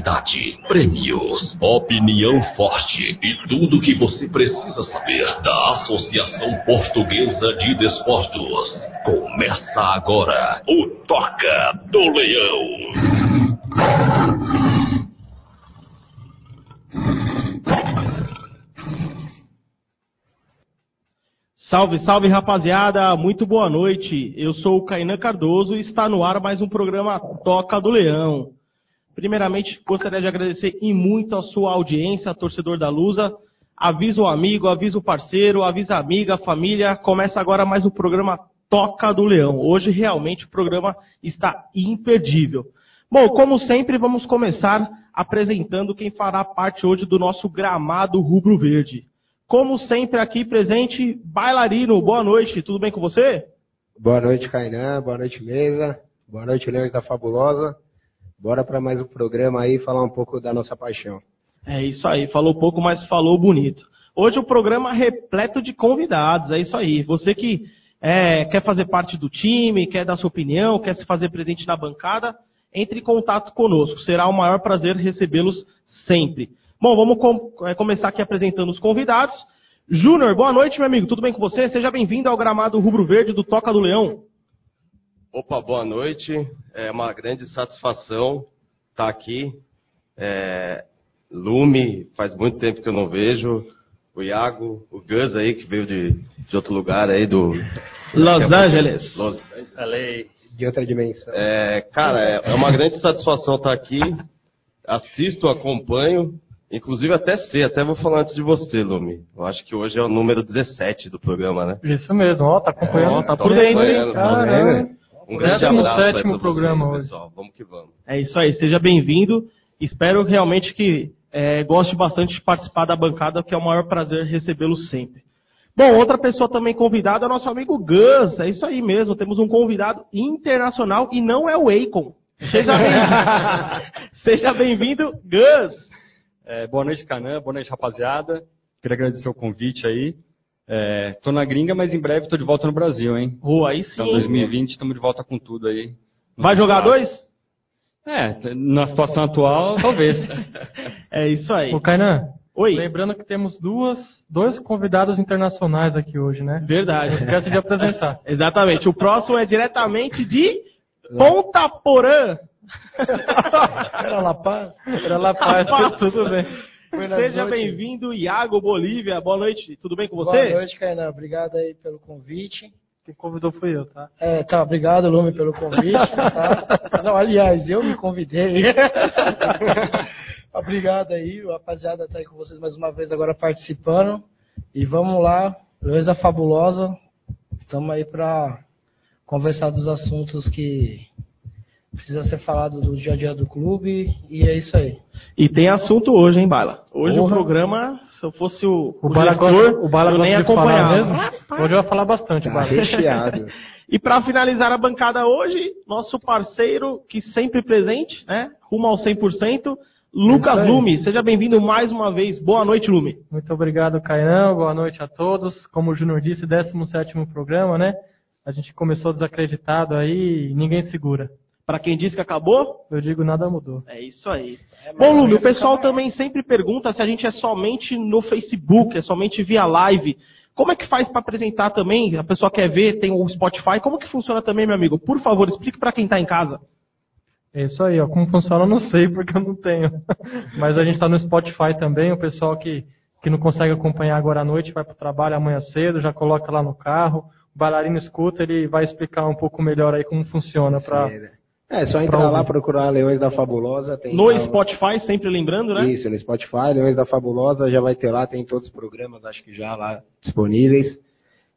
interatividade, prêmios, opinião forte e tudo o que você precisa saber da Associação Portuguesa de Desportos. Começa agora o Toca do Leão. Salve, salve rapaziada, muito boa noite. Eu sou o Cainan Cardoso e está no ar mais um programa Toca do Leão. Primeiramente, gostaria de agradecer em muito a sua audiência, torcedor da Lusa. Avisa o amigo, avisa o parceiro, avisa a amiga, a família. Começa agora mais um programa Toca do Leão. Hoje realmente o programa está imperdível. Bom, como sempre, vamos começar apresentando quem fará parte hoje do nosso gramado rubro-verde. Como sempre aqui presente, bailarino, boa noite, tudo bem com você? Boa noite, Kainan, boa noite, mesa, boa noite, Leões da Fabulosa. Bora para mais um programa aí falar um pouco da nossa paixão. É isso aí, falou pouco, mas falou bonito. Hoje o programa é repleto de convidados, é isso aí. Você que é, quer fazer parte do time, quer dar sua opinião, quer se fazer presente na bancada, entre em contato conosco. Será o maior prazer recebê-los sempre. Bom, vamos com, é, começar aqui apresentando os convidados. Júnior, boa noite, meu amigo. Tudo bem com você? Seja bem-vindo ao gramado rubro-verde do Toca do Leão. Opa, boa noite. É uma grande satisfação estar aqui. É, Lume, faz muito tempo que eu não vejo. O Iago, o Gus aí, que veio de, de outro lugar aí do. Los Angeles. Los LA. De outra dimensão. É, cara, é, é uma grande satisfação estar aqui. Assisto, acompanho. Inclusive até sei, até vou falar antes de você, Lume. Eu acho que hoje é o número 17 do programa, né? Isso mesmo, ó, tá acompanhando. Ó, tá por dentro, hein? vendo. Um grande abraço aí sétimo pra programa vocês, hoje. pessoal. Vamos que vamos. É isso aí, seja bem-vindo. Espero realmente que é, goste bastante de participar da bancada, que é o maior prazer recebê-lo sempre. Bom, outra pessoa também convidada é o nosso amigo Gus. É isso aí mesmo, temos um convidado internacional e não é o Akon. Seja bem- Seja bem-vindo, Gus. É, boa noite, Canã. Boa noite, rapaziada. Queria agradecer o convite aí. É, tô na gringa, mas em breve tô de volta no Brasil, hein? Rua, aí sim. Então, 2020, estamos de volta com tudo aí. Vai jogar dois? É, na situação atual, talvez. É isso aí. Ô, Kainan, Oi. lembrando que temos duas, dois convidados internacionais aqui hoje, né? Verdade. Não esquece de apresentar. Exatamente. O próximo é diretamente de Ponta Porã. Era La Paz. Era La Paz, tudo bem. Seja bem-vindo, Iago Bolívia. Boa noite. Tudo bem com você? Boa noite, Kainan. Obrigado aí pelo convite. Quem convidou fui eu, tá? É, tá, obrigado, Lume, pelo convite. Tá? Não, aliás, eu me convidei. obrigado aí, o rapaziada tá aí com vocês mais uma vez agora participando. E vamos lá, Luísa Fabulosa. Estamos aí para conversar dos assuntos que precisa ser falado do dia a dia do clube. E é isso aí. E tem assunto hoje, hein, Bala? Hoje Porra. o programa, se eu fosse o, O o Bala gestor, gosta, o Bala eu nem acompanhava. mesmo. Hoje eu vou falar bastante, Tá Bala. recheado. E para finalizar a bancada hoje, nosso parceiro, que sempre presente, né? Rumo ao 100%, Lucas aí. Lume. Seja bem-vindo mais uma vez. Boa noite, Lume. Muito obrigado, Kainan. Boa noite a todos. Como o Júnior disse, 17 programa, né? A gente começou desacreditado aí e ninguém segura. Para quem disse que acabou, Eu digo, nada mudou. É isso aí. Bom, Lume, o pessoal também sempre pergunta se a gente é somente no Facebook, é somente via live. Como é que faz para apresentar também? A pessoa quer ver, tem o Spotify. Como que funciona também, meu amigo? Por favor, explique para quem está em casa. É isso aí, ó. Como funciona, eu não sei, porque eu não tenho. Mas a gente está no Spotify também. O pessoal que, que não consegue acompanhar agora à noite vai para o trabalho amanhã cedo, já coloca lá no carro. O bailarino escuta, ele vai explicar um pouco melhor aí como funciona. Pra... É, só entrar lá, procurar Leões da Fabulosa. No lá- Spotify, sempre lembrando, né? Isso, no Spotify, Leões da Fabulosa, já vai ter lá, tem todos os programas, acho que já lá disponíveis.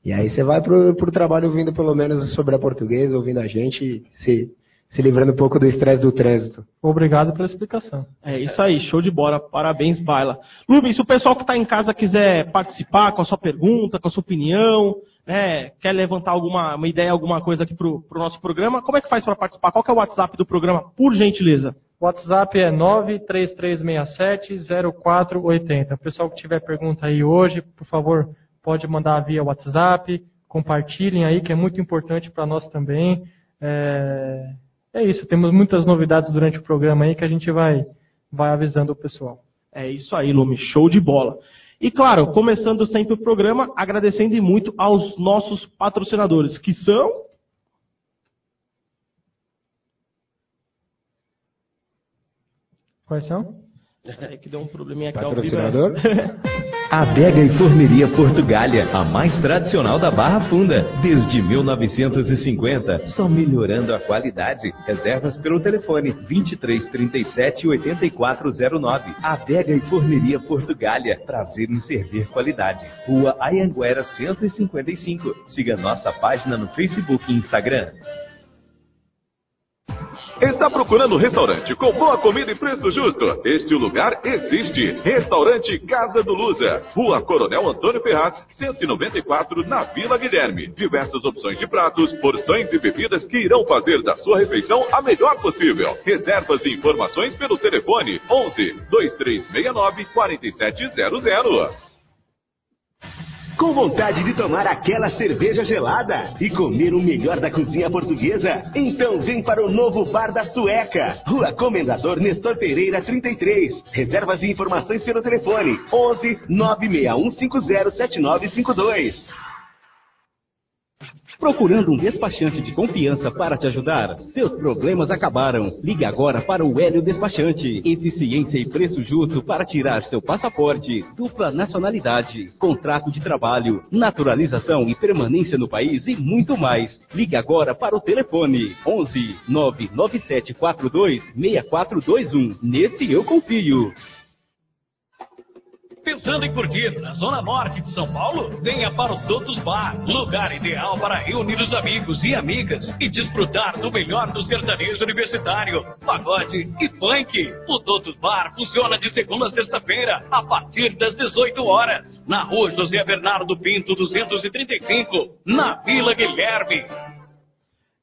E aí você vai pro, pro trabalho ouvindo pelo menos sobre a portuguesa, ouvindo a gente, e se, se livrando um pouco do estresse do trânsito. Obrigado pela explicação. É isso aí, show de bola. Parabéns, Baila. Lubin, se o pessoal que está em casa quiser participar com a sua pergunta, com a sua opinião, né, quer levantar alguma uma ideia, alguma coisa aqui pro, pro nosso programa, como é que faz para participar? Qual é o WhatsApp do programa, por gentileza? O WhatsApp é 933670480. O pessoal que tiver pergunta aí hoje, por favor, pode mandar via WhatsApp, compartilhem aí, que é muito importante para nós também. É... é, isso, temos muitas novidades durante o programa aí que a gente vai, vai avisando o pessoal. É isso aí, Lume, show de bola. E claro, começando sempre o programa, agradecendo muito aos nossos patrocinadores, que são Quais são? É que deu um probleminha aqui ao vivo. né? Adega e Forneria Portugália, a mais tradicional da Barra Funda, desde 1950, só melhorando a qualidade. Reservas pelo telefone 23 37 8409. Adega e Forneria Portugália, prazer em servir qualidade. Rua Ayanguera 155. Siga nossa página no Facebook e Instagram. Está procurando um restaurante com boa comida e preço justo? Este lugar existe. Restaurante Casa do Lusa. Rua Coronel Antônio Ferraz, 194, na Vila Guilherme. Diversas opções de pratos, porções e bebidas que irão fazer da sua refeição a melhor possível. Reservas e informações pelo telefone 11 2369 4700. Com vontade de tomar aquela cerveja gelada e comer o melhor da cozinha portuguesa? Então vem para o novo Bar da Sueca, Rua Comendador Nestor Pereira 33. Reservas e informações pelo telefone 11 96150 7952. Procurando um despachante de confiança para te ajudar? Seus problemas acabaram. Ligue agora para o Hélio Despachante. Eficiência e preço justo para tirar seu passaporte, dupla nacionalidade, contrato de trabalho, naturalização e permanência no país e muito mais. Ligue agora para o telefone 11 99742 6421. Nesse eu confio. Pensando em curtir na Zona Norte de São Paulo? Venha para o Totos Bar, lugar ideal para reunir os amigos e amigas e desfrutar do melhor do sertanejo universitário, pagode e funk. O Totos Bar funciona de segunda a sexta-feira, a partir das 18 horas, na rua José Bernardo Pinto 235, na Vila Guilherme.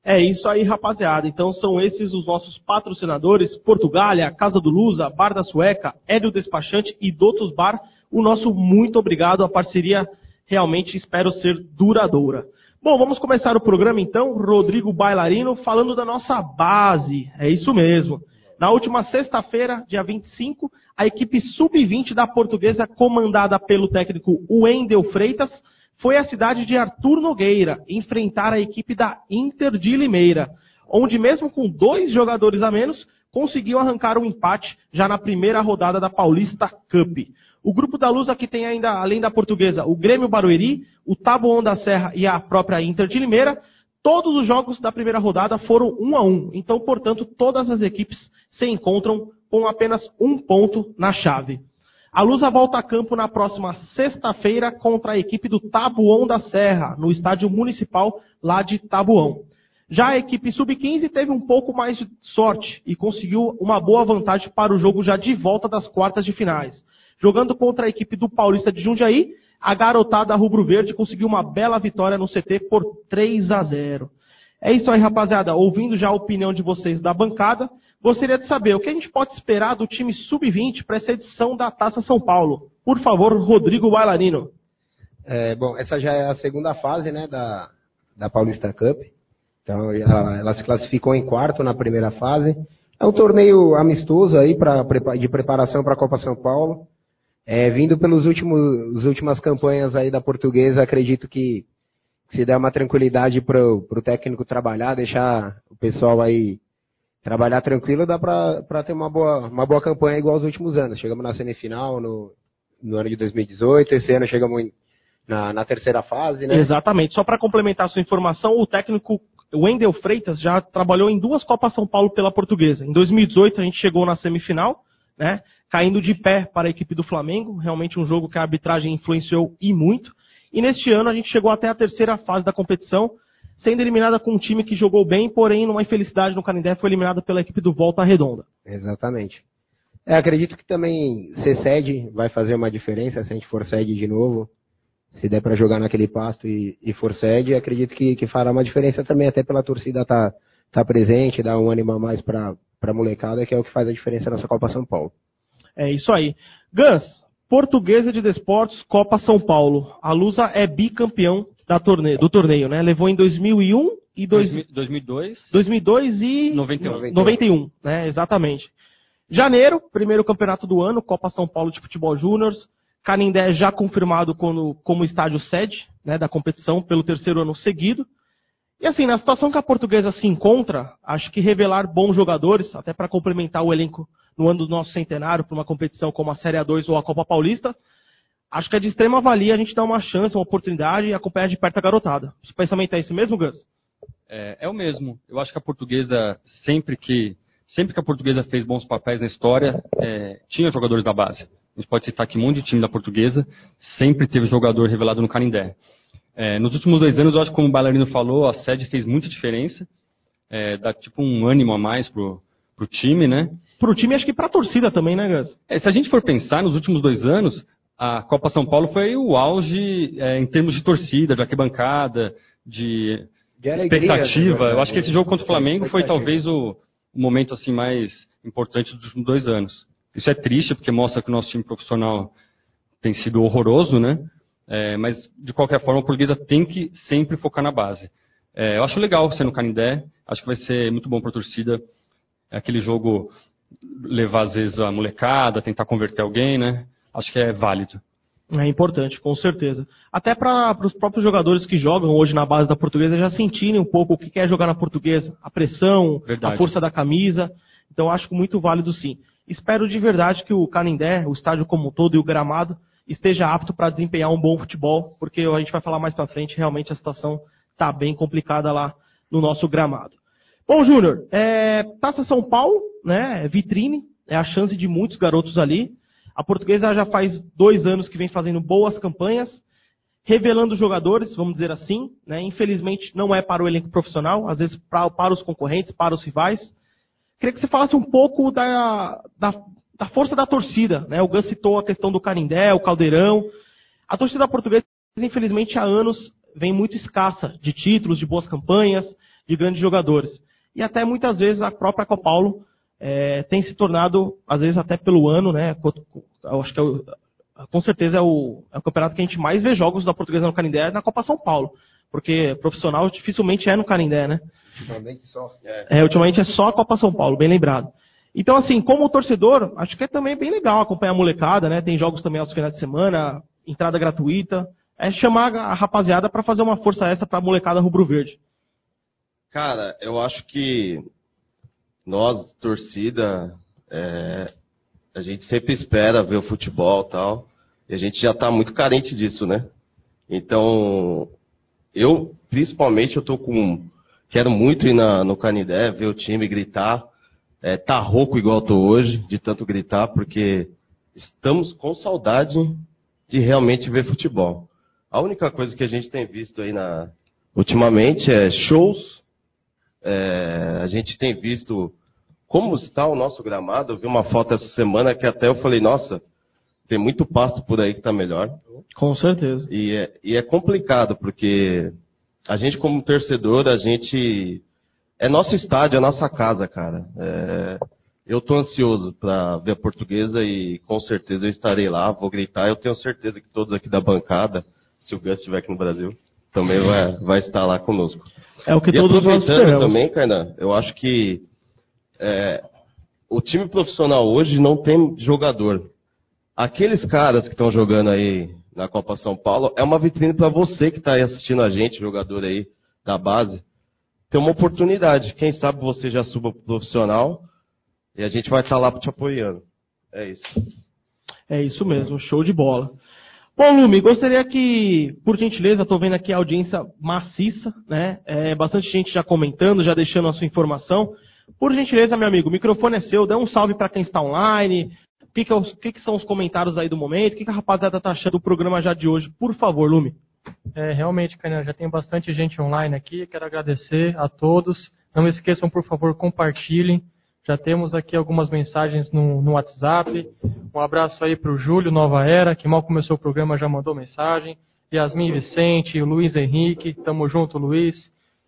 É isso aí, rapaziada. Então são esses os nossos patrocinadores: Portugália, Casa do Lusa, Bar da Sueca, Hélio Despachante e Dotos Bar. O nosso muito obrigado. A parceria realmente espero ser duradoura. Bom, vamos começar o programa então. Rodrigo Bailarino falando da nossa base. É isso mesmo. Na última sexta-feira, dia 25, a equipe sub-20 da Portuguesa, comandada pelo técnico Wendel Freitas, foi à cidade de Arthur Nogueira enfrentar a equipe da Inter de Limeira, onde mesmo com dois jogadores a menos, conseguiu arrancar um empate já na primeira rodada da Paulista Cup. O grupo da Luz aqui tem ainda, além da portuguesa, o Grêmio Barueri, o Taboão da Serra e a própria Inter de Limeira. Todos os jogos da primeira rodada foram um a um. Então, portanto, todas as equipes se encontram com apenas um ponto na chave. A Lusa volta a campo na próxima sexta-feira contra a equipe do Tabuão da Serra, no estádio municipal lá de Tabuão. Já a equipe sub-15 teve um pouco mais de sorte e conseguiu uma boa vantagem para o jogo já de volta das quartas de finais. Jogando contra a equipe do Paulista de Jundiaí, a garotada rubro-verde conseguiu uma bela vitória no CT por 3 a 0. É isso aí, rapaziada. Ouvindo já a opinião de vocês da bancada, gostaria de saber o que a gente pode esperar do time sub-20 para essa edição da Taça São Paulo. Por favor, Rodrigo Bailarino. É, bom, essa já é a segunda fase né, da, da Paulista Cup. Então, ela, ela se classificou em quarto na primeira fase. É um torneio amistoso aí pra, de preparação para a Copa São Paulo. É, vindo pelas últimas campanhas aí da portuguesa, acredito que se der uma tranquilidade para o técnico trabalhar, deixar o pessoal aí trabalhar tranquilo, dá para ter uma boa, uma boa campanha igual aos últimos anos. Chegamos na semifinal no, no ano de 2018, esse ano chegamos em, na, na, terceira fase, né? Exatamente. Só para complementar a sua informação, o técnico Wendel Freitas já trabalhou em duas Copas São Paulo pela Portuguesa. Em 2018 a gente chegou na semifinal, né? Caindo de pé para a equipe do Flamengo, realmente um jogo que a arbitragem influenciou e muito. E neste ano a gente chegou até a terceira fase da competição, sendo eliminada com um time que jogou bem, porém, numa infelicidade no Canindé, foi eliminada pela equipe do Volta Redonda. Exatamente. É, acredito que também ser sede vai fazer uma diferença se a gente for sede de novo. Se der para jogar naquele pasto e, e for sede, acredito que, que, fará uma diferença também, até pela torcida estar tá, tá presente, dar um ânimo a mais para a molecada, que é o que faz a diferença nessa Copa São Paulo. É isso aí. Gans, Portuguesa de Desportos, Copa São Paulo. A Lusa é bicampeão torneio, do torneio, né? Levou em 2001 e dois, 2002. 2002 e 91. 91, né? Exatamente. Janeiro, primeiro campeonato do ano, Copa São Paulo de Futebol Júnior. Canindé já confirmado como, como estádio sede né, da competição pelo terceiro ano seguido. E assim, na situação que a portuguesa se encontra, acho que revelar bons jogadores, até para complementar o elenco no ano do nosso centenário, para uma competição como a Série A2 ou a Copa Paulista, acho que é de extrema valia a gente dar uma chance, uma oportunidade e acompanhar de perto a garotada. O pensamento é esse mesmo, Gus? É, é o mesmo. Eu acho que a portuguesa, sempre que, sempre que a portuguesa fez bons papéis na história, é, tinha jogadores da base. A gente pode citar que um monte de time da portuguesa sempre teve jogador revelado no Canindé. É, nos últimos dois anos, eu acho que como o bailarino falou, a sede fez muita diferença. É, dá tipo um ânimo a mais pro, pro time, né? Pro time, acho que pra torcida também, né, Gus? É, se a gente for pensar, nos últimos dois anos, a Copa São Paulo foi o auge é, em termos de torcida, de arquibancada, de, expectativa. né? Eu acho que esse jogo contra o Flamengo foi talvez o, o momento assim mais importante dos últimos dois anos. Isso é triste porque mostra que o nosso time profissional tem sido horroroso, né? É, mas de qualquer forma a portuguesa tem que sempre focar na base. É, eu acho legal ser no Canindé, acho que vai ser muito bom para a torcida. É aquele jogo levar às vezes a molecada, tentar converter alguém, né? Acho que é válido. É importante, com certeza. Até para os próprios jogadores que jogam hoje na base da portuguesa já sentirem um pouco o que é jogar na portuguesa, a pressão, Verdade. a força da camisa. Então acho muito válido sim. Espero de verdade que o Canindé, o estádio como um todo e o gramado esteja apto para desempenhar um bom futebol, porque a gente vai falar mais para frente, realmente a situação está bem complicada lá no nosso gramado. Bom, Júnior, é, Taça São Paulo, né, é vitrine, é a chance de muitos garotos ali. A portuguesa já faz dois anos que vem fazendo boas campanhas, revelando jogadores, vamos dizer assim. Né? Infelizmente, não é para o elenco profissional, às vezes para, para os concorrentes, para os rivais. Queria que você falasse um pouco da, da, da força da torcida. Né? O Gus citou a questão do Canindé, o Caldeirão. A torcida portuguesa, infelizmente, há anos vem muito escassa de títulos, de boas campanhas, de grandes jogadores. E até muitas vezes a própria Copa Paulo é, tem se tornado, às vezes até pelo ano, né? Eu acho que é o, com certeza é o, é o campeonato que a gente mais vê jogos da portuguesa no Canindé é na Copa São Paulo. Porque profissional dificilmente é no Canindé, né? Ultimamente só. É, ultimamente é só a Copa São Paulo, bem lembrado. Então, assim, como torcedor, acho que é também bem legal acompanhar a molecada, né? Tem jogos também aos finais de semana, entrada gratuita. É chamar a rapaziada para fazer uma força extra para a molecada rubro-verde. Cara, eu acho que nós, torcida, é, a gente sempre espera ver o futebol e tal. E a gente já está muito carente disso, né? Então, eu, principalmente, eu tô com. Quero muito ir na, no Canidé, ver o time gritar. É, tá rouco igual tô hoje, de tanto gritar, porque estamos com saudade de realmente ver futebol. A única coisa que a gente tem visto aí na, ultimamente é shows. É, a gente tem visto como está o nosso gramado. Eu vi uma foto essa semana que até eu falei, nossa, tem muito pasto por aí que está melhor. Com certeza. E é, e é complicado, porque a gente, como torcedor, a gente. É nosso estádio, é nossa casa, cara. É, eu estou ansioso para ver a portuguesa e com certeza eu estarei lá, vou gritar. Eu tenho certeza que todos aqui da bancada, se o Gus estiver aqui no Brasil, também vai, vai estar lá conosco. É o que e todos nós esperamos. também, Kainan, eu acho que é, o time profissional hoje não tem jogador. Aqueles caras que estão jogando aí na Copa São Paulo é uma vitrine para você que está aí assistindo a gente, jogador aí da base, ter uma oportunidade. Quem sabe você já suba pro profissional e a gente vai estar lá te apoiando. É isso. É isso mesmo, show de bola. Bom, Lume, gostaria que, por gentileza, estou vendo aqui a audiência maciça, né? É, bastante gente já comentando, já deixando a sua informação. Por gentileza, meu amigo, o microfone é seu, dá um salve para quem está online. O que, que, é que que são os comentários aí do momento? O que, a rapaziada está achando do programa já de hoje? Por favor, Lume. É, realmente, Canan, já tem bastante gente online aqui. Quero agradecer a todos. Não esqueçam, por favor, compartilhem. Já temos aqui algumas mensagens no, no WhatsApp. Um abraço aí para o Júlio Nova Era, que mal começou o programa já mandou mensagem. Yasmin Vicente, o Luiz Henrique. Tamo junto, Luiz.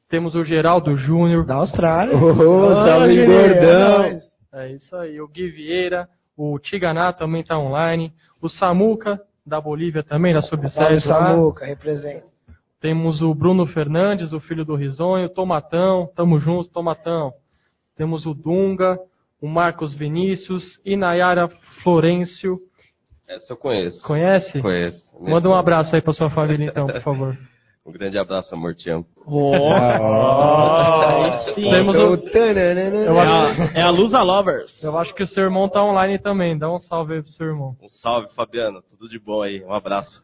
Temos o Geraldo Júnior. Da Austrália. Ô, salve, Júnior, gordão. é isso aí. O Gui Vieira, o Tiganá também está online. O Samuca, da Bolívia também, da Salve, Sub-7. lá. Samuca, representa. Temos o Bruno Fernandes, o filho do Risonho, Tomatão, tamo junto, Tomatão. Temos o Dunga, o Marcos Vinícius e Nayara Florencio. Essa eu conheço. Conhece? Conheço. Manda um abraço aí pra sua família então, por favor. Um grande abraço, amor, te amo. Aí sim. Temos o... Eu É acho, a, é a Lusa Lovers. eu acho que o seu irmão tá online também. Dá um salve aí pro seu irmão. Um salve, Fabiano. Tudo de bom aí. Um abraço.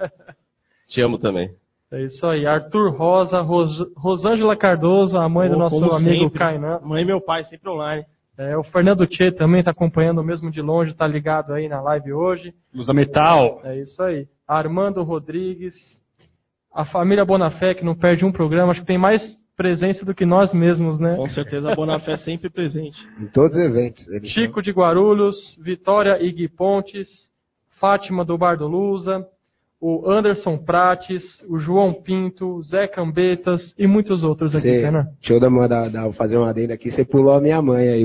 te amo também. É isso aí. Arthur Rosa, Ros... Rosângela Cardoso, a mãe do Pô, nosso amigo sempre. Kainan. Mãe e meu pai, sempre online. É, o Fernando Tchê também tá acompanhando mesmo de longe, tá ligado aí na live hoje. Usa metal. É isso aí. Armando Rodrigues, a família Bonafé, que não perde um programa, acho que tem mais presença do que nós mesmos, né? Com certeza a Bonafé sempre presente. Em todos os eventos. Chico de Guarulhos, Vitória Igui Pontes, Fátima do Bar do Lusa, o Anderson Prates, o João Pinto, o Zé Cambetas e muitos outros aqui, Cê, Fernando. deixa eu dar uma, dar, dar- fazer uma adenda aqui. Você pulou a minha mãe aí.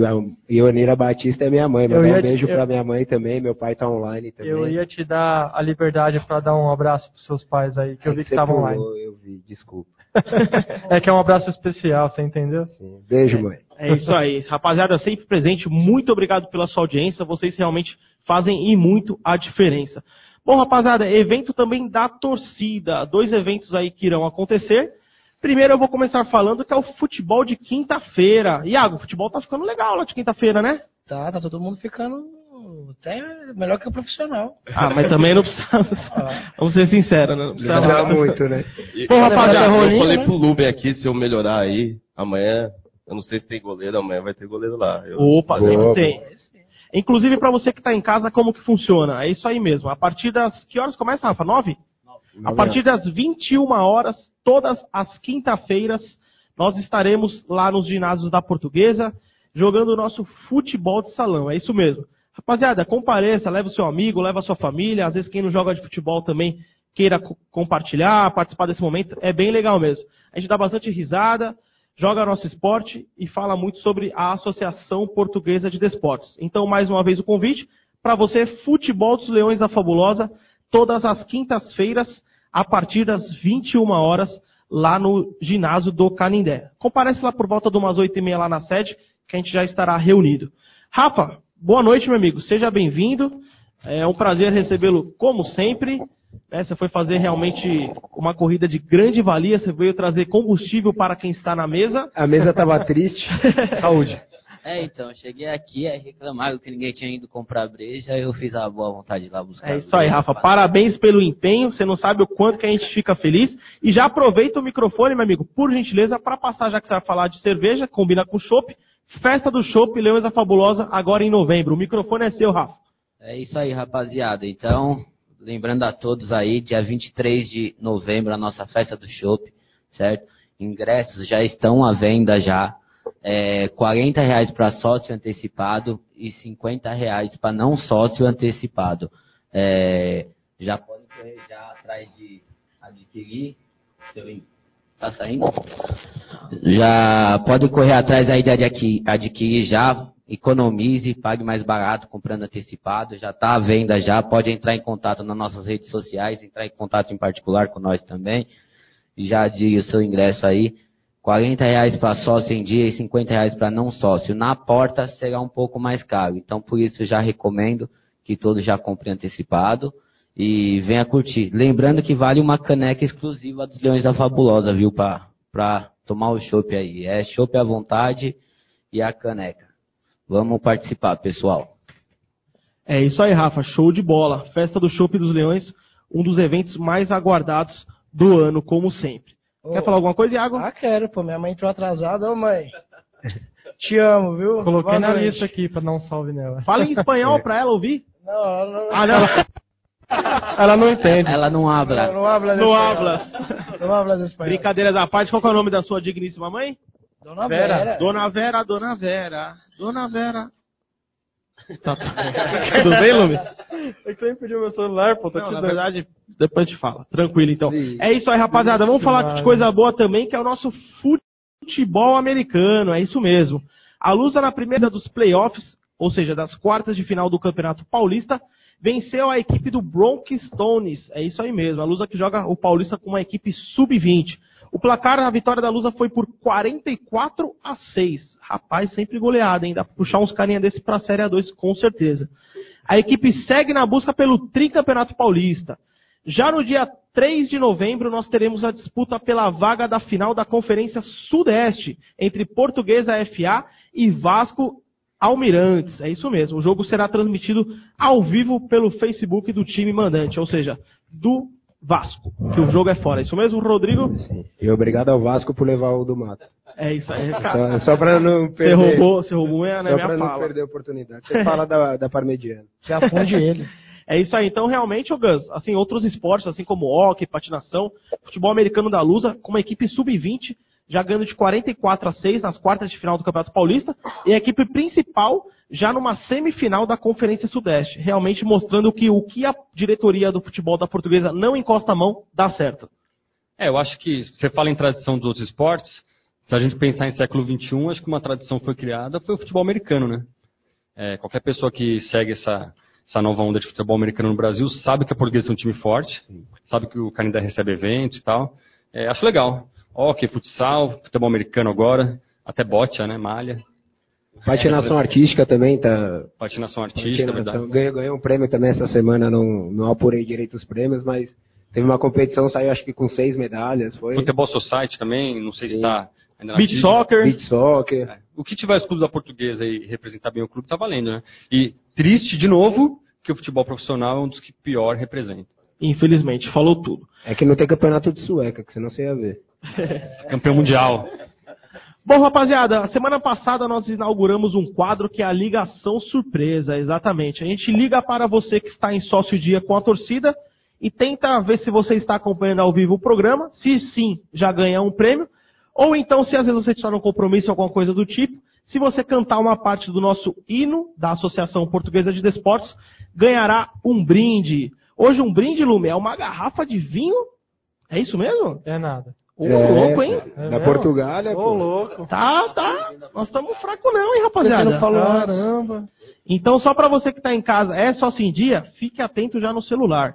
Ionira Batista é minha mãe. Eu ia um beijo eu- pra minha mãe também. Meu pai tá online também. Eu ia te dar a liberdade para dar um abraço pros seus pais aí, que eu É vi que você estavam pulou, online. Eu vi, desculpa. É que é um abraço especial, você entendeu? Beijo, mãe. É isso aí. Rapaziada, sempre presente. Muito obrigado pela sua audiência. Vocês realmente fazem e muito a diferença. Bom, rapaziada, evento também da torcida. Dois eventos aí que irão acontecer. Primeiro eu vou começar falando que é o futebol de quinta-feira. Iago, o futebol tá ficando legal lá de quinta-feira, né? Tá, tá todo mundo ficando até melhor que o profissional. Ah, mas também não precisa. Vamos ser sinceros, né? Não precisa lá. muito, né? Pô, rapaziada, eu rolinho, falei né? pro Luben aqui, se eu melhorar aí, amanhã, eu não sei se tem goleiro, amanhã vai ter goleiro lá. Eu- Opa, sempre tem. Inclusive para você que está em casa, como que funciona? É isso aí mesmo. A partir das que horas começa, Rafa? Nove? A partir das 21 horas, todas as quinta-feiras, nós estaremos lá nos ginásios da Portuguesa, jogando o nosso futebol de salão. É isso mesmo. Rapaziada, compareça, leva o seu amigo, leva a sua família. Às vezes quem não joga de futebol também queira co- compartilhar, participar desse momento. É bem legal mesmo. A gente dá bastante risada, joga nosso esporte e fala muito sobre a Associação Portuguesa de Desportos. Então, mais uma vez o convite para você, Futebol dos Leões da Fabulosa, todas as quintas-feiras, a partir das 21 horas, lá no ginásio do Canindé. Comparece lá por volta de umas 8 e meia lá na sede, que a gente já estará reunido. Rafa, boa noite, meu amigo. Seja bem-vindo. É um prazer recebê-lo como sempre. Né? Você foi fazer realmente uma corrida de grande valia. Você veio trazer combustível para quem está na mesa. A mesa tava triste. Saúde. É, então, cheguei aqui, aí reclamaram que ninguém tinha ido comprar breja, eu fiz a boa vontade de ir lá buscar. É isso aí, Rafa. Parabéns pelo empenho. Você não sabe o quanto que a gente fica feliz. E já aproveita o microfone, meu amigo, por gentileza, para passar, já que você vai falar de cerveja, combina com chopp. Festa do Chopp Leões da Fabulosa, agora em novembro. O microfone é seu, Rafa. É isso aí, rapaziada. Então, lembrando a todos aí, dia 23 de novembro, a nossa festa do Chopp, certo? Ingressos já estão à venda já. É, 40 reais para sócio antecipado e 50 reais para não sócio antecipado. É, já podem correr já atrás de adquirir. Seu in- Tá saindo? Já pode correr atrás aí de adqui- adquirir já, economize, pague mais barato comprando antecipado, já está à venda já, pode entrar em contato nas nossas redes sociais, entrar em contato em particular com nós também, e já adquire o seu ingresso aí, 40 reais para sócio em dia e 50 reais para não sócio. Na porta será um pouco mais caro, então por isso já recomendo que todos já comprem antecipado e venha curtir. Lembrando que vale uma caneca exclusiva dos Leões da Fabulosa, viu, para tomar o chopp aí. É chopp à vontade e a caneca. Vamos participar, pessoal. É isso aí, Rafa. Show de bola. Festa do Chopp dos Leões, um dos eventos mais aguardados do ano, como sempre. Quer Ô. falar alguma coisa, Iago? Ah, quero, pô. Minha mãe entrou atrasada. Ô, mãe. Te amo, viu? Coloquei Boa na noite. lista aqui pra dar um salve nela. Fala em espanhol pra ela ouvir. Não, ela não. Ah, não. Ela não entende. Ela não Não, habla. não habla de Não hablas. Não habla de espanhol. Brincadeiras à parte, qual que é o nome da sua digníssima mãe? Dona Vera. Vera. Dona Vera, Dona Vera, Dona Vera. Tá, tá. Tudo bem, Lume? É que você me pediu meu celular, pô, tô Não, te na dando. verdade, depois te fala. Tranquilo, então. Sim. É isso aí, rapaziada. Vamos falar de coisa boa também, que é o nosso futebol americano. É isso mesmo. A Lusa, na primeira dos playoffs, ou seja, das quartas de final do Campeonato Paulista, venceu a equipe do Bronx Stones. É isso aí mesmo, a Lusa que joga o Paulista com uma equipe sub-20. O placar, a vitória da Lusa foi por 44 a 6. Rapaz, sempre goleada, hein? Dá pra puxar uns carinha desse pra Série A2, com certeza. A equipe segue na busca pelo tricampeonato paulista. Já no dia 3 de novembro, nós teremos a disputa pela vaga da final da Conferência Sudeste entre Portuguesa FA e Vasco Almirantes. É isso mesmo. O jogo será transmitido ao vivo pelo Facebook do time mandante, ou seja, do Vasco, que o jogo é fora. É isso mesmo, Rodrigo? Sim. E obrigado ao Vasco por levar o do Mato. É isso aí, Só, cara. só pra não Você perder. roubou, você roubou a Só minha pra não fala. perder a oportunidade. Você fala da, da Parmegiana. Você afunde ele. É isso aí. Então, realmente, o Gus, assim, outros esportes, assim como hockey, patinação, futebol americano da Lusa, com uma equipe sub-20, já ganhando de 44 a 6 nas quartas de final do Campeonato Paulista, e a equipe principal já numa semifinal da Conferência Sudeste, realmente mostrando que o que a diretoria do futebol da portuguesa não encosta a mão, dá certo. É, eu acho que você fala em tradição dos outros esportes, se a gente pensar em século XXI, acho que uma tradição foi criada, foi o futebol americano, né? É, qualquer pessoa que segue essa, essa nova onda de futebol americano no Brasil sabe que a portuguesa é um time forte, sabe que o Canindé recebe eventos e tal. É, acho legal. Hockey, futsal, futebol americano agora, até bote, né? Malha. Patinação artística também tá. Patinação artística, é verdade. Ganhou, ganhou um prêmio também essa semana, não, não apurei direito os prêmios, mas teve uma competição, saiu acho que com seis medalhas. Foi. Futebol Society também, não sei se Sim. ainda na Beach soccer. Beach soccer. É. O que tiver os clubes da portuguesa e representar bem o clube, tá valendo, né? E triste, de novo, que o futebol profissional é um dos que pior representa. Infelizmente, falou tudo. É que não tem campeonato de sueca, que senão você ia ver. Campeão mundial. Bom, rapaziada, semana passada nós inauguramos um quadro que é a ligação surpresa, exatamente. A gente liga para você que está em sócio dia com a torcida e tenta ver se você está acompanhando ao vivo o programa. Se sim, já ganha um prêmio. Ou então, se às vezes você está num compromisso ou alguma coisa do tipo, se você cantar uma parte do nosso hino da Associação Portuguesa de Desportos, ganhará um brinde. Hoje um brinde, Lume, é uma garrafa de vinho? É isso mesmo? É nada. Ô, É, louco, hein? É da mesmo? Portugália, Ô, pô. louco. Tá, tá. Nós estamos fracos não, hein, rapaziada? Você não falou. Caramba. Então, só para você que está em casa, é só em dia, fique atento já no celular.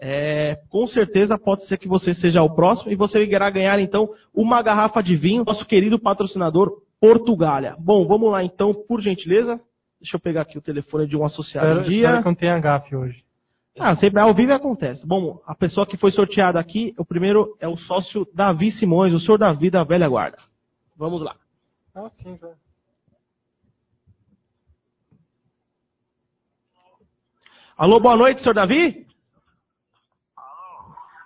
É, com certeza pode ser que você seja o próximo e você irá ganhar então uma garrafa de vinho, nosso querido patrocinador Portugália. Bom, vamos lá então, por gentileza. Deixa eu pegar aqui o telefone de um associado Espero, em espero dia. que não tenha gafe hoje. Ah, sempre ao vivo acontece. Bom, a pessoa que foi sorteada aqui, o primeiro é o sócio Davi Simões, o senhor Davi da velha guarda. Vamos lá. Ah, sim, velho. Alô, boa noite, senhor Davi?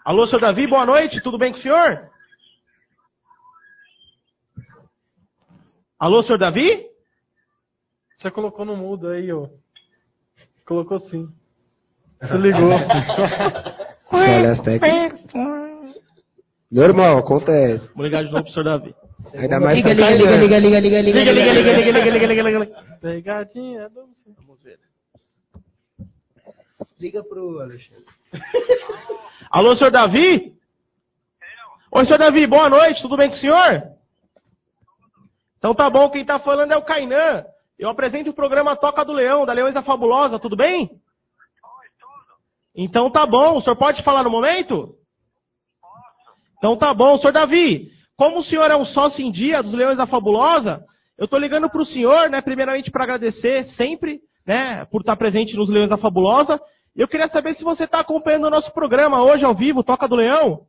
Alô, senhor Davi, boa noite, tudo bem com o senhor? Alô, senhor Davi? Você colocou no mudo aí, ó. Colocou sim. Você ligou. Olha as técnicas. Normal, acontece. Vou ligar de novo pro senhor Davi. Ainda mais Liga, tá liga, liga, liga, liga, liga, liga, Liga, liga, liga, liga, liga, liga, liga, liga, liga. Pegadinha Vamos ver. Liga pro Alexandre. Alô, senhor Davi? Oi, senhor Davi, boa noite, tudo bem com o senhor? Então tá bom, quem tá falando é o Kainan. Eu apresento o programa Toca do Leão, da Leões da Fabulosa, tudo bem? Então tá bom, o senhor pode falar no momento? Então tá bom, senhor Davi, como o senhor é um sócio em dia dos Leões da Fabulosa, eu tô ligando pro senhor, né, primeiramente para agradecer sempre, né, por estar presente nos Leões da Fabulosa. E eu queria saber se você está acompanhando o nosso programa hoje ao vivo, Toca do Leão.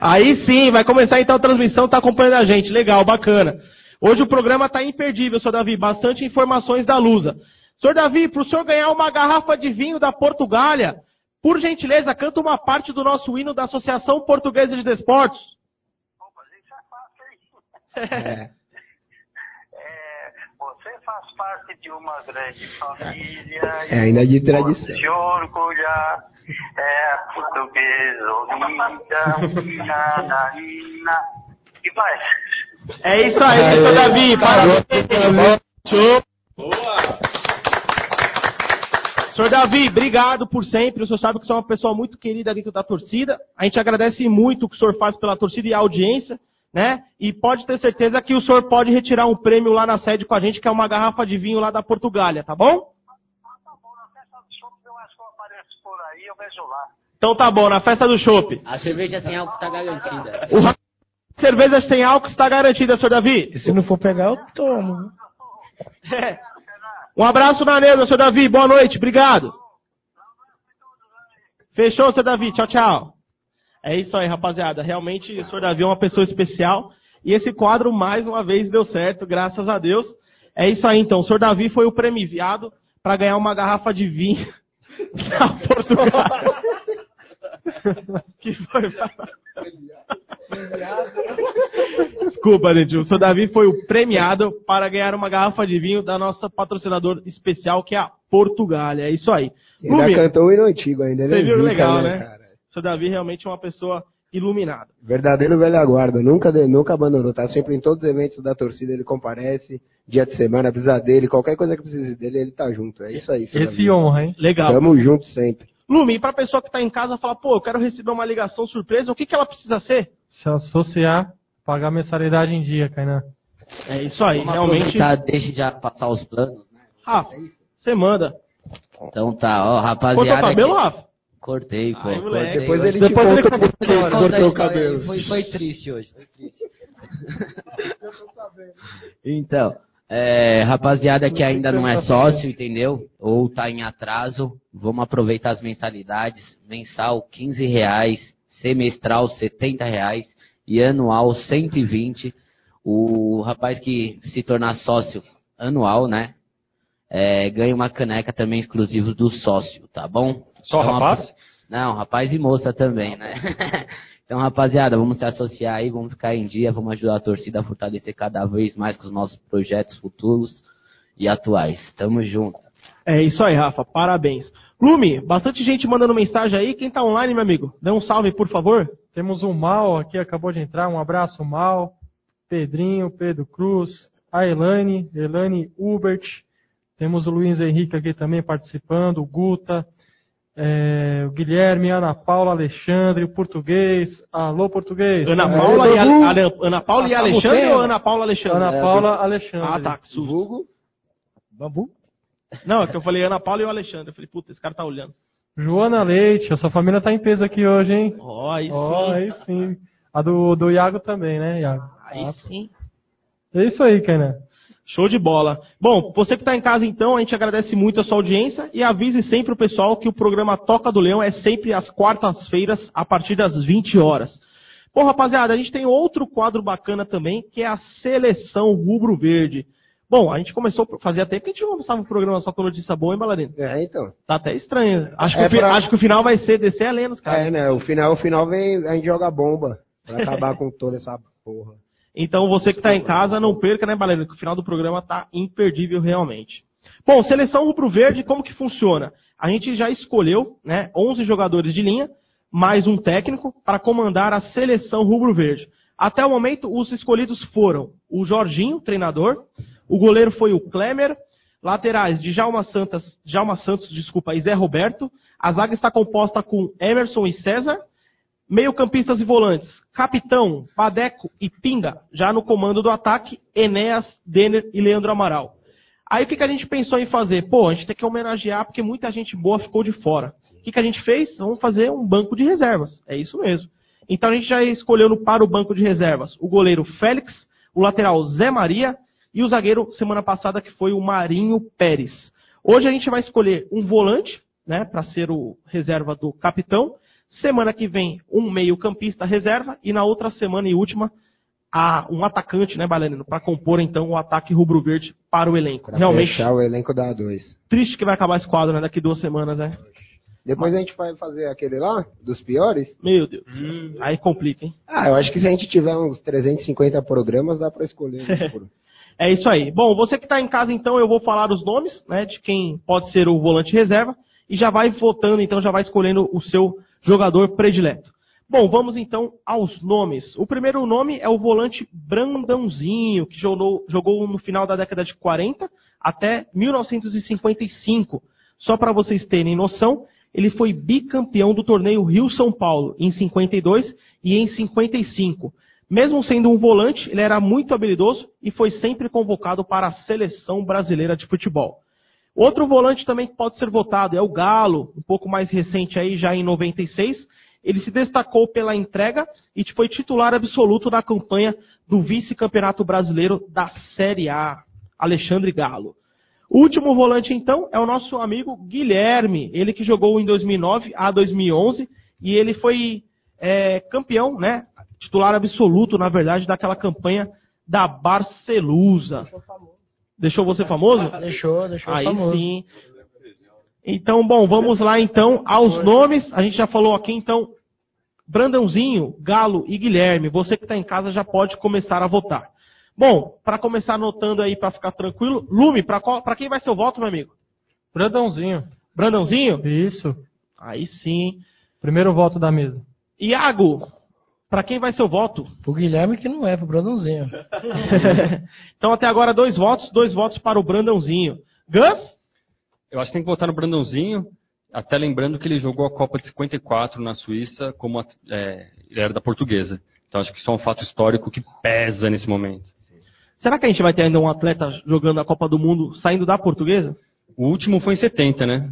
Aí sim, vai começar então a transmissão, tá acompanhando a gente. Legal, bacana. Hoje o programa tá imperdível, senhor Davi. Bastante informações da Lusa. Senhor Davi, para o senhor ganhar uma garrafa de vinho da Portugália, por gentileza, canta uma parte do nosso hino da Associação Portuguesa de Desportos. É. Você faz parte de uma grande família. É, ainda de tradição. Pode se orgulhar. É portuguesa unida. nananina. E mais. É isso aí, senhor Davi. Parabéns. Show. Senhor Davi, obrigado por sempre. O senhor sabe que você é uma pessoa muito querida dentro da torcida. A gente agradece muito o que o senhor faz pela torcida e a audiência. né? E pode ter certeza que o senhor pode retirar um prêmio lá na sede com a gente, que é uma garrafa de vinho lá da Portugália, tá bom? Então tá bom, na festa do chopp. A cerveja tem álcool, tá garantida. O ra- cerveja sem álcool está garantida, senhor Davi. E se não for pegar, eu tomo. É. Um abraço na mesa, senhor Davi. Boa noite, obrigado. Fechou, senhor Davi. Tchau, tchau. É isso aí, rapaziada. Realmente, o senhor Davi é uma pessoa especial. E esse quadro, mais uma vez, deu certo, graças a Deus. É isso aí, então. O senhor Davi foi o premiado para ganhar uma garrafa de vinho da Portugal. que foi... Desculpa, gente. O senhor Davi foi o premiado para ganhar uma garrafa de vinho da nossa patrocinador especial, que é a Portugália. É isso aí. Ele Lumi, cantou o hino antigo ainda. ele você é viu legal, né? cara? O senhor Davi realmente é uma pessoa iluminada. Verdadeiro velho aguarda, nunca, de- nunca abandonou, tá sempre em todos os eventos da torcida, ele comparece, dia de semana, precisa dele, qualquer coisa que precise dele, ele tá junto, é isso aí. seu Esse Davi. honra, hein? Legal. Tamo junto sempre. Lumi, para a pessoa que está em casa falar, pô, eu quero receber uma ligação surpresa, o que, que ela precisa ser? Se associar, pagar mensalidade em dia, Kainan. É isso aí, Vamos realmente. deixa já passar os planos. Rafa, você manda. Então tá, ó, rapaziada. Cortou o cabelo, que- Rafa? Cortei, pô. Ai, moleque. Depois ele Depois ele conta ele cortou o cabelo. Foi, foi triste hoje, foi triste. então, é, rapaziada que ainda não é sócio, entendeu? Ou tá em atraso, vamos aproveitar as mensalidades. Mensal 15 reais, semestral 70 reais e anual 120. O rapaz que se tornar sócio anual, né? é, ganha uma caneca também exclusiva do sócio, tá bom? Só Então, rapaz? Não, rapaz e moça também, né? então, rapaziada, vamos se associar aí, vamos ficar em dia, vamos ajudar a torcida a fortalecer cada vez mais com os nossos projetos futuros e atuais. Tamo junto. É isso aí, Rafa, parabéns. Lume, bastante gente mandando mensagem aí. Quem tá online, meu amigo? Dê um salve, por favor. Temos o Mal aqui, acabou de entrar. Um abraço, Mal. Pedrinho, Pedro Cruz, a Elane, Elane Hubert. Temos o Luiz Henrique aqui também participando, o Guta, é, o Guilherme, Ana Paula, Alexandre, o português. Alô, português. Ana É, Paula, e, Babu. Ale- Ana, Ana Paula e Alexandre ou Ana Paula e Alexandre? Ana É, Paula, Alexandre. Ah, tá. susto. Bambu? Não, é que eu falei Ana Paula e o Alexandre. Eu falei, puta, esse cara tá olhando. Joana Leite, a sua família tá em peso aqui hoje, hein? Ó, aí Ó, sim. aí sim. A do, do Iago também, né, Iago? Aí sim. É isso aí, Kainan. Show de bola. Bom, você que está em casa então, a gente agradece muito a sua audiência e avise sempre o pessoal que o programa Toca do Leão é sempre às quartas-feiras, a partir das 20 horas. Bom, rapaziada, a gente tem outro quadro bacana também, que é a Seleção Rubro-Verde. Bom, a gente começou, fazia tempo que a gente não começava um programa só com notícia boa, hein, Balarinho? É, então. Tá até estranho. Acho, É que, o pra- acho que o final vai ser descer a Lenos, cara. É, né? O final, o final vem, a gente joga bomba pra acabar com toda essa porra. Então você que está em casa, não perca, né, Balena? Que o final do programa tá imperdível realmente. Bom, seleção rubro-verde, como que funciona? A gente já escolheu, né, 11 jogadores de linha, mais um técnico, para comandar a seleção rubro-verde. Até o momento, os escolhidos foram o Jorginho, treinador, o goleiro foi o Klemer, laterais de Djalma Santos, Santos, desculpa, e Zé Roberto. A zaga está composta com Emerson e César, Meio-campistas e volantes, Capitão, Padeco e Pinga, já no comando do ataque, Enéas, Denner e Leandro Amaral. Aí o que, que a gente pensou em fazer? Pô, a gente tem que homenagear porque muita gente boa ficou de fora. O que, que a gente fez? Vamos fazer um banco de reservas. É isso mesmo. Então a gente já escolheu no, para o banco de reservas o goleiro Félix, o lateral Zé Maria e o zagueiro semana passada que foi o Marinho Pérez. Hoje a gente vai escolher um volante, né, para ser o reserva do capitão. Semana que vem, um meio-campista reserva. E na outra semana e última, a- um atacante, né, Balenino? Para compor então o ataque rubro-verde para o elenco. Pra Realmente fechar o elenco da A2. triste que vai acabar esse quadro, né? Daqui duas semanas, né? Depois a gente vai fazer aquele lá, dos piores. Meu Deus. Aí complica, hein? Ah, eu acho que se a gente tiver uns 350 programas, dá pra escolher. por- É isso aí. Bom, você que está em casa, então, eu vou falar os nomes, né, de quem pode ser o volante reserva e já vai votando, então, já vai escolhendo o seu jogador predileto. Bom, vamos então aos nomes. O primeiro nome é o volante Brandãozinho, que jogou, jogou no final da década de 40 até 1955. Só para vocês terem noção, ele foi bicampeão do torneio Rio-São Paulo em 52 e em 55. Mesmo sendo um volante, ele era muito habilidoso e foi sempre convocado para a seleção brasileira de futebol. Outro volante também que pode ser votado é o Galo, um pouco mais recente aí, já em 96. Ele se destacou pela entrega e foi titular absoluto na campanha do vice-campeonato brasileiro da Série A, Alexandre Galo. O último volante, então, é o nosso amigo Guilherme, ele que jogou em 2009 a 2011 e ele foi é, campeão, né, titular absoluto, na verdade, daquela campanha da Barcelusa. Deixou você famoso? Deixou, deixou Aí famoso. sim. Então, bom, vamos lá então aos nomes. A gente já falou aqui, então, Brandãozinho, Galo e Guilherme. Você que está em casa já pode começar a votar. Bom, para começar anotando aí para ficar tranquilo, Lume, para quem vai ser o voto, meu amigo? Brandãozinho. Brandãozinho? Isso. Aí sim. Primeiro voto da mesa. Iago, para quem vai ser o voto? O Guilherme que não é, pro Brandãozinho. então até agora dois votos, dois votos para o Brandãozinho. Gus? Eu acho que tem que votar no Brandãozinho, até lembrando que ele jogou a Copa de 54 na Suíça como é, ele era da portuguesa. Então acho que isso é um fato histórico que pesa nesse momento. Será que a gente vai ter ainda um atleta jogando a Copa do Mundo saindo da portuguesa? O último foi em 70, né?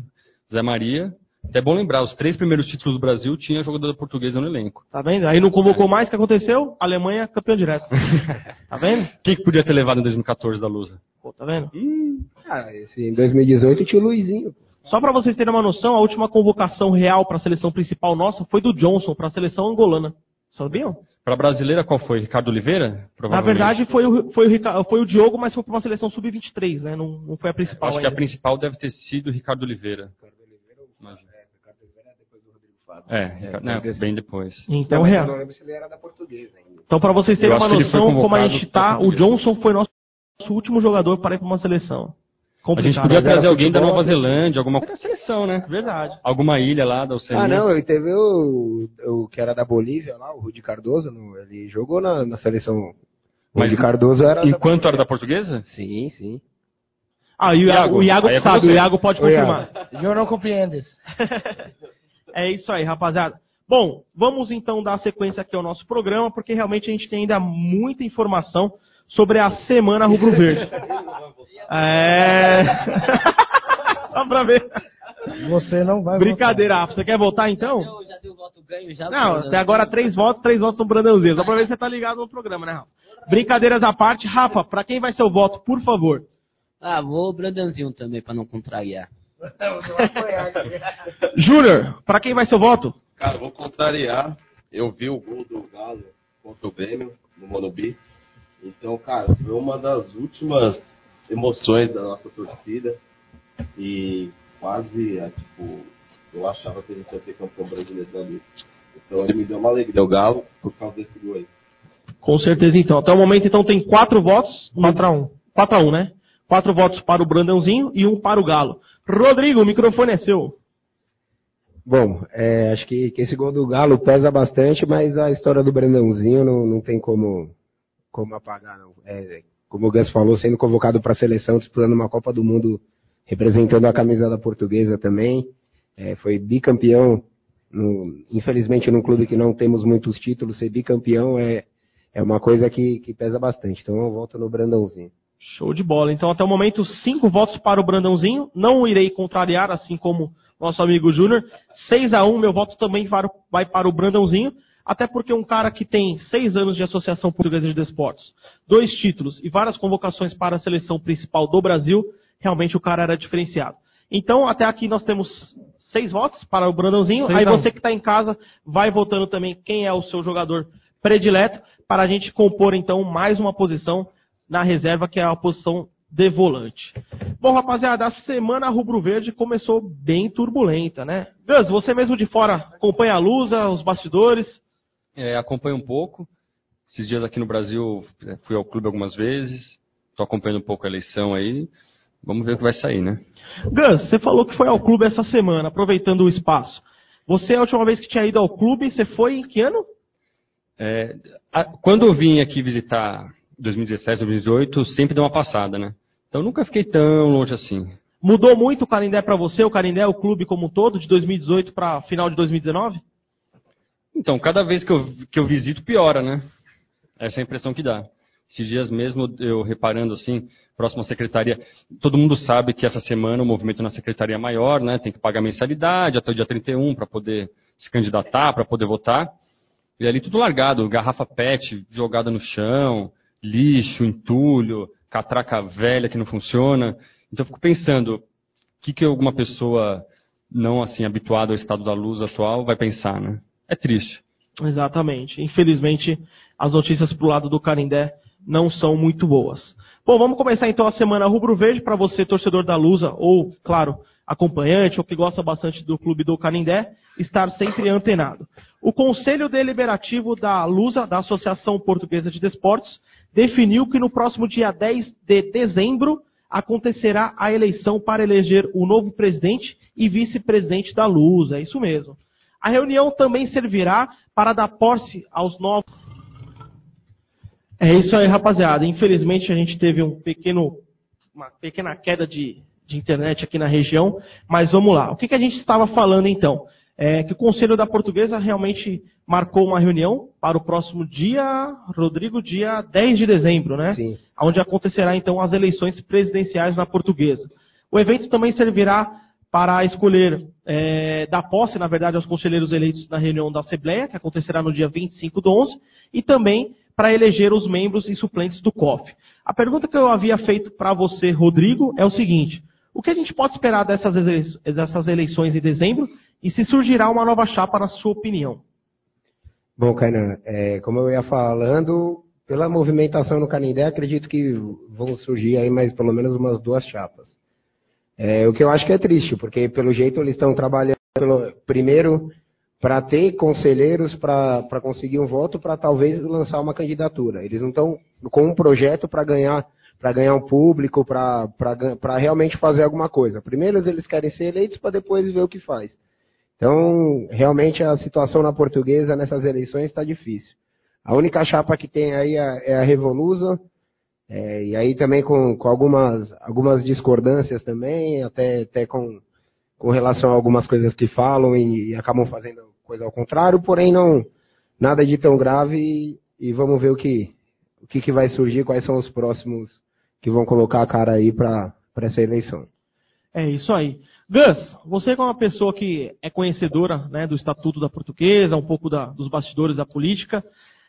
Zé Maria. Até é bom lembrar, os três primeiros títulos do Brasil tinha jogador portuguesa no elenco. Tá vendo? Aí não convocou mais, o que aconteceu? Alemanha campeão direto. tá vendo? Quem que podia ter levado em 2014 da Lusa? Pô, tá vendo? Ah, esse, em 2018 tinha o Luizinho. Só para vocês terem uma noção, a última convocação real para a seleção principal nossa foi do Johnson para a seleção angolana. Sabiam? Para brasileira, qual foi? Ricardo Oliveira? Na verdade, foi o, foi, o, foi o Diogo, mas foi para uma seleção sub-23, né? Não, não foi a principal. Acho que a ainda. principal deve ter sido Ricardo Oliveira. É, Ricardo- não, bem depois. Então, mas real. eu não lembro se ele era da portuguesa ainda. Então, para vocês terem Eu uma noção como a gente tá, o Johnson foi nosso, nosso último jogador para ir para uma seleção. A gente Complicado. podia era trazer alguém da futebol, Nova Zelândia, alguma coisa da seleção, né? Verdade. Alguma ilha lá da Oceania. Ah, não, ele teve o, o que era da Bolívia lá, o Rudi Cardoso, no- ele jogou na, na seleção. O Mas Rudi Cardoso era. da Enquanto era da portuguesa? Sim, sim. Ah, e o Iago, o Iago é sabe, você. o Iago pode confirmar. Eu não compreendes. É isso aí, rapaziada. Bom, vamos então dar sequência aqui ao nosso programa, porque realmente a gente tem ainda muita informação sobre a Semana Rubro-Verde. É... Só pra ver. Você não vai Brincadeira, Rafa. Você quer voltar então? Eu já dei o voto ganho já. Não, até agora três votos, três votos são Brandãozinho. Só pra ver se você tá ligado no programa, né, Rafa? Brincadeiras à parte. Rafa, pra quem vai ser o voto, por favor? Ah, vou o Brandãozinho também, pra não contrariar. Júnior, pra quem vai ser o voto? Cara, vou contrariar. Eu vi o gol do Galo contra o Grêmio no Monobi. Então, cara, foi uma das últimas emoções da nossa torcida. E quase, é, tipo, eu achava que a gente ia ser campeão brasileiro ali. Então ele me deu uma alegria, o Galo, por causa desse gol aí. Com certeza, então. Até o momento, então, tem quatro votos. 4x1. 4x1, né? Quatro votos para o Brandãozinho e um para o Galo. Rodrigo, o microfone é seu. Bom, é, acho que, que esse gol do Galo pesa bastante, mas a história do Brandãozinho não, não tem como, como apagar, não. É, como o Gus falou, sendo convocado para a seleção, disputando uma Copa do Mundo, representando a camisa da portuguesa também. É, foi bicampeão, no- infelizmente num clube que não temos muitos títulos, ser bicampeão é, é uma coisa que, que pesa bastante. Então eu volto no Brandãozinho. Show de bola. Então, até o momento, cinco votos para o Brandãozinho. Não irei contrariar, assim como nosso amigo Júnior. 6 a 1 meu voto também vai- para o Brandãozinho. Até porque um cara que tem seis anos de Associação Portuguesa de Desportos, dois títulos e várias convocações para a seleção principal do Brasil, realmente o cara era diferenciado. Então, até aqui nós temos seis votos para o Brandãozinho. Seis Aí você que está em casa vai votando também quem é o seu jogador predileto para a gente compor então mais uma posição na reserva, que é a posição de volante. Bom, rapaziada, a semana rubro-verde começou bem turbulenta, né? Gus, você mesmo de fora acompanha a Lusa, os bastidores. É, acompanho um pouco. Esses dias aqui no Brasil, é, fui ao clube algumas vezes. Estou acompanhando um pouco a eleição aí. Vamos ver o que vai sair, né? Gus, você falou que foi ao clube essa semana, aproveitando o espaço. Você, a última vez que tinha ido ao clube, você foi em que ano? É, a- quando eu vim aqui visitar 2017, 2018, sempre deu uma passada, né? Então nunca fiquei tão longe assim. Mudou muito o Carindé para você, o Carindé, o clube como um todo, de 2018 para final de 2019? Então, cada vez que eu, que eu visito, piora, né? Essa é a impressão que dá. Esses dias mesmo, eu reparando assim, próxima secretaria, todo mundo sabe que essa semana o movimento na secretaria é maior, né? Tem que pagar mensalidade até o dia 31 para poder se candidatar, para poder votar. E ali tudo largado, garrafa PET jogada no chão, lixo, entulho, catraca velha que não funciona. Então eu fico pensando, o que, que alguma pessoa não assim habituada ao estado da luz atual vai pensar, né? É triste. Exatamente. Infelizmente, as notícias pro lado do Carindé não são muito boas. Bom, vamos começar então a semana rubro-verde para você, torcedor da Lusa, ou, claro, acompanhante, ou que gosta bastante do clube do Canindé, estar sempre antenado. O Conselho Deliberativo da Lusa, da Associação Portuguesa de Desportos, definiu que no próximo dia 10 de dezembro acontecerá a eleição para eleger o novo presidente e vice-presidente da Lusa. É isso mesmo. A reunião também servirá para dar posse aos novos. É isso aí, rapaziada. Infelizmente a gente teve um pequeno, uma pequena queda de, de internet aqui na região, mas vamos lá. O que, que a gente estava falando então? É que o Conselho da Portuguesa realmente marcou uma reunião para o próximo dia, Rodrigo, dia 10 de dezembro, né? Sim. Onde acontecerá então as eleições presidenciais na Portuguesa. O evento também servirá para escolher, é, dar posse, na verdade, aos conselheiros eleitos na reunião da Assembleia, que acontecerá no dia 25 do 11, e também para eleger os membros e suplentes do COF. A pergunta que eu havia feito para você, Rodrigo, é o seguinte: o que a gente pode esperar dessas, eleições, dessas eleições em dezembro e se surgirá uma nova chapa, na sua opinião? Bom, Kainan, é, como eu ia falando, pela movimentação no Canindé, acredito que vão surgir aí mais pelo menos umas duas chapas. É, o que eu acho que é triste, porque pelo jeito eles estão trabalhando pelo, primeiro para ter conselheiros para conseguir um voto para talvez lançar uma candidatura. Eles não estão com um projeto para ganhar para ganhar um público, para realmente fazer alguma coisa. Primeiro eles querem ser eleitos para depois ver o que faz. Então, realmente a situação na portuguesa nessas eleições está difícil. A única chapa que tem aí é, é a Revolusa, é, e aí também com, com algumas, algumas discordâncias também, até, até com, com relação a algumas coisas que falam e, e acabam fazendo coisa ao contrário, porém não nada de tão grave e, e vamos ver o que, o que, que vai surgir, quais são os próximos que vão colocar a cara aí para essa eleição. É isso aí. Gus, você é uma pessoa que é conhecedora né, do Estatuto da Portuguesa, um pouco da, dos bastidores da política.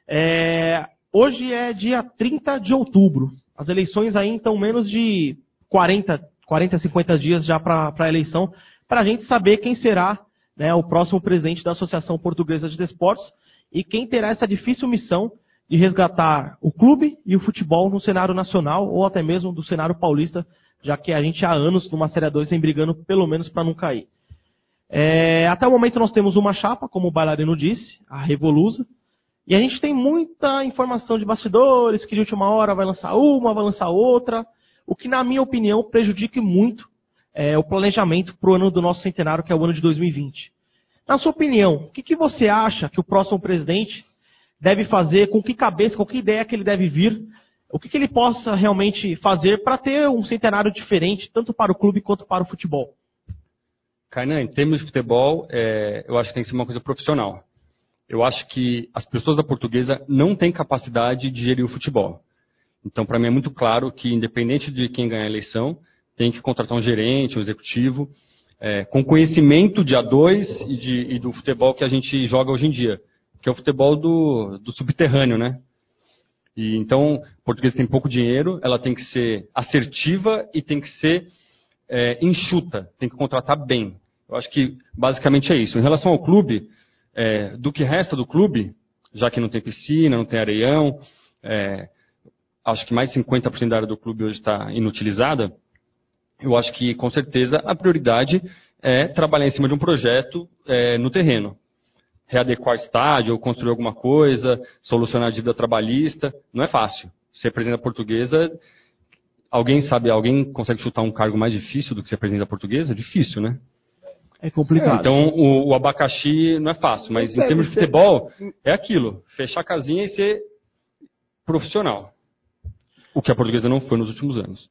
É, hoje é dia 30 de outubro. As eleições aí estão menos de 40, 40 50 dias já para a eleição, para a gente saber quem será né, o próximo presidente da Associação Portuguesa de Desportos e quem terá essa difícil missão de resgatar o clube e o futebol no cenário nacional ou até mesmo do cenário paulista, já que a gente há anos numa Série 2 vem brigando pelo menos para não cair. É, até o momento nós temos uma chapa, como o bailarino disse, a Revolusa, e a gente tem muita informação de bastidores, que de última hora vai lançar uma, vai lançar outra, o que na minha opinião prejudica muito é, o planejamento para o ano do nosso centenário, que é o ano de 2020. Na sua opinião, o que, que você acha que o próximo presidente deve fazer, com que cabeça, com que ideia que ele deve vir, o que, que ele possa realmente fazer para ter um centenário diferente, tanto para o clube quanto para o futebol? Kainan, em termos de futebol, é, eu acho que tem que ser uma coisa profissional. Eu acho que as pessoas da portuguesa não têm capacidade de gerir o futebol. Então, para mim é muito claro que, independente de quem ganhar a eleição, tem que contratar um gerente, um executivo, é, com conhecimento de A2 e, de, e, do futebol que a gente joga hoje em dia, que é o futebol do, do subterrâneo, né? E, então, a portuguesa tem pouco dinheiro, ela tem que ser assertiva e tem que ser é, enxuta, tem que contratar bem. Eu acho que basicamente é isso. Em relação ao clube, é, do que resta do clube, já que não tem piscina, não tem areião, é, acho que mais 50% da área do clube hoje está inutilizada eu acho que, com certeza, a prioridade é trabalhar em cima de um projeto é, no terreno. Readequar estádio, ou construir alguma coisa, solucionar a dívida trabalhista, não é fácil. Ser presidente da portuguesa, alguém sabe, alguém consegue chutar um cargo mais difícil do que ser presidente da portuguesa? Difícil, né? É complicado. Então, o, o abacaxi não é fácil, mas em termos de futebol, é aquilo: fechar a casinha e ser profissional. O que a portuguesa não foi nos últimos anos.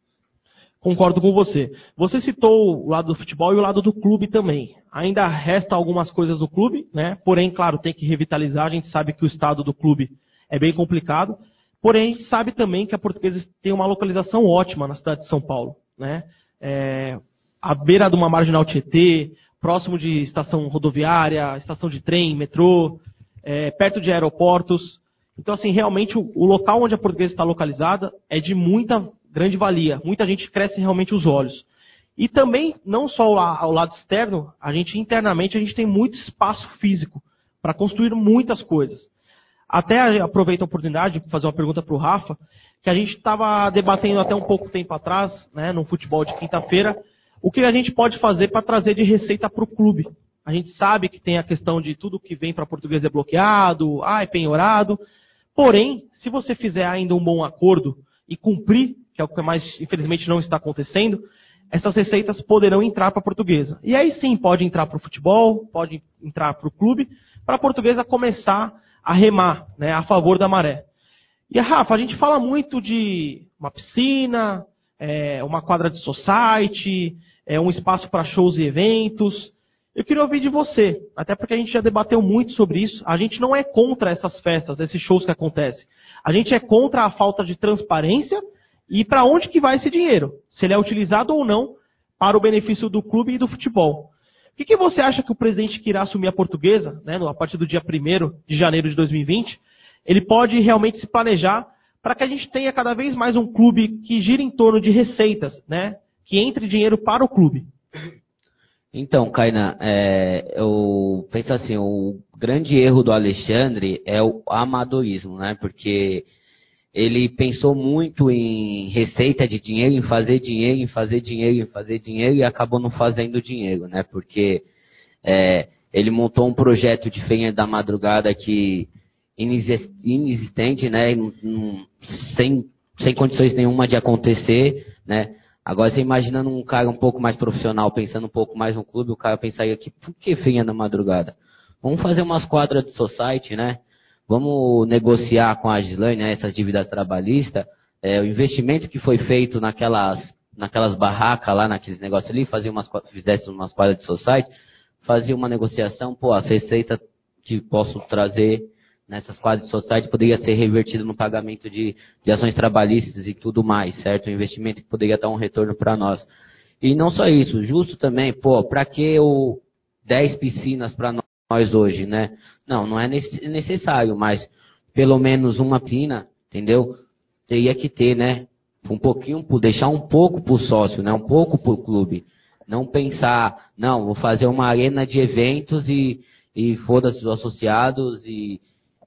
Concordo com você. Você citou o lado do futebol e o lado do clube também. Ainda resta algumas coisas do clube, né? Porém, claro, tem que revitalizar. A gente sabe que o estado do clube é bem complicado. Porém, a gente sabe também que a portuguesa tem uma localização ótima na cidade de São Paulo. Né? É, à beira de uma marginal Tietê, próximo de estação rodoviária, estação de trem, metrô, é, perto de aeroportos. Então, assim, realmente o, o local onde a portuguesa está localizada é de muita grande valia. Muita gente cresce realmente os olhos. E também, não só ao, lado externo, a gente internamente a gente tem muito espaço físico para construir muitas coisas. Até aproveito a oportunidade de fazer uma pergunta para o Rafa, que a gente estava debatendo até um pouco tempo atrás, né, no futebol de quinta-feira, o que a gente pode fazer para trazer de receita para o clube. A gente sabe que tem a questão de tudo que vem para português é bloqueado, ah, é penhorado. Porém, se você fizer ainda um bom acordo e cumprir, que é o que mais, infelizmente, não está acontecendo, essas receitas poderão entrar para a portuguesa. E aí sim, pode entrar para o futebol, pode entrar para o clube, para a portuguesa começar a remar né, a favor da maré. E Rafa, a gente fala muito de uma piscina, é, uma quadra de society, é, um espaço para shows e eventos. Eu queria ouvir de você, até porque a gente já debateu muito sobre isso. A gente não é contra essas festas, esses shows que acontecem. A gente é contra a falta de transparência e para onde que vai esse dinheiro? Se ele é utilizado ou não para o benefício do clube e do futebol. O que, que você acha que o presidente que irá assumir a portuguesa, né, a partir do dia 1 de janeiro de 2020, ele pode realmente se planejar para que a gente tenha cada vez mais um clube que gira em torno de receitas, né, que entre dinheiro para o clube? Então, Kainan, é, eu penso assim, o grande erro do Alexandre é o amadorismo, né? Porque ele pensou muito em receita de dinheiro, em fazer dinheiro, em fazer dinheiro, em fazer dinheiro e acabou não fazendo dinheiro, né? Porque é, ele montou um projeto de feira da madrugada que inexistente, né? Sem, sem condições nenhuma de acontecer, né? Agora você imaginando um cara um pouco mais profissional, pensando um pouco mais no clube, o cara pensaria que por que feira da madrugada? Vamos fazer umas quadras de society, né? Vamos negociar com a Gislaine né, essas dívidas trabalhistas, é, o investimento que foi feito naquelas, naquelas barracas lá, naqueles negócios ali, umas, fizesse umas quadras de society, fazia uma negociação, pô, a receita que posso trazer nessas quadras de society poderia ser revertido no pagamento de, de ações trabalhistas e tudo mais, certo? Um investimento que poderia dar um retorno para nós. E não só isso, justo também, pô, para que o 10 piscinas para nós? Nós hoje, né? Não, não é necessário, mas pelo menos uma pina, entendeu? Teria que ter, né? Um pouquinho, deixar um pouco para o sócio, né? Um pouco para o clube. Não pensar, não, vou fazer uma arena de eventos e, e foda-se os associados e,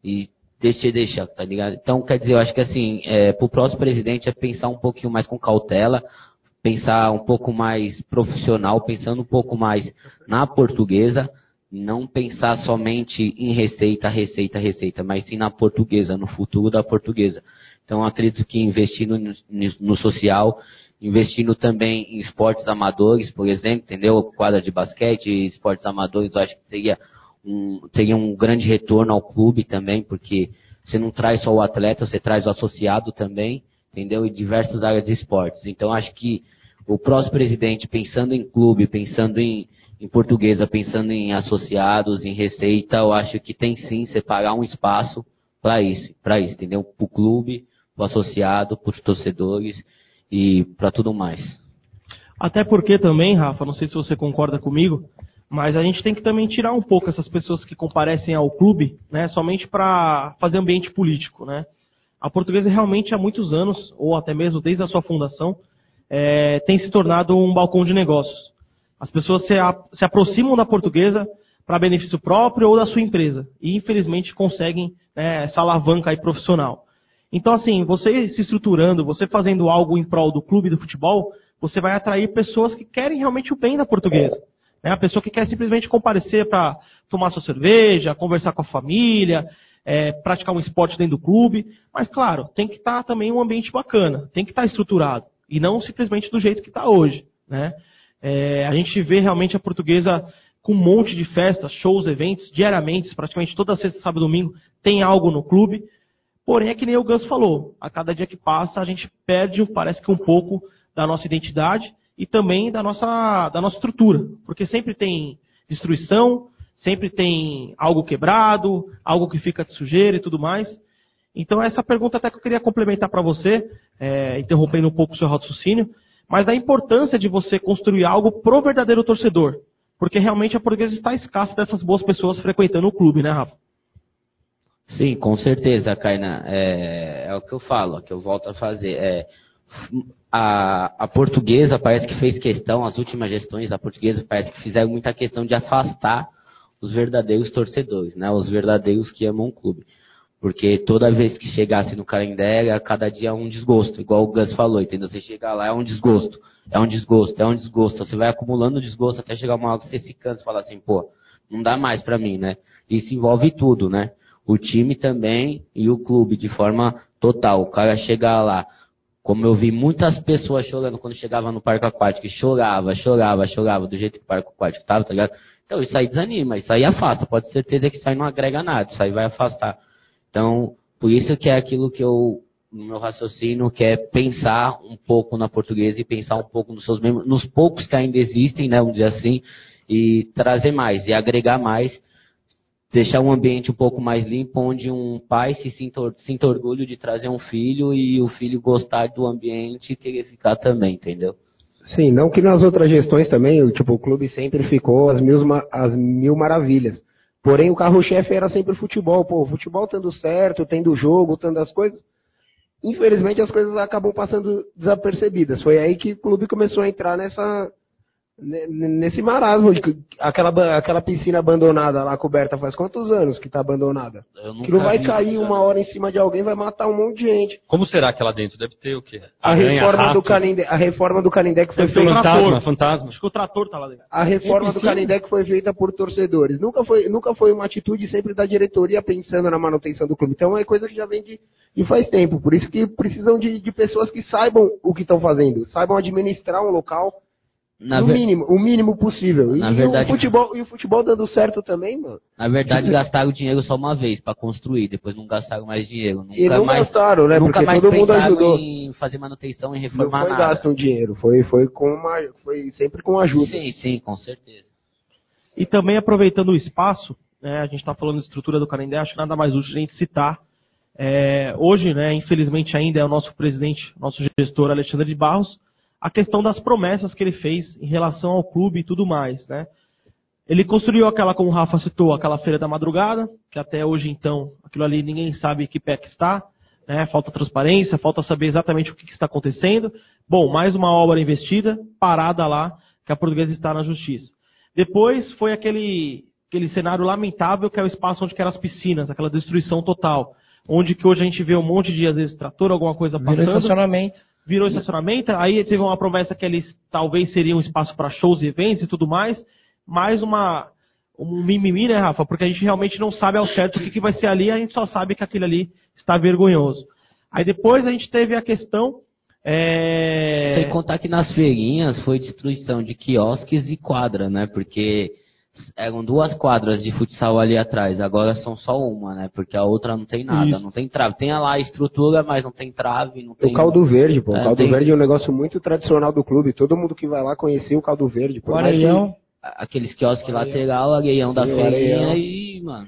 e deixa, deixa, tá ligado? Então, quer dizer, eu acho que assim, é, para o próximo presidente é pensar um pouquinho mais com cautela, pensar um pouco mais profissional, pensando um pouco mais na portuguesa, não pensar somente em receita, receita, receita, mas sim na portuguesa, no futuro da portuguesa. Então, acredito que investindo no, social, investindo também em esportes amadores, por exemplo, entendeu? Quadra de basquete, esportes amadores, eu acho que seria um, teria um grande retorno ao clube também, porque você não traz só o atleta, você traz o associado também, entendeu? E diversas áreas de esportes. Então, acho que o próximo presidente, pensando em clube, pensando em em portuguesa, pensando em associados, em receita, eu acho que tem sim separar um espaço para isso, para isso, entendeu? Para o clube, para o associado, para os torcedores e para tudo mais. Até porque também, Rafa, não sei se você concorda comigo, mas a gente tem que também tirar um pouco essas pessoas que comparecem ao clube, né, somente para fazer ambiente político, né? A portuguesa realmente há muitos anos, ou até mesmo desde a sua fundação, é, tem se tornado um balcão de negócios. As pessoas se, a, se aproximam da portuguesa para benefício próprio ou da sua empresa. E infelizmente conseguem né, essa alavanca aí profissional. Então, assim, você se estruturando, você fazendo algo em prol do clube do futebol, você vai atrair pessoas que querem realmente o bem da portuguesa. Né? A pessoa que quer simplesmente comparecer para tomar sua cerveja, conversar com a família, é, praticar um esporte dentro do clube. Mas, claro, tem que estar tá também um ambiente bacana, tem que estar tá estruturado. E não simplesmente do jeito que está hoje. Né? É, a gente vê realmente a portuguesa com um monte de festas, shows, eventos, diariamente, praticamente toda sexta, sábado e domingo tem algo no clube. Porém, é que nem o Gus falou, a cada dia que passa a gente perde, parece que um pouco da nossa identidade e também da nossa, da nossa estrutura. Porque sempre tem destruição, sempre tem algo quebrado, algo que fica de sujeira e tudo mais. Então, essa pergunta até que eu queria complementar para você, é, interrompendo um pouco o seu raciocínio, mas da importância de você construir algo pro verdadeiro torcedor. Porque realmente a portuguesa está escassa dessas boas pessoas frequentando o clube, né, Rafa? Sim, com certeza, Kainan. É, é o que eu falo, é que eu volto a fazer. É, a, a portuguesa parece que fez questão, as últimas gestões da portuguesa parece que fizeram muita questão de afastar os verdadeiros torcedores, né? Os verdadeiros que amam o clube. Porque toda vez que chegasse no calendário, a cada dia é um desgosto, igual o Gus falou, entendeu? Você chega lá, é um desgosto, é um desgosto, é um desgosto. Você vai acumulando desgosto até chegar uma hora que você se cansa e fala assim, pô, não dá mais pra mim, né? Isso envolve tudo, né? O time também e o clube, de forma total. O cara chega lá, como eu vi muitas pessoas chorando quando chegava no parque aquático, chorava, chorava, chorava, do jeito que o parque aquático estava, tá ligado? Então isso aí desanima, isso aí afasta. Pode ter certeza que isso aí não agrega nada, isso aí vai afastar. Então, por isso que é aquilo que eu, no meu raciocínio, que é pensar um pouco na portuguesa e pensar um pouco nos seus membros, nos poucos que ainda existem, né, vamos dizer assim, e trazer mais, e agregar mais, deixar um ambiente um pouco mais limpo, onde um pai se sinta, sinta orgulho de trazer um filho e o filho gostar do ambiente e querer ficar também, entendeu? Sim, não que nas outras gestões também, tipo, o clube sempre ficou as mil, as mil maravilhas. Porém, o carro-chefe era sempre o futebol. Pô, o futebol tendo certo, tendo jogo, tendo as coisas. Infelizmente, as coisas acabam passando desapercebidas. Foi aí que o clube começou a entrar nessa, nesse marasmo, de aquela, aquela piscina abandonada lá coberta faz quantos anos que está abandonada? Aquilo vai cair isso, uma hora em cima de alguém, vai matar um monte de gente. Como será que lá dentro deve ter o quê? A, reforma, do Canindé, a reforma do Canindé que foi feita... Fantasma, fantasma. Acho que o trator tá lá dentro. A reforma do Canindé que foi feita por torcedores. Nunca foi, nunca foi uma atitude sempre da diretoria pensando na manutenção do clube. Então é coisa que já vem de, de faz tempo. Por isso que precisam de, de pessoas que saibam o que estão fazendo, saibam administrar um local na no ver... mínimo, o mínimo possível. Na e, verdade, o futebol, e o futebol dando certo também, mano. Na verdade, gastaram dinheiro só uma vez para construir, depois não gastaram mais dinheiro. Nunca e não mais, gastaram, né? Nunca Porque mais todo mundo ajudou. em fazer manutenção e reformar não foi nada. gasto um dinheiro, foi, foi, com uma, foi sempre com ajuda. Sim, sim, com certeza. E também aproveitando o espaço, né, a gente está falando de estrutura do Canindé, acho nada mais útil a gente citar. É, hoje, né, infelizmente ainda é o nosso presidente, nosso gestor Alexandre de Barros, a questão das promessas que ele fez em relação ao clube e tudo mais, né? Ele construiu aquela, como o Rafa citou, aquela feira da madrugada, que até hoje então, aquilo ali ninguém sabe que pé que está, né? Falta transparência, falta saber exatamente o que, que está acontecendo. Bom, mais uma obra investida, parada lá, que a portuguesa está na justiça. Depois foi aquele, aquele cenário lamentável que é o espaço onde eram as piscinas, aquela destruição total. Onde que hoje a gente vê um monte de, às vezes, trator, alguma coisa passando. Virou estacionamento virou estacionamento, aí teve uma promessa que eles talvez seriam um espaço para shows e eventos e tudo mais, mais uma um mimimi, né, Rafa? Porque a gente realmente não sabe ao certo o que, que vai ser ali, a gente só sabe que aquilo ali está vergonhoso. Aí depois a gente teve a questão. É... Sem contar que nas feirinhas foi destruição de quiosques e quadra, né? Porque eram duas quadras de futsal ali atrás, agora são só uma, né? Porque a outra não tem nada, Isso. não tem trave. Tem lá a estrutura, mas não tem trave, não tem... O caldo verde, pô. É, o caldo tem... verde é um negócio muito tradicional do clube. Todo mundo que vai lá conhecia o caldo verde. Pô. O areião. Aqueles quiosques lateral, areião da feirinha e, mano,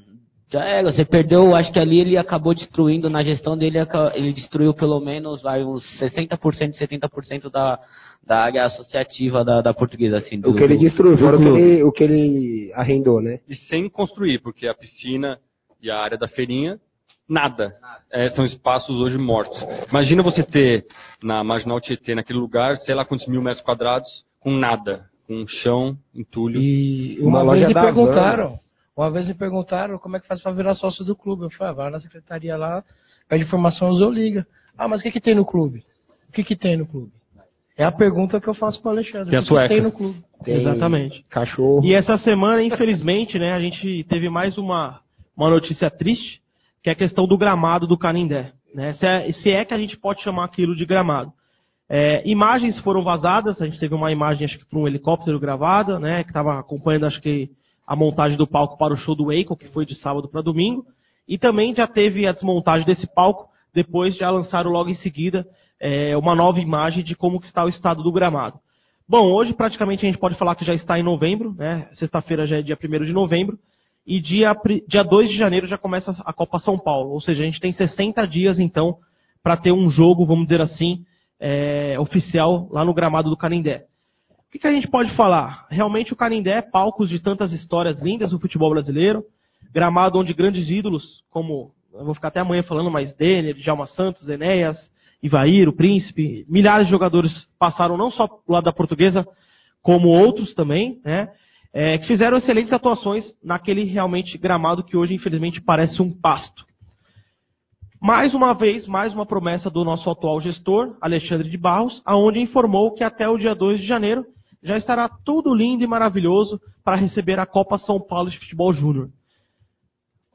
já era. Você perdeu, acho que ali ele acabou destruindo, na gestão dele, ele destruiu pelo menos vai, uns 60%, 70% da, da área associativa da, da portuguesa. Assim, do, o que ele destruiu, fora o que ele, o que ele arrendou, né? E sem construir, porque a piscina e a área da feirinha, nada. É, são espaços hoje mortos. Imagina você ter na Marginal Tietê, naquele lugar, sei lá quantos mil metros quadrados, com nada. Com chão, entulho. E uma, uma vez me perguntaram, uma vez me perguntaram como é que faz para virar sócio do clube. Eu falei, ah, vai na secretaria lá, pede informações ou liga. Ah, mas o que, que tem no clube? O que, que tem no clube? É a pergunta que eu faço para o Alexandre. Tem a sueca. Tem no clube. Tem Exatamente. Cachorro. E essa semana, infelizmente, né, a gente teve mais uma, uma notícia triste, que é a questão do gramado do Canindé. Né? Se, é, se é que a gente pode chamar aquilo de gramado. É, imagens foram vazadas, a gente teve uma imagem, acho que por um helicóptero gravada, né, que estava acompanhando, acho que, a montagem do palco para o show do Waco, que foi de sábado para domingo. E também já teve a desmontagem desse palco, depois já lançaram logo em seguida é, uma nova imagem de como está o estado do gramado. Bom, hoje praticamente a gente pode falar que já está em novembro, né? Sexta-feira já é dia 1 de novembro. E dia, dia 2 de janeiro já começa a Copa São Paulo. Ou seja, a gente tem 60 dias, então, para ter um jogo, vamos dizer assim, é, oficial lá no gramado do Canindé. O que, que a gente pode falar? Realmente o Canindé é palcos de tantas histórias lindas do futebol brasileiro. Gramado onde grandes ídolos, como, eu vou ficar até amanhã falando, mas Denner, Djalma Santos, Enéas, Ivair, o Príncipe, milhares de jogadores passaram não só do lado da portuguesa, como outros também, né? é, que fizeram excelentes atuações naquele realmente gramado que hoje, infelizmente, parece um pasto. Mais uma vez, mais uma promessa do nosso atual gestor, Alexandre de Barros, aonde informou que até o dia 2 de janeiro já estará tudo lindo e maravilhoso para receber a Copa São Paulo de Futebol Júnior.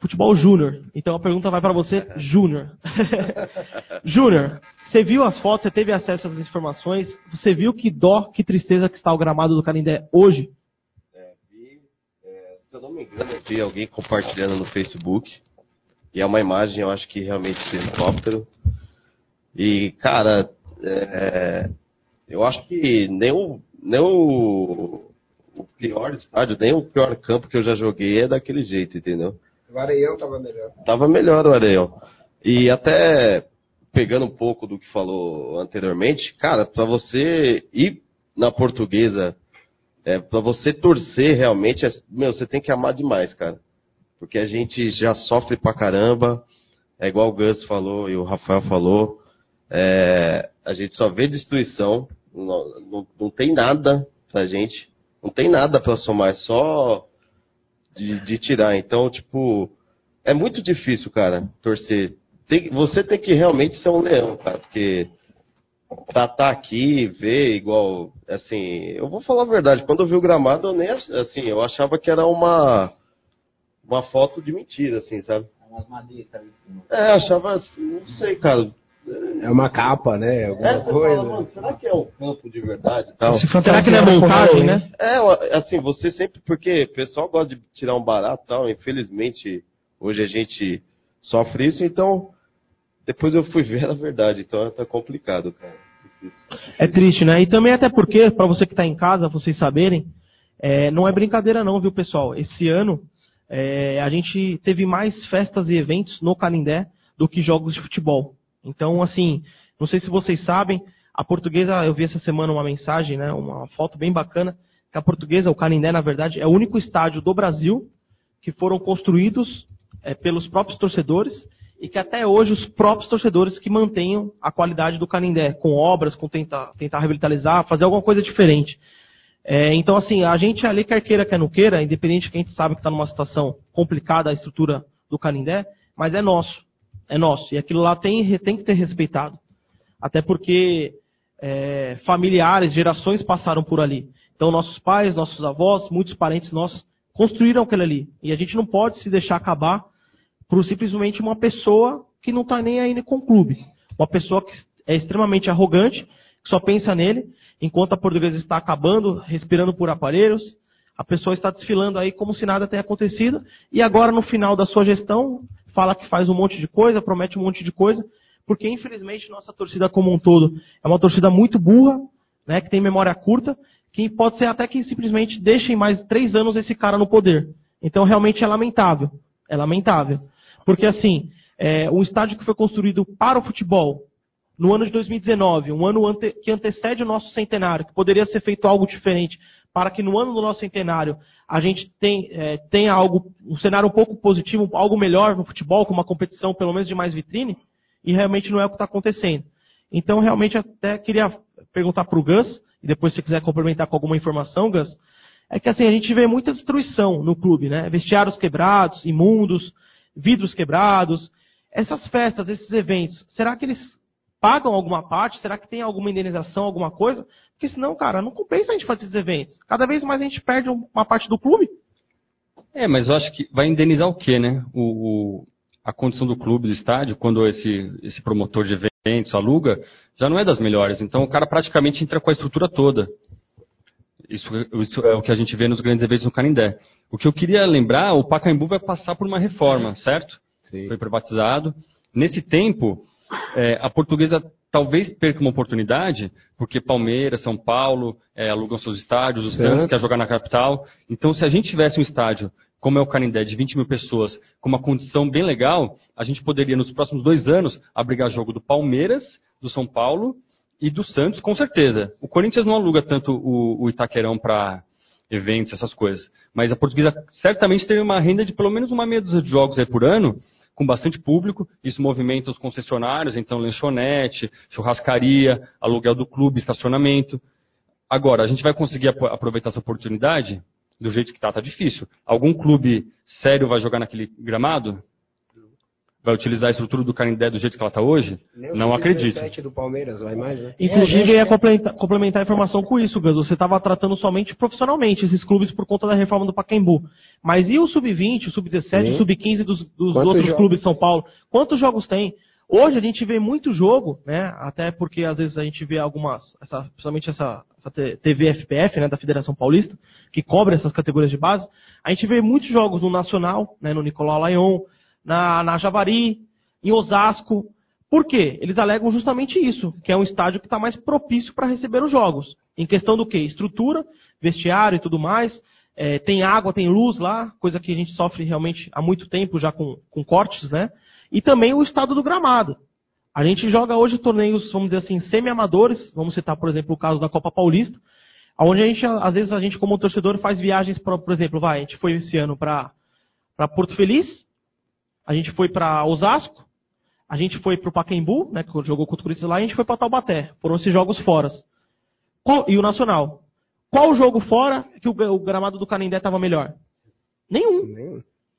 Futebol Júnior. Então a pergunta vai para você, Júnior. Júnior, você viu as fotos, você teve acesso às informações, você viu que dó, que tristeza que está o gramado do Canindé hoje? Se eu não me engano, eu vi alguém compartilhando no Facebook. E é uma imagem, eu acho que realmente de helicóptero. E, cara, é, eu acho que nem o, nem o, o pior estádio, nem o pior campo que eu já joguei é daquele jeito, entendeu? O Areião tava melhor. Tava melhor o Areião. E até pegando um pouco do que falou anteriormente, cara, para você ir na portuguesa, é, para você torcer realmente, é, meu, você tem que amar demais, cara. Porque a gente já sofre pra caramba, é igual o Gus falou e o Rafael falou, é, a gente só vê destruição, não, não, não tem nada pra gente, não tem nada pra somar, é só de, de tirar. Então, tipo, é muito difícil, cara, torcer. Tem- você tem que realmente ser um leão, cara, porque pra estar aqui, ver igual, assim, eu vou falar a verdade, quando eu vi o gramado, eu nem, assim, eu achava que era uma, uma foto de mentira, assim, sabe? É, achava, assim, não sei, cara. É uma capa, né? Alguma É, coisa. fala, será que é um campo de verdade tal? Se Será que não é montagem, né? É, assim, você sempre, porque o pessoal gosta de tirar um barato e tal, infelizmente, hoje a gente sofre isso, então, depois eu fui ver a verdade, então tá complicado, cara. Difícil. É triste, né? E também até porque, para você que está em casa, vocês saberem, é, não é brincadeira não, viu, pessoal? Esse ano, é, a gente teve mais festas e eventos no Canindé do que jogos de futebol. Então, assim, não sei se vocês sabem, a portuguesa, eu vi essa semana uma mensagem, né, uma foto bem bacana, que a portuguesa, o Canindé, na verdade, é o único estádio do Brasil que foram construídos é, pelos próprios torcedores e que até hoje os próprios torcedores que mantenham a qualidade do Canindé, com obras, com tentar, tentar revitalizar, fazer alguma coisa diferente. É, então, assim, a gente ali, quer queira, quer não queira, independente que a gente sabe que está numa situação complicada a estrutura do Canindé, mas é nosso. É nosso. E aquilo lá tem, tem que ter respeitado. Até porque é, familiares, gerações passaram por ali. Então, nossos pais, nossos avós, muitos parentes nossos construíram aquilo ali. E a gente não pode se deixar acabar por simplesmente uma pessoa que não está nem aí com o clube. Uma pessoa que é extremamente arrogante, que só pensa nele, enquanto a portuguesa está acabando, respirando por aparelhos, a pessoa está desfilando aí como se nada tenha acontecido, e agora no final da sua gestão, fala que faz um monte de coisa, promete um monte de coisa, porque infelizmente nossa torcida como um todo é uma torcida muito burra, né, que tem memória curta, que pode ser até que simplesmente deixem mais três anos esse cara no poder. Então realmente é lamentável. É lamentável. Porque assim, é, o estádio que foi construído para o futebol, no ano de 2019, um ano ante, que antecede o nosso centenário, que poderia ser feito algo diferente, para que no ano do nosso centenário a gente tem, é, tenha algo, um cenário um pouco positivo, algo melhor no futebol, com uma competição pelo menos de mais vitrine, e realmente não é o que está acontecendo. Então, realmente, até queria perguntar para o Gus, e depois se quiser complementar com alguma informação, Gus, é que assim, a gente vê muita destruição no clube, né? Vestiários quebrados, imundos, vidros quebrados. Essas festas, esses eventos, será que eles pagam alguma parte? Será que tem alguma indenização, alguma coisa? Porque senão, cara, não compensa a gente fazer esses eventos. Cada vez mais a gente perde uma parte do clube. É, mas eu acho que vai indenizar o quê, né? O, o- a condição do clube, do estádio, quando esse, esse promotor de eventos aluga, já não é das melhores. Então o cara praticamente entra com a estrutura toda. Isso, isso é o que a gente vê nos grandes eventos no Canindé. O que eu queria lembrar, o Pacaembu vai passar por uma reforma, certo? Foi privatizado. Nesse tempo, é, a portuguesa talvez perca uma oportunidade, porque Palmeiras, São Paulo é, alugam seus estádios, o. Santos quer jogar na capital. Então, se a gente tivesse um estádio como é o Canindé, de 20 mil pessoas, com uma condição bem legal, a gente poderia, nos próximos dois anos, abrigar jogo do Palmeiras, do São Paulo e do Santos, com certeza. O Corinthians não aluga tanto o, o Itaquerão para eventos, essas coisas. Mas a portuguesa certamente tem uma renda de pelo menos uma meia dúzia de jogos aí por ano, com bastante público. Isso movimenta os concessionários, então lanchonete, churrascaria, aluguel do clube, estacionamento. Agora, a gente vai conseguir ap- aproveitar essa oportunidade? Do jeito que tá, tá difícil. Algum clube sério vai jogar naquele gramado? Vai utilizar a estrutura do Canindé do jeito que ela está hoje? O Não acredito. 17 do Palmeiras, vai mais, né? Inclusive, eu ia complementar, complementar a informação com isso, Gus. Você estava tratando somente profissionalmente esses clubes por conta da reforma do Pacaembu. Mas e o Sub-20, o Sub-17, Sim. o Sub-15 dos, dos outros jogos? clubes de São Paulo? Quantos jogos tem? Hoje a gente vê muito jogo, né? Até porque às vezes a gente vê algumas, essa, principalmente essa, essa TV FPF, né, da Federação Paulista, que cobre essas categorias de base. A gente vê muitos jogos no Nacional, né, no Nicolau Lyon, na, na Javari, em Osasco. Por quê? Eles alegam justamente isso, que é um estádio que está mais propício para receber os jogos. Em questão do quê? Estrutura, vestiário e tudo mais. É, tem água, tem luz lá, coisa que a gente sofre realmente há muito tempo já com, com cortes, né? E também o estado do gramado. A gente joga hoje torneios, vamos dizer assim, semi-amadores. Vamos citar, por exemplo, o caso da Copa Paulista, onde a gente, às vezes, a gente, como torcedor, faz viagens, pra, por exemplo, vai, a gente foi esse ano para Porto Feliz, a gente foi para Osasco, a gente foi para o Pacaembu, né, que jogou contra o Corinthians lá, e a gente foi para Taubaté. Foram esses jogos fora. Qual- e o Nacional. Qual jogo fora que o, o gramado do Canindé estava melhor? Nenhum.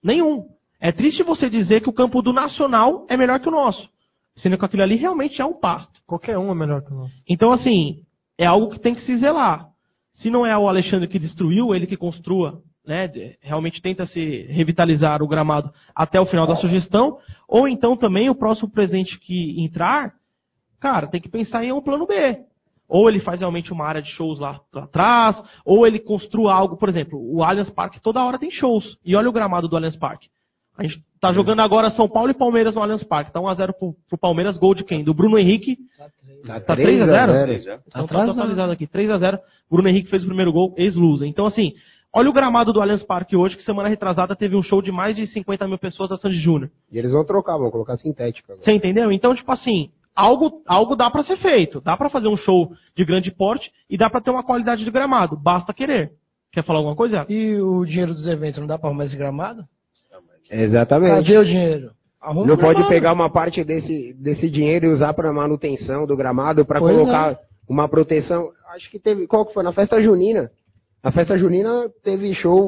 Nenhum. É triste você dizer que o campo do Nacional é melhor que o nosso. Sendo que aquilo ali realmente é um pasto. Qualquer um é melhor que o nosso. Então, assim, é algo que tem que se zelar. Se não é o Alexandre que destruiu, ele que construa, né? Realmente tenta se revitalizar o gramado até o final da sugestão. Ou então também o próximo presidente que entrar, cara, tem que pensar em um plano B. Ou ele faz realmente uma área de shows lá pra atrás, ou ele construa algo, por exemplo, o Allianz Parque toda hora tem shows. E olha o gramado do Allianz Parque. A gente tá jogando agora São Paulo e Palmeiras no Allianz Parque. Tá 1x0 pro, pro Palmeiras, gol de quem? Do Bruno Henrique. Tá Tá 3 a 0 3x0? já. Então tá atualizado aqui. 3x0. Bruno Henrique fez o primeiro gol, ex-lusa. Então, assim, olha o gramado do Allianz Parque hoje, que semana retrasada teve um show de mais de 50 mil pessoas da Sandy Júnior. E eles vão trocar, vão colocar sintética. agora. Você entendeu? Então, tipo assim, algo, algo dá pra ser feito. Dá pra fazer um show de grande porte e dá pra ter uma qualidade de gramado. Basta querer. Quer falar alguma coisa? E o dinheiro dos eventos não dá pra arrumar esse gramado? Exatamente. Cadê o dinheiro? Arruma Não o pode pegar uma parte desse, desse dinheiro e usar para manutenção do gramado, para colocar é. uma proteção. Acho que teve. Qual que foi? Na festa junina. Na festa junina teve show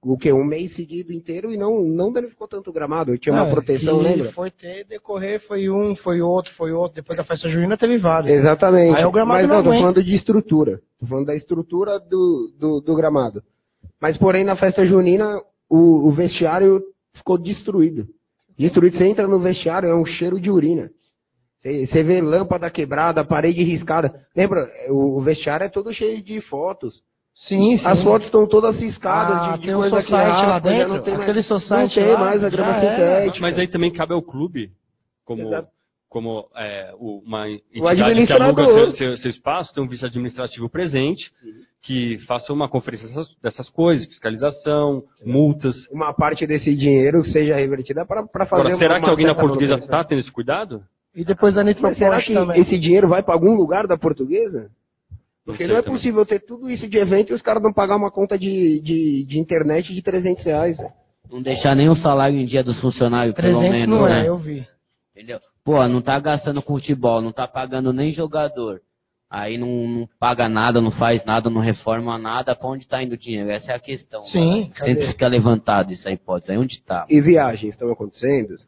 o que? Um mês seguido inteiro e não, não danificou tanto o gramado. Tinha uma É, proteção, que lembra? Foi ter, decorrer, foi um, foi outro, foi outro. Depois da festa junina teve vários. Exatamente. Aí o gramado Mas não não, tô falando de estrutura. Tô falando da estrutura do, do, do gramado. Mas, porém, na festa junina, o, o vestiário ficou destruído. Destruído. Você entra no vestiário, é um cheiro de urina. Você, você vê lâmpada quebrada, parede riscada. Lembra, o, o vestiário é todo cheio de fotos. Sim, sim. As fotos estão todas ciscadas Ah, de, de tem um society lá dentro? Não tem mais, Aquele não society tem lá, mais a grama já era. sintética. Mas aí também cabe ao clube, como, Exato. como é, uma entidade que aluga seu, seu- seu espaço, tem um vice-administrativo presente, que faça uma conferência dessas, dessas coisas, fiscalização, multas. Uma parte desse dinheiro seja revertida para fazer Agora, será uma que alguém na portuguesa está tendo esse cuidado? E depois a Mas será Nitropost que também. esse dinheiro vai para algum lugar da portuguesa? Porque não é também. possível ter tudo isso de evento e os caras não pagar uma conta de, de, de internet de 300 reais. velho. Não deixar nem o salário em dia dos funcionários, pelo 300 menos, não né? é, eu vi. Entendeu? Pô, não tá gastando com futebol, não tá pagando nem jogador. Aí não, não paga nada, não faz nada, não reforma nada. Pra onde tá indo o dinheiro? Essa é a questão. Sim, né? cadê? Sempre fica levantado essa hipótese. Aí onde tá? E viagens estão acontecendo?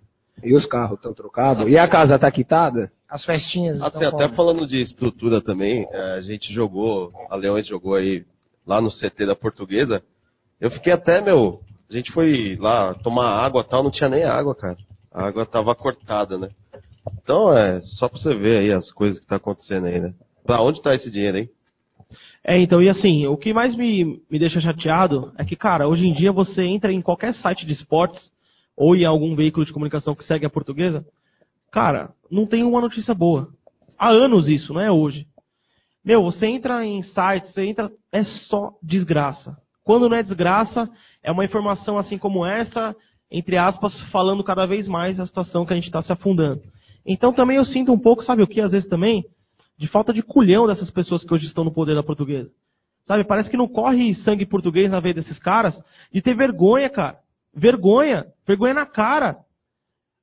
E os carros estão trocados? E a casa está quitada? As festinhas Assim, estão até como? falando de estrutura também, eh, a gente jogou, a Leões jogou aí lá no CT da Portuguesa. Eu fiquei até, meu, a gente foi lá tomar água e tal, não tinha nem água, cara. A água tava cortada, né? Então, é só pra você ver aí as coisas que tá acontecendo aí, né? Pra onde tá esse dinheiro, hein? É, então, e assim, o que mais me, me deixa chateado é que, cara, hoje em dia você entra em qualquer site de esportes ou em algum veículo de comunicação que segue a portuguesa, cara, não tem uma notícia boa. Há anos isso, não é hoje. Meu, você entra em sites, você entra, é só desgraça. Quando não é desgraça, é uma informação assim como essa, entre aspas, falando cada vez mais a situação que a gente está se afundando. Então também eu sinto um pouco, sabe o que, às vezes também? De falta de culhão dessas pessoas que hoje estão no poder da portuguesa. Sabe, parece que não corre sangue português na veia desses caras de ter vergonha, cara. Vergonha. Vergonha na cara.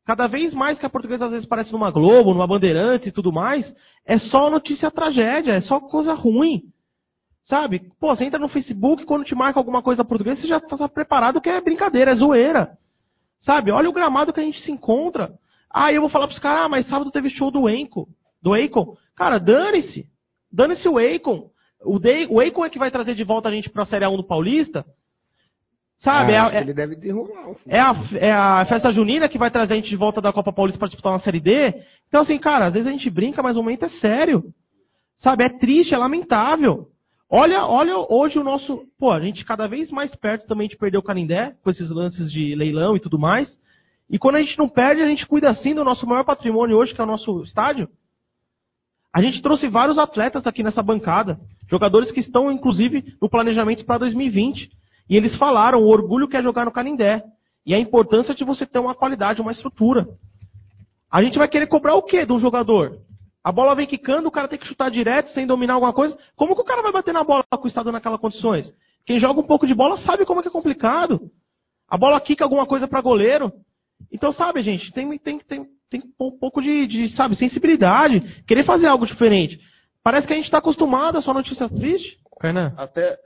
Cada vez mais que a portuguesa às vezes aparece numa Globo, numa Bandeirantes e tudo mais, é só notícia tragédia, é só coisa ruim. Sabe? Pô, você entra no Facebook, quando te marca alguma coisa portuguesa, você já está preparado que é brincadeira, é zoeira. Sabe? Olha o gramado que a gente se encontra. Ah, eu vou falar pros caras, ah, mas sábado teve show do Enco. Do Akon. Cara, dane-se. Dane-se o Akon. O, Akon é que vai trazer de volta a gente pra Série 1 do Paulista. Sabe? Ah, é, ele deve derrubar. é, a, é a festa junina que vai trazer a gente de volta da Copa Paulista para disputar uma Série D. Então, assim, cara, às vezes a gente brinca, mas o momento é sério. Sabe? É triste, é lamentável. Olha, olha hoje o nosso. Pô, a gente cada vez mais perto também de perder o Canindé, com esses lances de leilão e tudo mais. E quando a gente não perde, a gente cuida assim do nosso maior patrimônio hoje, que é o nosso estádio. A gente trouxe vários atletas aqui nessa bancada, jogadores que estão, inclusive, no planejamento para 2020. E eles falaram o orgulho que é jogar no Canindé. E a importância de você ter uma qualidade, uma estrutura. A gente vai querer cobrar o quê de um jogador? A bola vem quicando, o cara tem que chutar direto, sem dominar alguma coisa. Como que o cara vai bater na bola com o estado naquelas condições? Quem joga um pouco de bola sabe como é que é complicado. A bola quica alguma coisa para goleiro. Então, sabe, gente, tem, tem, tem, tem um pouco de, de, sabe, sensibilidade. Querer fazer algo diferente. Parece que a gente está acostumado a só notícias tristes. Kainan, Até,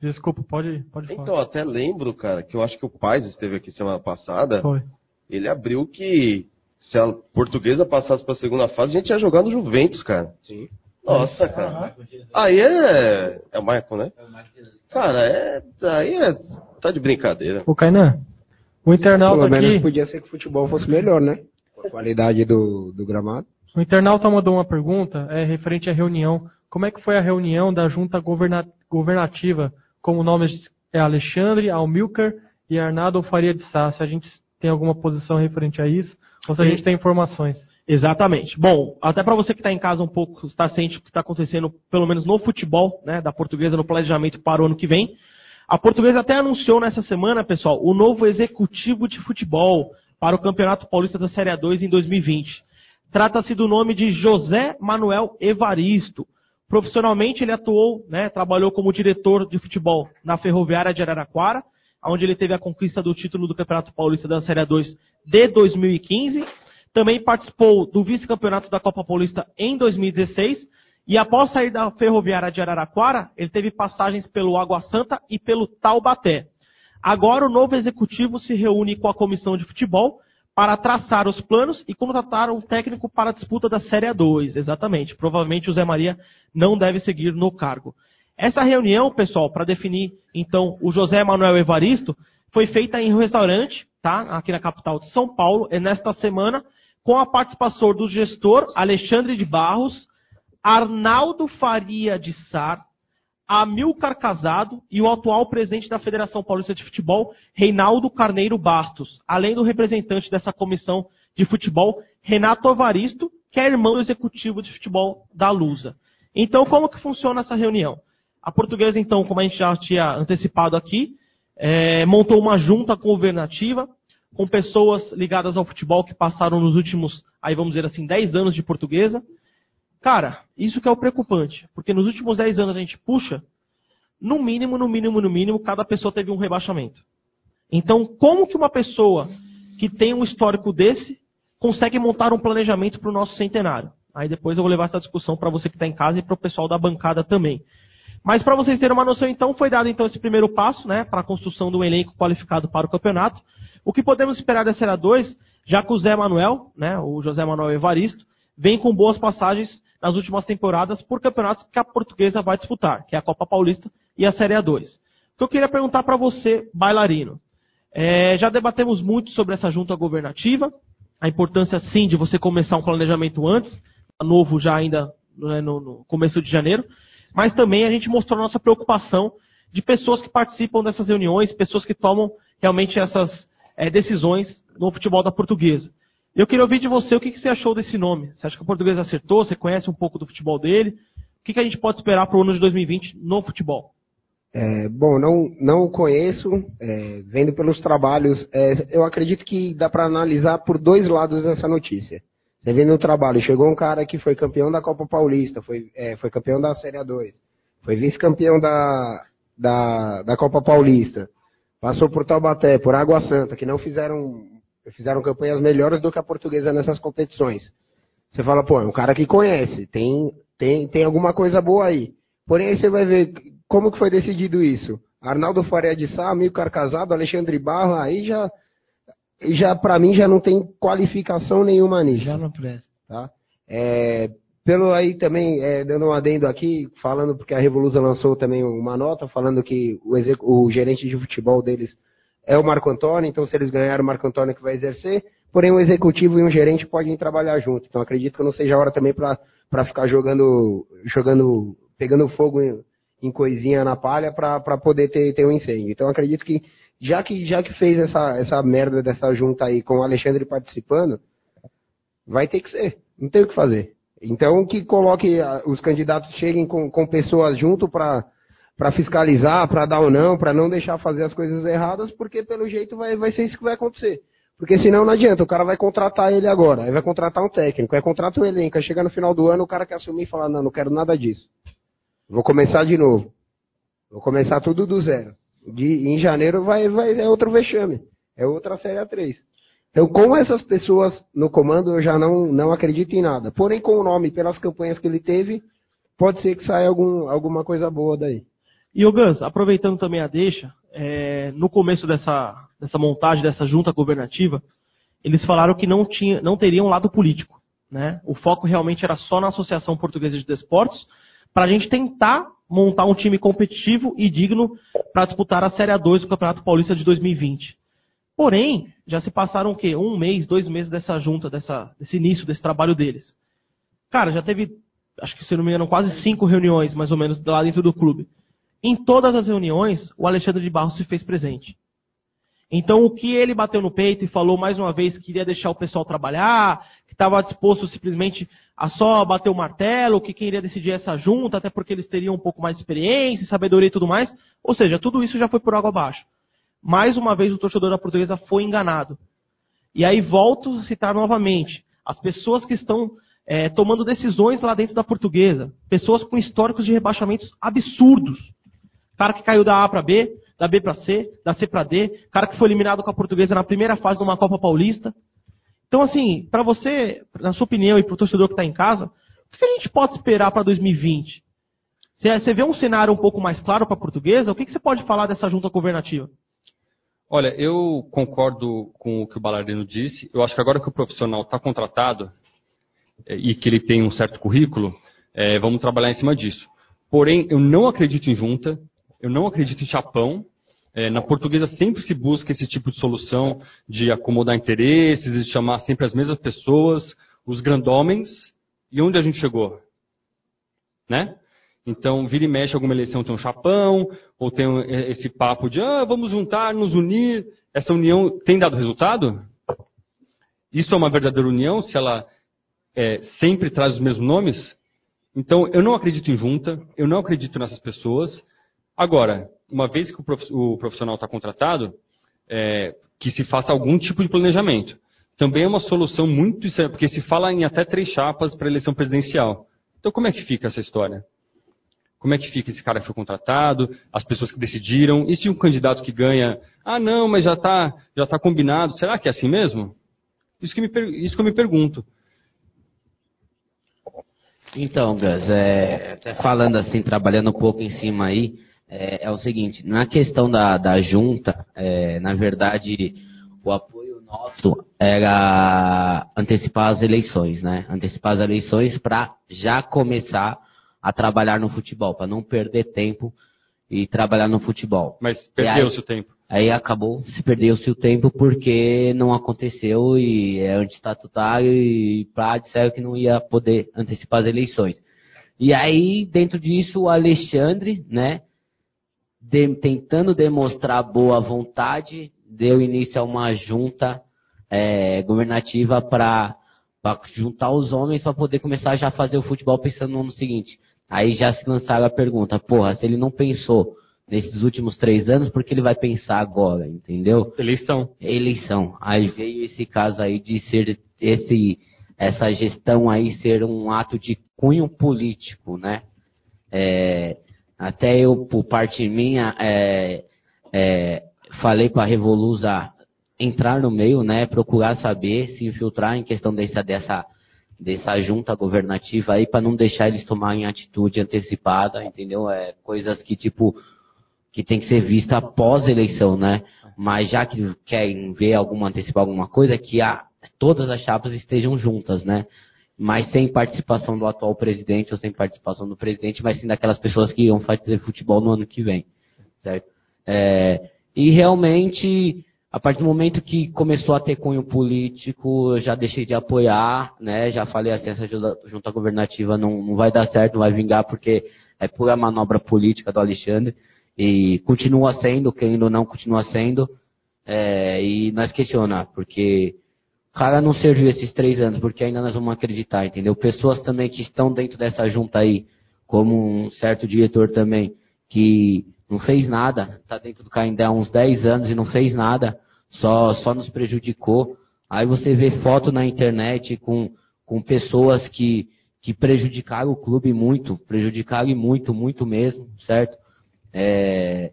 desculpa, pode, pode falar. então, até lembro, cara, que eu acho que o Paz esteve aqui semana passada. Foi. Ele abriu que se a portuguesa passasse para a segunda fase, a gente ia jogar no Juventus, cara. Sim. Nossa, cara. Aí é. É o Michael, né? Cara, é. Aí é. Tá de brincadeira. O Kainan, o internauta Pelo menos aqui, podia ser que o futebol fosse melhor, né? A qualidade do, do gramado. o internauta mandou uma pergunta, é referente à reunião. Como é que foi a reunião da junta governa- governativa? Como nomes é Alexandre, Almilcar e Arnaldo Faria de Sá. Se a gente tem alguma posição referente a isso, ou se a gente tem informações. Exatamente. Bom, até para você que está em casa um pouco, está ciente do que está acontecendo, pelo menos no futebol, né, da portuguesa, no planejamento para o ano que vem. A portuguesa até anunciou nessa semana, pessoal, o novo executivo de futebol para o Campeonato Paulista da Série A2 em 2020. Trata-se do nome de José Manuel Evaristo. Profissionalmente, ele atuou, né, trabalhou como diretor de futebol na Ferroviária de Araraquara, onde ele teve a conquista do título do Campeonato Paulista da Série A2 de 2015. Também participou do vice-campeonato da Copa Paulista em 2016. E após sair da Ferroviária de Araraquara, ele teve passagens pelo Água Santa e pelo Taubaté. Agora o novo executivo se reúne com a comissão de futebol para traçar os planos e contratar um técnico para a disputa da Série A2. Exatamente. Provavelmente o Zé Maria não deve seguir no cargo. Essa reunião, pessoal, para definir então o José Manuel Evaristo, foi feita em um restaurante, tá? Aqui na capital de São Paulo, e nesta semana, com a participação do gestor Alexandre de Barros, Arnaldo Faria de Sar, Amilcar Casado e o atual presidente da Federação Paulista de Futebol, Reinaldo Carneiro Bastos, além do representante dessa comissão de futebol, Renato Evaristo, que é irmão do executivo de futebol da Lusa. Então, como que funciona essa reunião? A portuguesa, então, como a gente já tinha antecipado aqui, eh, montou uma junta governativa com pessoas ligadas ao futebol que passaram nos últimos, aí vamos dizer assim, 10 anos de portuguesa. Cara, isso que é o preocupante, porque nos últimos 10 anos a gente puxa, no mínimo, no mínimo, no mínimo, cada pessoa teve um rebaixamento. Então, como que uma pessoa que tem um histórico desse consegue montar um planejamento para o nosso centenário? Aí depois eu vou levar essa discussão para você que está em casa e para o pessoal da bancada também. Mas para vocês terem uma noção, então, foi dado então esse primeiro passo, né, para a construção do elenco qualificado para o campeonato. O que podemos esperar da Série 2, já que o Zé Manuel, né, o José Manuel Evaristo, vem com boas passagens nas últimas temporadas por campeonatos que a portuguesa vai disputar, que é a Copa Paulista e a Série A2. O que eu queria perguntar para você, bailarino, é, já debatemos muito sobre essa junta governativa, a importância sim de você começar um planejamento antes, novo já ainda né, no, no começo de janeiro, mas também a gente mostrou a nossa preocupação de pessoas que participam dessas reuniões, pessoas que tomam realmente essas é, decisões no futebol da portuguesa. Eu queria ouvir de você o que, que você achou desse nome. Você acha que o português acertou? Você conhece um pouco do futebol dele? O que, que a gente pode esperar para o ano de 2020 no futebol? É, bom, não, não o conheço, é, vendo pelos trabalhos, é, eu acredito que dá para analisar por dois lados essa notícia. Você vê no trabalho, chegou um cara que foi campeão da Copa Paulista, foi, é, foi campeão da Série A2, foi vice-campeão da, da, da Copa Paulista, passou por Taubaté, por Água Santa, que não fizeram, fizeram campanhas melhores do que a portuguesa nessas competições. Você fala, pô, é um cara que conhece, tem, tem, tem alguma coisa boa aí. Porém, aí você vai ver como que foi decidido isso. Arnaldo Faria de Sá, amigo casado, Alexandre Barro, aí já, já para mim já não tem qualificação nenhuma nisso. Já não presta. Tá? É, pelo aí também, é, dando um adendo aqui, falando porque a Revolusa lançou também uma nota, falando que o, o gerente de futebol deles é o Marco Antônio, então se eles ganharem o Marco Antônio que vai exercer, porém um executivo e um gerente podem trabalhar junto. Então acredito que não seja a hora também para ficar jogando, jogando, pegando fogo em, em coisinha na palha para poder ter, ter um incêndio. Então acredito que já que já que fez essa, essa merda dessa junta aí com o Alexandre participando, vai ter que ser. Não tem o que fazer. Então que coloque os candidatos cheguem com, com pessoas junto para para fiscalizar, para dar ou não, para não deixar fazer as coisas erradas, porque pelo jeito vai, vai ser isso que vai acontecer. Porque senão não adianta, o cara vai contratar ele agora, aí vai contratar um técnico, aí contrata um elenco, aí chega no final do ano o cara quer assumir e falar, não, não quero nada disso. Vou começar de novo. Vou começar tudo do zero. De, em janeiro vai, vai, é outro vexame. É outra Série A3. Então, com essas pessoas no comando, eu já não, não acredito em nada. Porém, com o nome, pelas campanhas que ele teve, pode ser que saia algum, alguma coisa boa daí. E o Gans, aproveitando também a deixa, é, no começo dessa, dessa montagem, dessa junta governativa, eles falaram que não, tinha, não teriam lado político. Né? O foco realmente era só na Associação Portuguesa de Desportos, para a gente tentar montar um time competitivo e digno para disputar a Série A2 do Campeonato Paulista de 2020. Porém, já se passaram o quê? Um mês, dois meses dessa junta, dessa, desse início, desse trabalho deles. Cara, já teve, acho que se não me engano, quase cinco reuniões, mais ou menos, lá dentro do clube. Em todas as reuniões, o Alexandre de Barros se fez presente. Então, o que ele bateu no peito e falou mais uma vez que queria deixar o pessoal trabalhar, que estava disposto simplesmente a só bater o martelo, que quem iria decidir essa junta, até porque eles teriam um pouco mais de experiência, sabedoria e tudo mais. Ou seja, tudo isso já foi por água abaixo. Mais uma vez o torcedor da portuguesa foi enganado. E aí volto a citar novamente. As pessoas que estão é, tomando decisões lá dentro da portuguesa, pessoas com históricos de rebaixamentos absurdos. Cara que caiu da A para B, da B para C, da C para D, cara que foi eliminado com a portuguesa na primeira fase de uma Copa Paulista. Então, assim, para você, na sua opinião, e para o torcedor que está em casa, o que a gente pode esperar para 2020? Você vê um cenário um pouco mais claro para a portuguesa? O que você pode falar dessa junta governativa? Olha, eu concordo com o que o Balarino disse. Eu acho que agora que o profissional está contratado é, e que ele tem um certo currículo, é, vamos trabalhar em cima disso. Porém, eu não acredito em junta, eu não acredito em chapão, é, na portuguesa sempre se busca esse tipo de solução de acomodar interesses, de chamar sempre as mesmas pessoas, os grandões. E onde a gente chegou? Né? Então, vira e mexe alguma eleição tem um chapão, ou tem esse papo de ah, vamos juntar, nos unir. Essa união tem dado resultado? Isso é uma verdadeira união se ela é, sempre traz os mesmos nomes? Então, eu não acredito em junta, eu não acredito nessas pessoas. Agora, uma vez que o profissional está contratado, é, que se faça algum tipo de planejamento. Também é uma solução muito porque se fala em até três chapas para eleição presidencial. Então, como é que fica essa história? Como é que fica esse cara que foi contratado, as pessoas que decidiram? E se um candidato que ganha, ah, não, mas já está já tá combinado, será que é assim mesmo? Isso que, me, isso que eu me pergunto. Então, Gus, é, falando assim, trabalhando um pouco em cima aí, é, é o seguinte, na questão da, da junta, é, na verdade, o apoio nosso era antecipar as eleições, né? Antecipar as eleições para já começar a trabalhar no futebol, para não perder tempo e trabalhar no futebol. Mas perdeu-se o tempo. Aí acabou, se perdeu-se o tempo porque não aconteceu e é antistatutário e pra disseram que não ia poder antecipar as eleições. E aí, dentro disso, o Alexandre, né, de, tentando demonstrar boa vontade, deu início a uma junta é, governativa para juntar os homens para poder começar já a fazer o futebol pensando no seguinte. Aí já se lançaram a pergunta, porra, se ele não pensou nesses últimos três anos, porque ele vai pensar agora, entendeu? Eleição. Eleição. Aí veio esse caso aí de ser esse, essa gestão aí ser um ato de cunho político, né? É, até eu, por parte minha, é, é, falei para a Revolusa entrar no meio, né? Procurar saber, se infiltrar em questão dessa, dessa, dessa junta governativa aí, para não deixar eles tomarem atitude antecipada, entendeu? É, coisas que, tipo, que tem que ser vista após eleição, né? Mas já que querem ver alguma antecipar alguma coisa, que a, todas as chapas estejam juntas, né? Mas sem participação do atual presidente ou sem participação do presidente, mas sim daquelas pessoas que iam fazer futebol no ano que vem, certo? É, e realmente, a partir do momento que começou a ter cunho político, eu já deixei de apoiar, né? Já falei assim, essa junta, governativa não, não vai dar certo, não vai vingar, porque é pura manobra política do Alexandre. E continua sendo, quem ou não continua sendo. É, e nós questionar, porque cara não serviu esses três anos, porque ainda nós vamos acreditar, entendeu? Pessoas também que estão dentro dessa junta aí, como um certo diretor também, que não fez nada, está dentro do Canindé há uns 10 anos e não fez nada, só, só nos prejudicou. Aí você vê foto na internet com, com pessoas que, que prejudicaram o clube muito, prejudicaram muito, muito mesmo, certo? É,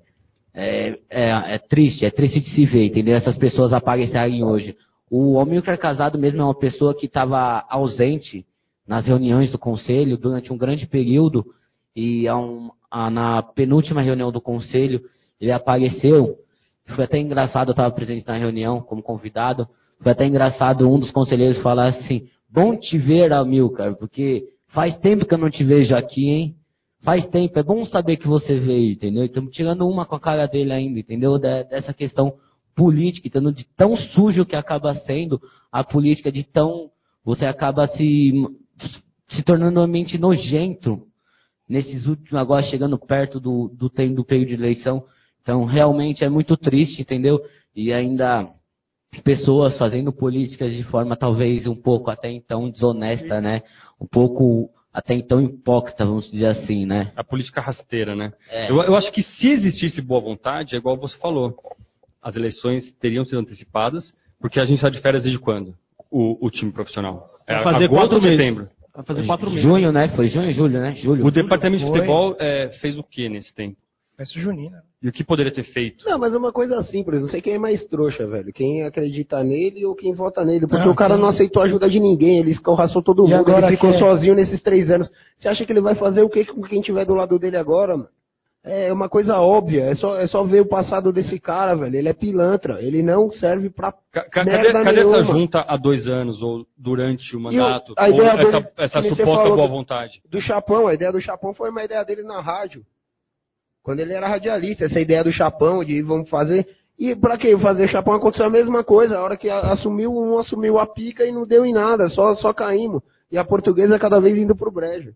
é, é, é, triste, é triste de se ver, entendeu? Essas pessoas aparecerem hoje. O é casado mesmo é uma pessoa que estava ausente nas reuniões do conselho durante um grande período e a um, a, na penúltima reunião do conselho ele apareceu. Foi até engraçado, eu estava presente na reunião como convidado. Foi até engraçado um dos conselheiros falar assim: Bom te ver, Amilcar, porque faz tempo que eu não te vejo aqui, hein? Faz tempo, é bom saber que você veio, entendeu? Estamos tirando uma com a cara dele ainda, entendeu? Dessa questão política, entendeu? De tão sujo que acaba sendo a política, de tão. Você acaba se, se tornando um ambiente nojento nesses últimos, agora chegando perto do, do, do período de eleição. Então, realmente é muito triste, entendeu? E ainda pessoas fazendo políticas de forma talvez um pouco até então desonesta, né? Um pouco até então hipócrita, vamos dizer assim, né? A política rasteira, né? É. Eu, eu acho que se existisse boa vontade, é igual você falou, as eleições teriam sido antecipadas, porque a gente está de férias desde quando? O, o time profissional. É Vai fazer agosto ou meses. setembro? Vai fazer quatro meses. Junho, né? Foi junho, julho, né? Julho. O departamento de futebol é, fez o que nesse tempo? Peço junina. E o que poderia ter feito? Não, mas é uma coisa simples, não sei quem é mais trouxa, velho. Quem acredita nele ou quem vota nele. Porque Não, o cara não aceitou a ajuda de ninguém, ele escorraçou todo E mundo, agora ele ficou é- sozinho nesses três anos. Você acha que ele vai fazer o que com quem tiver do lado dele agora, mano? É uma coisa óbvia, é só, é só ver o passado desse cara, velho. Ele é pilantra, ele não serve pra Ca- cadê cadê essa junta há dois anos, ou durante o mandato, ou ideia essa, dele, essa suposta boa do- vontade? do Chapão. A ideia do Chapão foi uma ideia dele na rádio. Quando ele era radialista, essa ideia do Chapão, de vamos fazer. E pra que fazer Chapão aconteceu a mesma coisa. A hora que assumiu, um assumiu a pica e não deu em nada, só, só caímos. E a portuguesa cada vez indo pro brejo.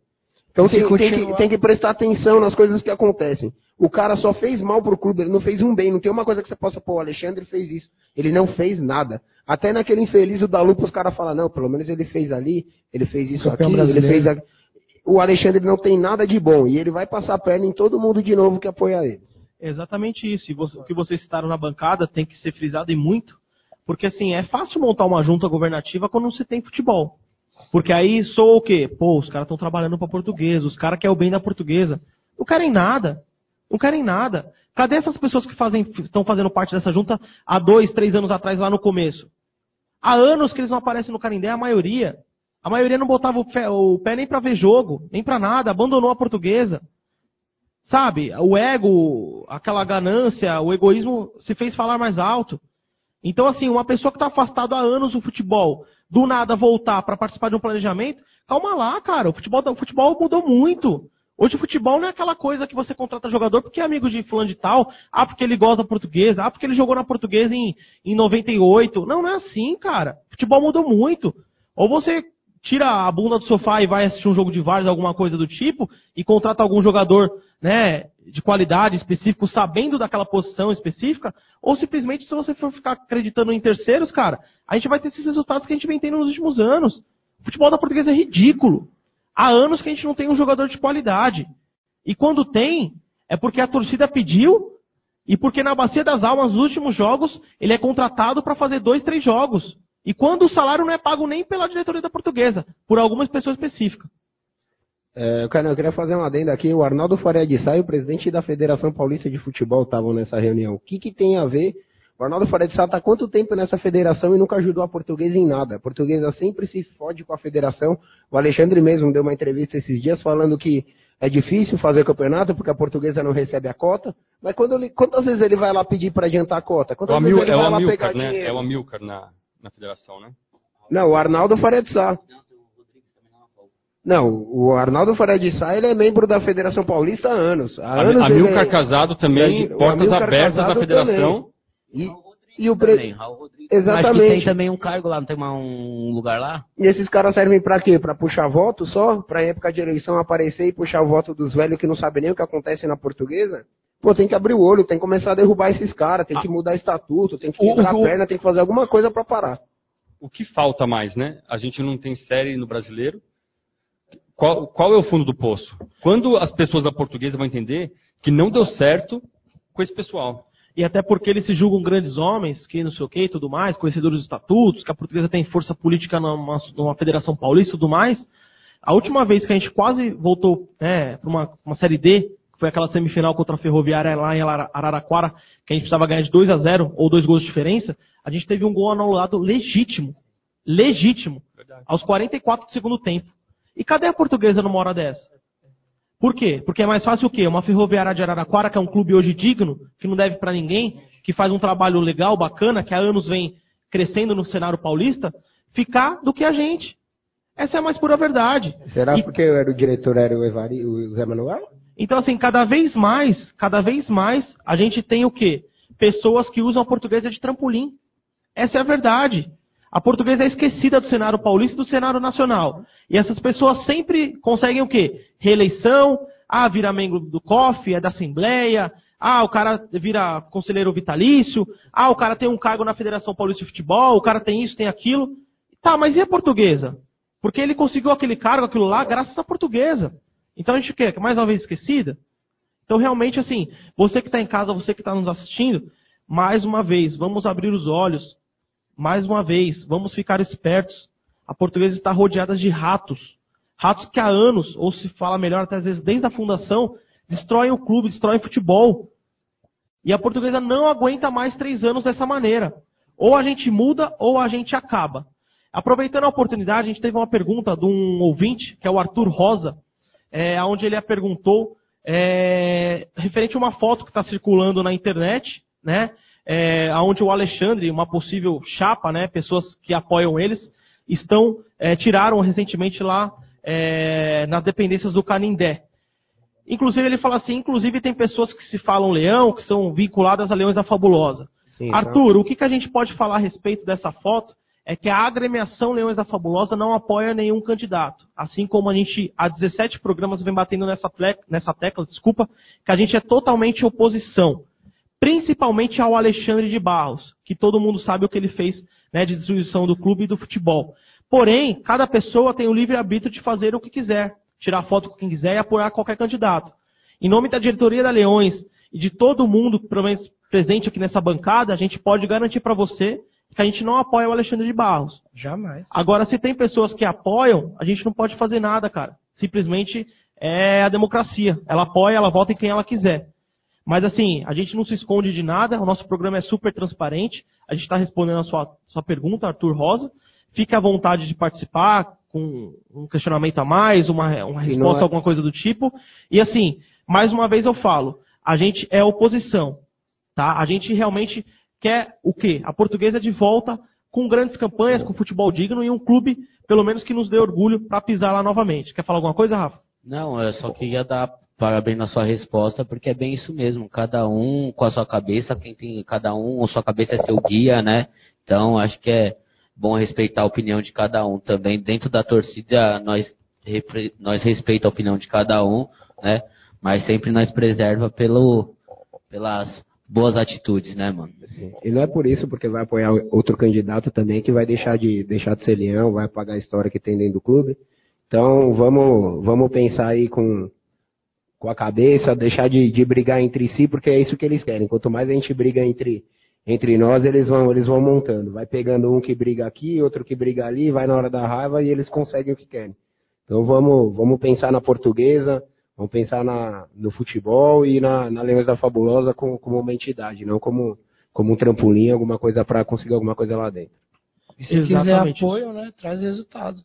Então tem, tem que, tem que prestar atenção nas coisas que acontecem. O cara só fez mal pro clube, ele não fez um bem. Não tem uma coisa que você possa pôr, o Alexandre fez isso. Ele não fez nada. Até naquele infeliz o da Lupa, os caras falam, não, pelo menos ele fez ali, ele fez isso aqui, ele fez aqui. O Alexandre não tem nada de bom. E ele vai passar a perna em todo mundo de novo que apoia ele. Exatamente isso. E o que vocês citaram na bancada tem que ser frisado e muito, porque assim, é fácil montar uma junta governativa quando não se tem futebol. Porque aí soa o quê? Pô, os caras estão trabalhando para portuguesa, os caras querem o bem da portuguesa. Não querem nada. Não querem nada. Cadê essas pessoas que fazem, estão fazendo parte dessa junta há dois, três anos atrás, lá no começo? Há anos que eles não aparecem no Canindé, a maioria. A maioria não botava o pé, o pé nem para ver jogo, nem para nada, abandonou a portuguesa. Sabe? O ego, aquela ganância, o egoísmo se fez falar mais alto. Então, assim, uma pessoa que está afastada há anos do futebol, do nada voltar para participar de um planejamento, calma lá, cara. O futebol, o futebol mudou muito. Hoje o futebol não é aquela coisa que você contrata jogador porque é amigo de fulano de tal, ah, porque ele gosta da portuguesa, ah, porque ele jogou na portuguesa em, em 98. Não, não é assim, cara. O futebol mudou muito. Ou você tira a bunda do sofá e vai assistir um jogo de vários, alguma coisa do tipo, e contrata algum jogador né, de qualidade específico, sabendo daquela posição específica, ou simplesmente se você for ficar acreditando em terceiros, cara, a gente vai ter esses resultados que a gente vem tendo nos últimos anos. O futebol da portuguesa é ridículo. Há anos que a gente não tem um jogador de qualidade. E quando tem, É porque a torcida pediu e porque na Bacia das Almas, nos últimos jogos, ele é contratado para fazer dois, três jogos. E quando o salário não é pago nem pela diretoria da portuguesa, por algumas pessoas específicas. É, eu, quero- eu queria fazer uma adenda aqui. O Arnaldo Faria de Sá e o presidente da Federação Paulista de Futebol estavam nessa reunião. O que, que tem a ver? O Arnaldo Faria de Sá está há quanto tempo nessa federação e nunca ajudou a portuguesa em nada? A portuguesa sempre se fode com a federação. O Alexandre mesmo deu uma entrevista esses dias falando que é difícil fazer campeonato porque a portuguesa não recebe a cota. Mas quando ele- quantas vezes ele vai lá pedir para adiantar a cota? É o, Quantas Amil, vezes ele é vai lá Amilcar, pegar né? dinheiro? É o Amilcar na, na federação, né? Não, o Arnaldo Faria de Sá. Não, o Arnaldo Faria de Sá, ele é membro da Federação Paulista há anos. Há anos Amilcar ele é- Casado também, O portas abertas Casado da federação. também. E, e o pre... Também, Raul Rodrigues. Acho que Exatamente. tem também um cargo lá, não tem uma- um lugar lá? E esses caras servem pra quê? Pra puxar voto só? Pra época de eleição aparecer e puxar o voto dos velhos que não sabem nem o que acontece na portuguesa? Pô, tem que abrir o olho, tem que começar a derrubar esses caras, tem que mudar estatuto, tem que quebrar o- a perna, tem que fazer alguma coisa pra parar. O que falta mais, né? A gente não tem série no brasileiro. Qual, qual é o fundo do poço? Quando as pessoas da portuguesa vão entender que não deu certo com esse pessoal? E até porque eles se julgam grandes homens, que não sei o que e tudo mais, conhecedores dos estatutos, que a portuguesa tem força política numa, numa federação paulista e tudo mais. A última vez que a gente quase voltou né, para uma, uma Série D, que foi aquela semifinal contra a Ferroviária lá em Arara- Araraquara, que a gente precisava ganhar de 2 a 0 ou dois gols de diferença, a gente teve um gol anulado legítimo. Legítimo. Aos 44 do segundo tempo. E cadê a portuguesa numa hora dessa? Por quê? Porque é mais fácil o quê? Uma ferroviária de Araraquara, que é um clube hoje digno, que não deve pra ninguém, que faz um trabalho legal, bacana, que há anos vem crescendo no cenário paulista, ficar do que a gente. Essa é a mais pura verdade. Será E- porque era o diretor era o, Evari, o Zé Manuel? Então, assim, cada vez mais, cada vez mais, a gente tem o quê? Pessoas que usam a portuguesa de trampolim. Essa é a verdade. A portuguesa é esquecida do cenário paulista e do cenário nacional. E essas pessoas sempre conseguem o quê? Reeleição, ah, vira membro do COF, é da Assembleia, ah, o cara vira conselheiro vitalício, ah, o cara tem um cargo na Federação Paulista de Futebol, o cara tem isso, tem aquilo. Tá, mas e a portuguesa? Porque ele conseguiu aquele cargo, aquilo lá, graças à portuguesa. Então a gente quer, mais uma vez esquecida? Então realmente assim, você que está em casa, você que está nos assistindo, mais uma vez, vamos abrir os olhos. Mais uma vez, vamos ficar espertos. A portuguesa está rodeada de ratos. Ratos que há anos, ou se fala melhor, até às vezes desde a fundação, destroem o clube, destroem o futebol. E a portuguesa não aguenta mais três anos dessa maneira. Ou a gente muda, ou a gente acaba. Aproveitando a oportunidade, a gente teve uma pergunta de um ouvinte, que é o Arthur Rosa, é, onde ele perguntou, é, referente a uma foto que está circulando na internet, né? É, onde o Alexandre, uma possível chapa, né? Pessoas que apoiam eles, estão é, tiraram recentemente lá é, nas dependências do Canindé. Inclusive ele fala assim, inclusive tem pessoas que se falam leão, que são vinculadas a Leões da Fabulosa. Sim, Arthur, o que, que a gente pode falar a respeito dessa foto é que a agremiação Leões da Fabulosa não apoia nenhum candidato. Assim como a gente, há 17 programas, vem batendo nessa, nessa tecla, desculpa, que a gente é totalmente oposição. Principalmente ao Alexandre de Barros, que todo mundo sabe o que ele fez né, de destruição do clube e do futebol. Porém, cada pessoa tem o livre-arbítrio de fazer o que quiser, tirar foto com quem quiser e apoiar qualquer candidato. Em nome da diretoria da Leões e de todo mundo, pelo menos presente aqui nessa bancada, a gente pode garantir para você que a gente não apoia o Alexandre de Barros. Jamais. Agora, se tem pessoas que apoiam, a gente não pode fazer nada, cara. Simplesmente é a democracia. Ela apoia, ela vota em quem ela quiser. Mas assim, a gente não se esconde de nada, o nosso programa é super transparente. A gente está respondendo a sua, sua pergunta, Arthur Rosa. Fique à vontade de participar com um questionamento a mais, uma, uma resposta, é- alguma coisa do tipo. E assim, mais uma vez eu falo, a gente é oposição. Tá? A gente realmente quer o quê? A portuguesa de volta com grandes campanhas, com futebol digno e um clube, pelo menos, que nos dê orgulho para pisar lá novamente. Quer falar alguma coisa, Rafa? Não, eu só queria dar parabéns na sua resposta, porque é bem isso mesmo. Cada um com a sua cabeça, quem tem cada um, a sua cabeça é seu guia, né? Então acho que é bom respeitar a opinião de cada um também. Dentro da torcida, nós, nós respeita a opinião de cada um, né? Mas sempre nós preserva pelo, pelas boas atitudes, né, mano? E não é por isso, porque vai apoiar outro candidato também, que vai deixar de, deixar de ser leão, vai apagar a história que tem dentro do clube. Então, vamos, vamos pensar aí com, com a cabeça, deixar de, de brigar entre si, porque é isso que eles querem. Quanto mais a gente briga entre, entre nós, eles vão, eles vão montando. Vai pegando um que briga aqui, outro que briga ali, vai na hora da raiva e eles conseguem o que querem. Então vamos, vamos pensar na portuguesa, vamos pensar na, no futebol e na, na Leões da Fabulosa como, como uma entidade, não como, como um trampolim, alguma coisa para conseguir alguma coisa lá dentro. E se quiser apoio, né, traz resultado.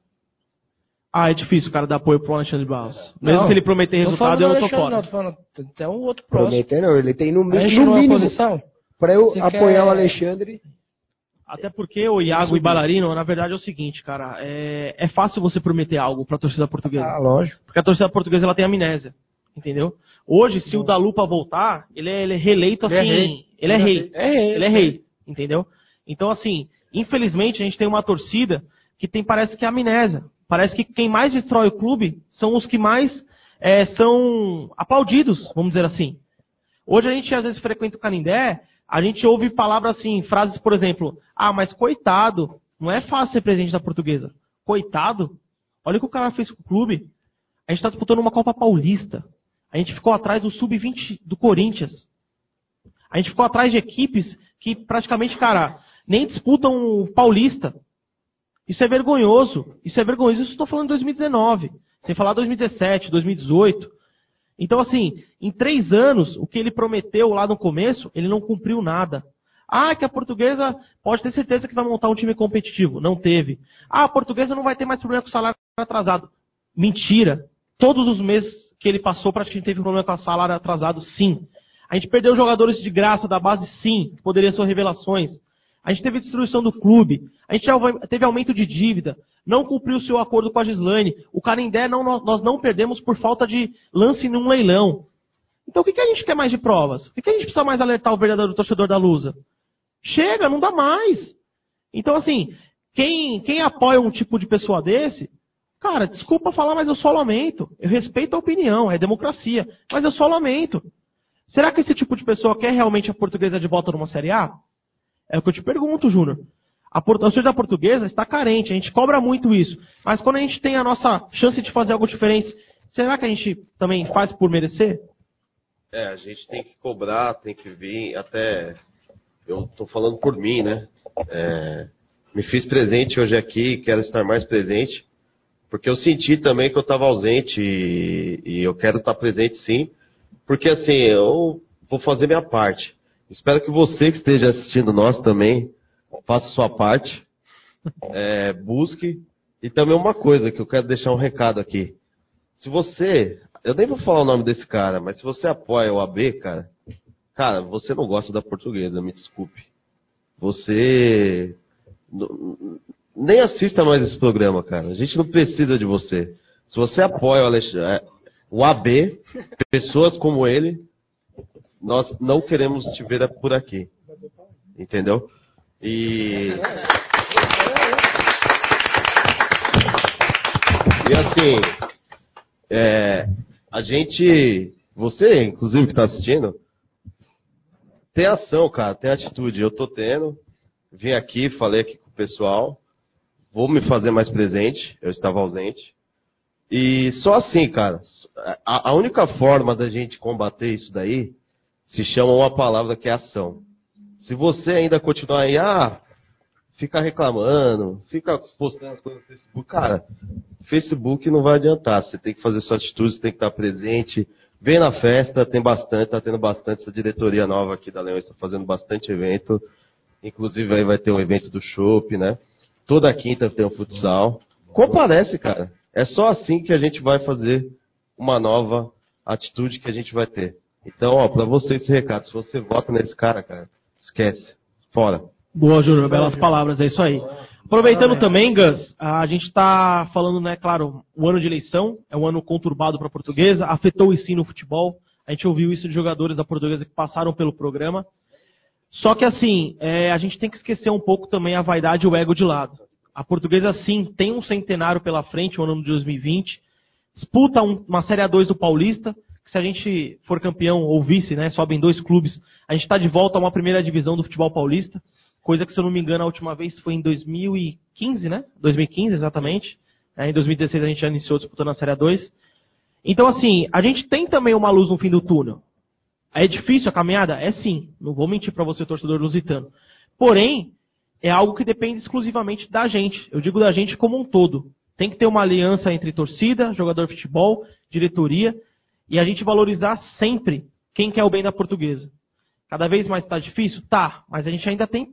Ah, é difícil o cara dar apoio pro Alexandre Barros. Não, Mesmo se ele prometer resultado, eu não tô fora. Não, tô falando, tem até um outro próximo. Prometer não, ele tem no, no não mínimo. oposição? Para eu Se apoiar quer- o Alexandre, Até porque o Iago e Bailarino, na verdade, é o seguinte, cara. É, é fácil você prometer algo pra torcida portuguesa. Ah, lógico. Porque a torcida portuguesa ela tem amnésia. Entendeu? Hoje, se o Dalupa voltar, ele é, ele é reeleito Ele é assim. rei. Ele é Ele é rei. rei. É rei, Ele é rei. Entendeu? Então, assim, infelizmente, a gente tem uma torcida que tem, parece que é amnésia. Parece que quem mais destrói o clube são os que mais é, são aplaudidos, vamos dizer assim. Hoje a gente às vezes frequenta o Canindé, a gente ouve palavras assim, frases, por exemplo, ah, mas coitado, não é fácil ser presidente da portuguesa. Coitado? Olha o que o cara fez com o clube. A gente está disputando uma Copa Paulista. A gente ficou atrás do Sub-20 do Corinthians. A gente ficou atrás de equipes que praticamente, cara, nem disputam o Paulista. Isso é vergonhoso. Isso é vergonhoso. Isso estou falando de 2019. Sem falar 2017, 2018. Então, assim, em três anos, o que ele prometeu lá no começo, ele não cumpriu nada. Ah, que a portuguesa pode ter certeza que vai montar um time competitivo. Não teve. Ah, a portuguesa não vai ter mais problema com o salário atrasado. Mentira. Todos os meses que ele passou, praticamente teve problema com o salário atrasado, sim. A gente perdeu jogadores de graça da base, sim, que poderiam ser revelações. A gente teve destruição do clube. A gente teve aumento de dívida. Não cumpriu seu acordo com a Gislaine. O Canindé não, nós não perdemos por falta de lance num leilão. Então o que, que a gente quer mais de provas? O que, que a gente precisa mais alertar o verdadeiro torcedor da Lusa? Chega, não dá mais. Então, assim, quem, quem apoia um tipo de pessoa desse, cara, desculpa falar, mas eu só lamento. Eu respeito a opinião, é democracia, mas eu só lamento. Será que esse tipo de pessoa quer realmente a portuguesa de volta numa Série A? É o que eu te pergunto, Júnior. A da portuguesa está carente, a gente cobra muito isso. Mas quando a gente tem a nossa chance de fazer algo diferente, será que a gente também faz por merecer? É, a gente tem que cobrar, tem que vir, até. Eu tô falando por mim, né? É, me fiz presente hoje aqui, quero estar mais presente, porque eu senti também que eu estava ausente e, e eu quero estar presente sim, porque assim, eu vou fazer minha parte. Espero que você que esteja assistindo nós também faça sua parte, é, busque. E também uma coisa que eu quero deixar um recado aqui. Se você, eu nem vou falar o nome desse cara, mas se você apoia o AB, cara, cara, você não gosta da portuguesa, me desculpe. Você nem assista mais esse programa, cara. A gente não precisa de você. Se você apoia o, Alex- é, o AB, pessoas como ele, nós não queremos te ver por aqui. Entendeu? E. E assim, é, a gente, você, inclusive, que está assistindo, tem ação, cara, tem atitude. Eu tô tendo, vim aqui, falei aqui com o pessoal, vou me fazer mais presente, eu estava ausente. E só assim, cara, a, a única forma da gente combater isso daí se chama uma palavra que é ação. Se você ainda continuar aí, ah, fica reclamando, fica postando as coisas no Facebook, cara, Facebook não vai adiantar. Você tem que fazer sua atitude, você tem que estar presente. Vem na festa, tem bastante, tá tendo bastante. Essa diretoria nova aqui da Leão está fazendo bastante evento. Inclusive aí vai ter um evento do Chopp, né? Toda quinta tem um futsal. Comparece, cara. É só assim que a gente vai fazer uma nova atitude que a gente vai ter. Então, ó, pra você esse recado, se você vota nesse cara, cara, esquece. Fora. Boa, Júnior, belas palavras, é isso aí. Aproveitando também, Gus, a gente está falando, né, claro, o ano de eleição é um ano conturbado para a portuguesa, afetou o ensino no futebol. A gente ouviu isso de jogadores da portuguesa que passaram pelo programa. Só que assim, é, a gente tem que esquecer um pouco também a vaidade e o ego de lado. A portuguesa, sim, tem um centenário pela frente, o ano de 2020. Disputa um- uma Série A2 do Paulista, se a gente for campeão ou vice, né, sobem dois clubes, a gente está de volta a uma primeira divisão do futebol paulista. Coisa que, se eu não me engano, a última vez foi em 2015, né? 2015, exatamente. Em 2016 a gente já iniciou disputando a Série A2. Então, assim, a gente tem também uma luz no fim do túnel. É difícil a caminhada? É sim. Não vou mentir para você, torcedor lusitano. Porém, é algo que depende exclusivamente da gente. Eu digo da gente como um todo. Tem que ter uma aliança entre torcida, jogador de futebol, diretoria, e a gente valorizar sempre quem quer o bem da portuguesa. Cada vez mais está difícil? Tá, mas a gente ainda tem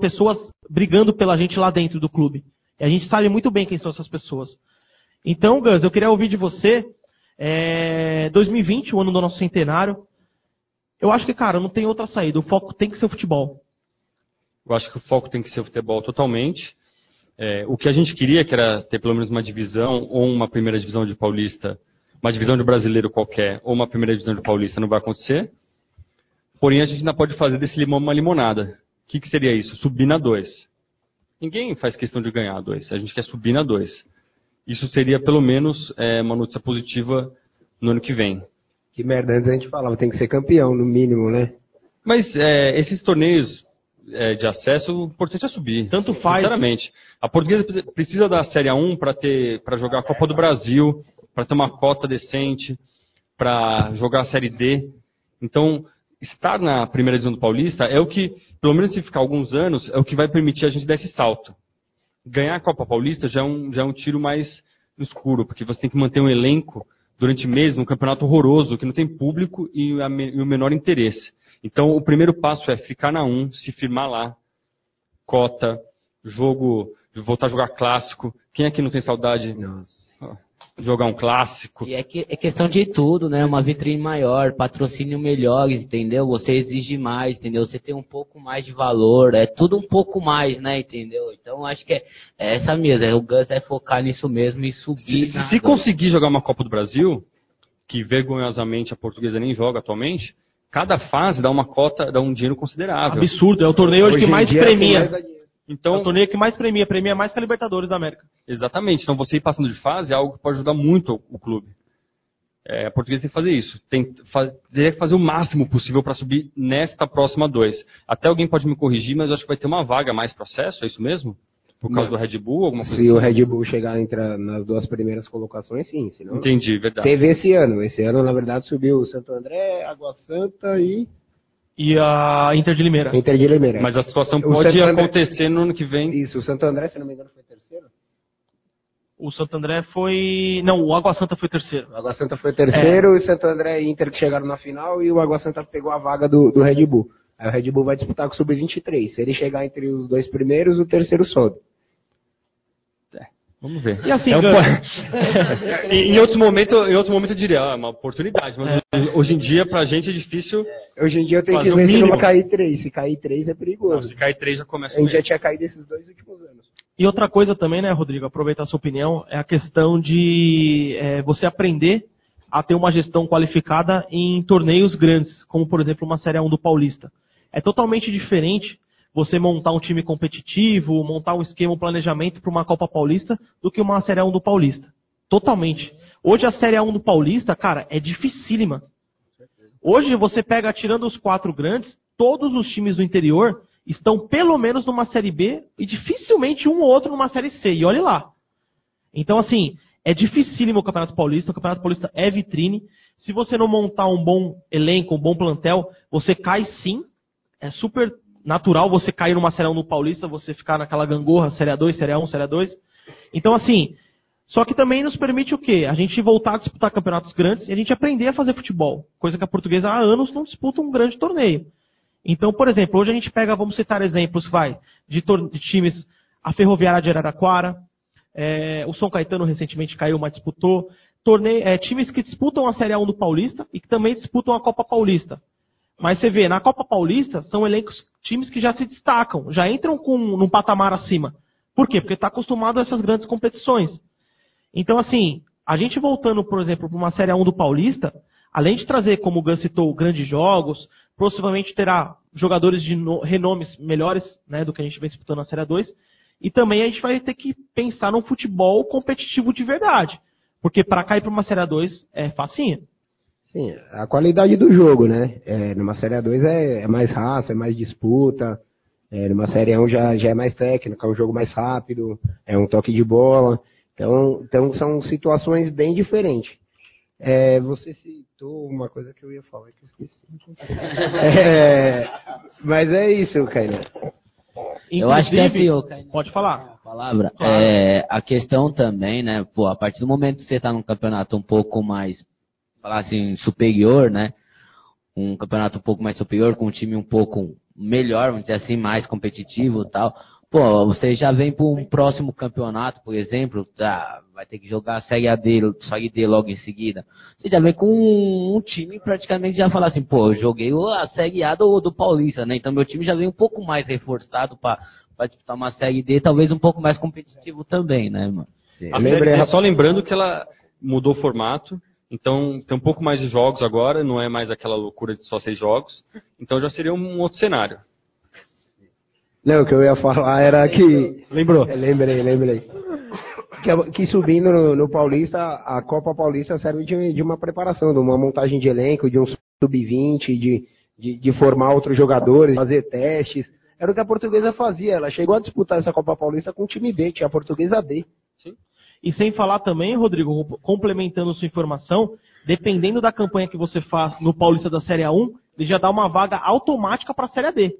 pessoas brigando pela gente lá dentro do clube. E a gente sabe muito bem quem são essas pessoas. Então, Gus, eu queria ouvir de você. É, 2020, o ano do nosso centenário. Eu acho que, cara, não tem outra saída. O foco tem que ser o futebol. Eu acho que o foco tem que ser o futebol totalmente. É, o que a gente queria, que era ter pelo menos uma divisão ou uma primeira divisão de Paulista, uma divisão de brasileiro qualquer ou uma primeira divisão de Paulista, não vai acontecer. Porém, a gente ainda pode fazer desse limão uma limonada. O que, que seria isso? Subir na 2. Ninguém faz questão de ganhar a 2. A gente quer subir na 2. Isso seria pelo menos é, uma notícia positiva no ano que vem. Que merda, antes a gente falava, tem que ser campeão, no mínimo, né? Mas é, esses torneios é, de acesso, o importante é subir. Tanto faz. Sinceramente. A portuguesa precisa da Série A1 para jogar a Copa do Brasil, para ter uma cota decente, para jogar a Série D. Então, estar na primeira divisão do Paulista é o que, pelo menos se ficar alguns anos, é o que vai permitir a gente dar esse salto. Ganhar a Copa Paulista já é um, já é um tiro mais no escuro, porque você tem que manter um elenco durante meses num campeonato horroroso, que não tem público e, a, e o menor interesse. Então, o primeiro passo é ficar na 1, se firmar lá, cota, jogo, voltar a jogar clássico. Quem aqui não tem saudade? Nossa jogar um clássico. E é, que, é questão de tudo, né? Uma vitrine maior, patrocínio melhores, entendeu? Você exige mais, entendeu? Você tem um pouco mais de valor, é tudo um pouco mais, né? Entendeu? Então acho que é, é essa mesmo, é, o Gus é focar nisso mesmo e subir. Se, se conseguir jogar uma Copa do Brasil, que vergonhosamente a portuguesa nem joga atualmente, cada fase dá uma cota, dá um dinheiro considerável. Absurdo, é o torneio hoje, hoje que mais premia. Então, é o torneio que mais premia, premia mais que a Libertadores da América. Exatamente. Então você ir passando de fase é algo que pode ajudar muito o, clube. É, a portuguesa tem que fazer isso. Tem que fazer o máximo possível para subir nesta próxima dois. Até alguém pode me corrigir, mas eu acho que vai ter uma vaga mais processo, é isso mesmo? Por causa Não. do Red Bull, alguma coisa Se assim? o Red Bull chegar entre nas duas primeiras colocações, sim. Senão... Entendi, verdade. Teve esse ano. Esse ano, na verdade, subiu o Santo André, Água Santa e e a Inter de Limeira. Inter de Limeira. Mas a situação pode acontecer no ano que vem. Isso, o Santo André, se não me engano, foi terceiro? O Santo André foi. Não, o Água Santa foi terceiro. O Água Santa foi terceiro, é. e o Santo André e Inter que chegaram na final, e o Água Santa pegou a vaga do, do Red Bull. Aí o Red Bull vai disputar com o Sub-23. Se ele chegar entre os dois primeiros, o terceiro sobe. Vamos ver. E assim, é um... em, outro momento, em outro momento eu diria, ah, é uma oportunidade, mas é. hoje em dia pra gente é difícil. Hoje em dia eu tenho que ver se não cair três. Se cair três é perigoso. Não, se cair três já começa A gente já tinha caído esses dois últimos anos. E outra coisa também, né, Rodrigo, aproveitar a sua opinião, é a questão de é, você aprender a ter uma gestão qualificada em torneios grandes, como por exemplo uma Série 1 do Paulista. É totalmente diferente você montar um time competitivo, montar um esquema, um planejamento para uma Copa Paulista do que uma Série 1 do Paulista. Totalmente. Hoje a Série 1 do Paulista, cara, é dificílima. Hoje você pega, tirando os quatro grandes, todos os times do interior estão pelo menos numa Série B e dificilmente um ou outro numa Série C. E olhe lá. Então, assim, é dificílimo o Campeonato Paulista. O Campeonato Paulista é vitrine. Se você não montar um bom elenco, um bom plantel, você cai sim. É super natural você cair numa Série 1 no Paulista, você ficar naquela gangorra, Série 2, Série 1, Série 2. Então, assim, só que também nos permite o quê? A gente voltar a disputar campeonatos grandes e a gente aprender a fazer futebol. Coisa que a portuguesa há anos não disputa um grande torneio. Então, por exemplo, hoje a gente pega, vamos citar exemplos, vai, de, de times, a Ferroviária de Araraquara, é, o São Caetano recentemente caiu, mas disputou. Torneio, é, times que disputam a Série 1 do Paulista e que também disputam a Copa Paulista. Mas você vê, na Copa Paulista, são elencos, times que já se destacam, já entram com num patamar acima. Por quê? Porque está acostumado a essas grandes competições. Então, assim, a gente voltando, por exemplo, para uma Série 1 do Paulista, além de trazer, como o Gus citou, grandes jogos, possivelmente terá jogadores de no, renomes melhores né, do que a gente vem disputando na Série 2, e também a gente vai ter que pensar num futebol competitivo de verdade. Porque para cair para uma Série 2 é facinho. Sim, a qualidade do jogo, né? É, numa Série 2 é, é, mais raça, é mais disputa. É, numa Série 1 já, já é mais técnica, é um jogo mais rápido, é um toque de bola. Então, então são situações bem diferentes. É, você citou uma coisa que eu ia falar que eu esqueci. É, mas é isso, Kainan. Eu acho que é assim, ô, Pode falar. palavra. Claro. É, a questão também, né? Pô, a partir do momento que você tá num campeonato um pouco mais, falar assim, superior, né? Um campeonato um pouco mais superior, com um time um pouco melhor, vamos dizer assim, mais competitivo e tal. Pô, você já vem para um próximo campeonato, por exemplo, tá, vai ter que jogar a Série AD, Série D logo em seguida. Você já vem com um, um time praticamente já falar assim, pô, eu joguei a Série A do, do Paulista, né? Então meu time já vem um pouco mais reforçado para disputar uma Série D, talvez um pouco mais competitivo também, né, mano? A Série D, só lembrando que ela mudou o formato, então tem um pouco mais de jogos agora, não é mais aquela loucura de só seis jogos, então já seria um outro cenário. Não, o que eu ia falar era que. Lembrou? lembrei, lembrei. Que, que subindo no, no Paulista, a Copa Paulista serve de, de uma preparação, de uma montagem de elenco, de um sub-20, de, de, de formar outros jogadores, fazer testes. Era o que a portuguesa fazia. Ela chegou a disputar essa Copa Paulista com o time B, tinha a portuguesa B. E sem falar também, Rodrigo, complementando sua informação, dependendo da campanha que você faz no Paulista da Série A1, ele já dá uma vaga automática para a Série D.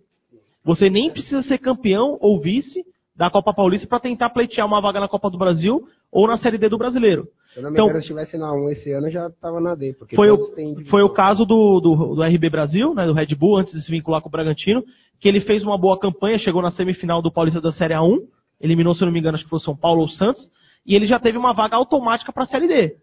Você nem precisa ser campeão ou vice da Copa Paulista para tentar pleitear uma vaga na Copa do Brasil ou na Série D do Brasileiro. Se eu não me Então- engano, se estivesse na 1 esse ano, já estava na D. Porque Foi o, têm foi o caso do, do, do RB Brasil, né, do Red Bull, antes de se vincular com o Bragantino, que ele fez uma boa campanha, chegou na semifinal do Paulista da Série A1, eliminou, se eu não me engano, acho que foi São Paulo ou Santos, e ele já teve uma vaga automática para a Série D.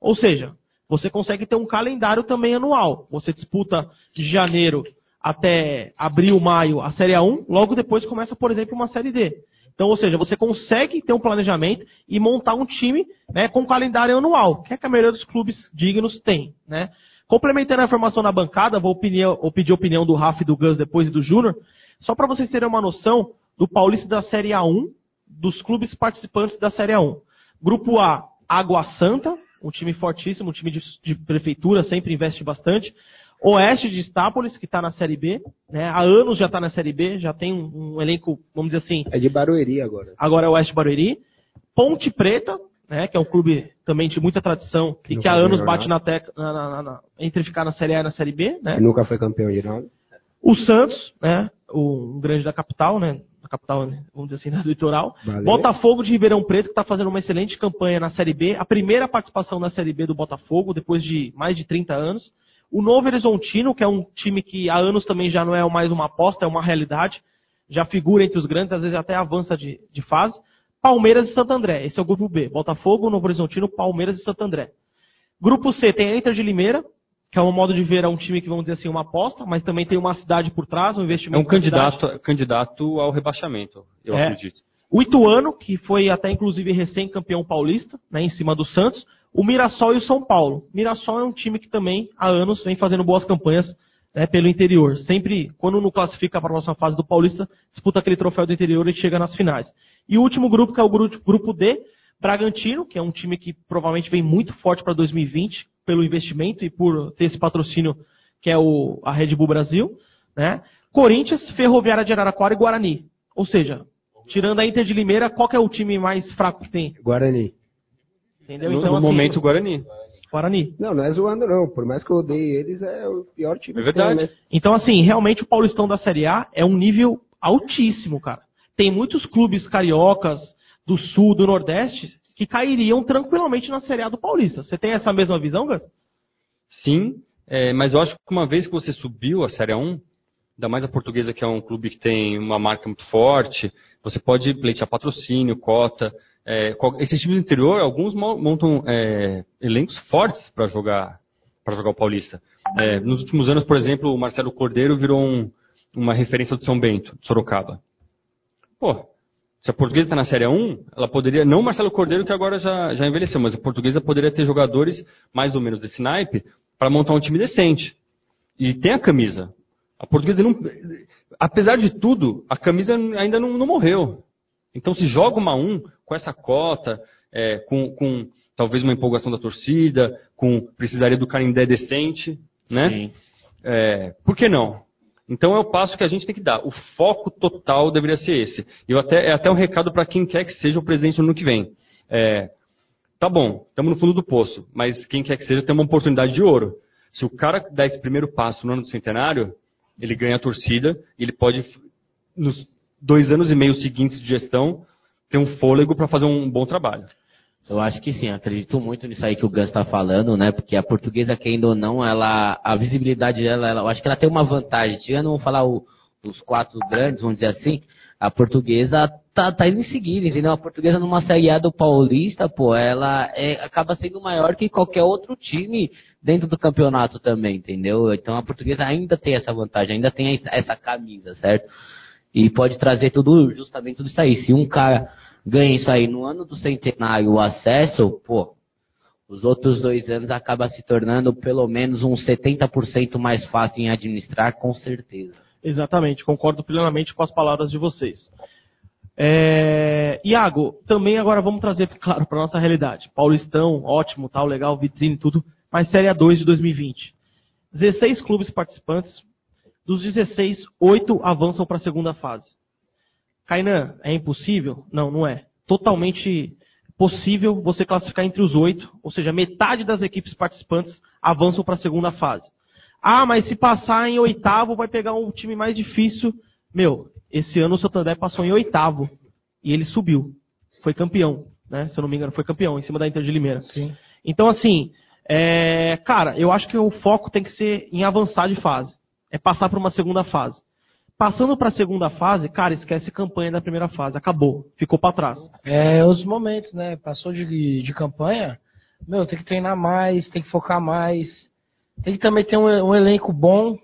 Ou seja, você consegue ter um calendário também anual. Você disputa de janeiro até abril, maio a Série A1, logo depois começa, por exemplo, uma Série D. Então, ou seja, você consegue ter um planejamento e montar um time né, com calendário anual, que é que a maioria dos clubes dignos tem. Né? Complementando a informação na bancada, vou, opinião- vou pedir a opinião do Rafa e do Gus depois e do Júnior, só para vocês terem uma noção do Paulista da Série A1, dos clubes participantes da Série A1. Grupo A, Água Santa, um time fortíssimo, um time de, de prefeitura, sempre investe bastante. Oeste de Estápolis, que está na Série B, né? há anos já está na Série B, já tem um, um elenco, vamos dizer assim, É de Barueri agora. agora é o Oeste Barueri. Ponte Preta, né, que é um clube também de muita tradição e que há anos bate na tecla na- na- na- entre ficar na Série A e na Série B. Né? Nunca foi campeão de nada. O Santos, né, o um grande da capital, né, da capital, né, vamos dizer assim, né, do litoral. Valeu. Botafogo de Ribeirão Preto, que está fazendo uma excelente campanha na Série B. A primeira participação na Série B do Botafogo, depois de mais de 30 anos. O Novo Horizontino, que é um time que há anos também já não é mais uma aposta, é uma realidade. Já figura entre os grandes, às vezes até avança de, de fase. Palmeiras e Santo André. Esse é o grupo B. Botafogo, Novo Horizontino, Palmeiras e Santo André. Grupo C tem a Inter de Limeira, que é um modo de ver, é um time que, vamos dizer assim, uma aposta, mas também tem uma cidade por trás, um É investimento um na cidade. candidato, candidato ao rebaixamento, eu É. acredito. O Ituano, que foi até inclusive recém-campeão paulista, né, em cima do Santos. O Mirassol e o São Paulo. Mirassol é um time que também há anos vem fazendo boas campanhas né, pelo interior. Sempre, quando não classifica para a próxima fase do Paulista, disputa aquele troféu do interior e chega nas finais. E o último grupo, que é o grupo D, Bragantino, que é um time que provavelmente vem muito forte para 2020 pelo investimento e por ter esse patrocínio que é o, a Red Bull Brasil. Né? Corinthians, Ferroviária de Araraquara e Guarani. Ou seja, tirando a Inter de Limeira, qual que é o time mais fraco que tem? Guarani. Entendeu? No, Então, no assim, momento, Guarani. Guarani. Não, não é zoando não. Por mais que eu odeie eles, é o pior time É que tem, verdade. né? Então, assim, realmente o Paulistão da Série A é um nível altíssimo, cara. Tem muitos clubes cariocas do Sul, do Nordeste, que cairiam tranquilamente na Série A do Paulista. Você tem essa mesma visão, Gus? Sim, é, mas eu acho que uma vez que você subiu a Série 1, ainda mais a portuguesa, que é um clube que tem uma marca muito forte, você pode pleitear patrocínio, cota. É, esses times do interior, alguns mo- montam é, elencos fortes para jogar para jogar o Paulista. É, nos últimos anos, por exemplo, o Marcelo Cordeiro virou um- uma referência do São Bento, de Sorocaba. Pô, se a portuguesa está na Série 1, ela poderia, não o Marcelo Cordeiro, que agora já, já envelheceu, mas a portuguesa poderia ter jogadores mais ou menos desse naipe para montar um time decente. E tem a camisa. A portuguesa não. Apesar de tudo, a camisa ainda não, não morreu. Então se joga uma 1 com essa cota, é, com, com talvez uma empolgação da torcida, com precisaria do Canindé decente, né? Sim. É, por que não? Então é o passo que a gente tem que dar. O foco total deveria ser esse. E eu até, é até um recado para quem quer que seja o presidente no ano que vem. É, tá bom, estamos no fundo do poço, mas quem quer que seja tem uma oportunidade de ouro. Se o cara dá esse primeiro passo no ano do centenário, ele ganha a torcida, ele pode, nos dois anos e meio seguintes de gestão, ter um fôlego para fazer um bom trabalho. Eu acho que sim, acredito muito nisso aí que o Gus está falando, né? Porque a portuguesa, querendo ou não, ela, a visibilidade dela, ela, eu acho que ela tem uma vantagem. Tirando, vamos falar o, os quatro grandes, vamos dizer assim, a portuguesa tá, tá indo em seguida, entendeu? A portuguesa numa Série A do Paulista, pô, ela é, acaba sendo maior que qualquer outro time dentro do campeonato também, entendeu? Então a portuguesa ainda tem essa vantagem, ainda tem essa camisa, certo? E pode trazer tudo, justamente tudo isso aí. Se um cara ganha isso aí no ano do centenário, o acesso, pô, os outros dois anos acaba se tornando pelo menos uns 70% mais fácil em administrar, com certeza. Exatamente, concordo plenamente com as palavras de vocês. É... Iago, também agora vamos trazer, claro, para nossa realidade. Paulistão, ótimo, tal, legal, vitrine, tudo, mas Série A2 de 2020. 16 clubes participantes, dos 16, 8 avançam para a segunda fase. Kainan, é impossível? Não, não é. Totalmente possível você classificar entre os oito, ou seja, metade das equipes participantes avançam para a segunda fase. Ah, mas se passar em oitavo, vai pegar um time mais difícil. Meu, esse ano o Santander passou em oitavo e ele subiu. Foi campeão, né? Se eu não me engano, foi campeão em cima da Inter de Limeira. Sim. Então, assim, é, cara, eu acho que o foco tem que ser em avançar de fase. É passar para uma segunda fase. Passando para a segunda fase, cara, esquece campanha da primeira fase. Acabou. Ficou para trás. É os momentos, né? Passou de, de campanha, meu, tem que treinar mais, tem que focar mais. Tem que também ter um, um elenco bom.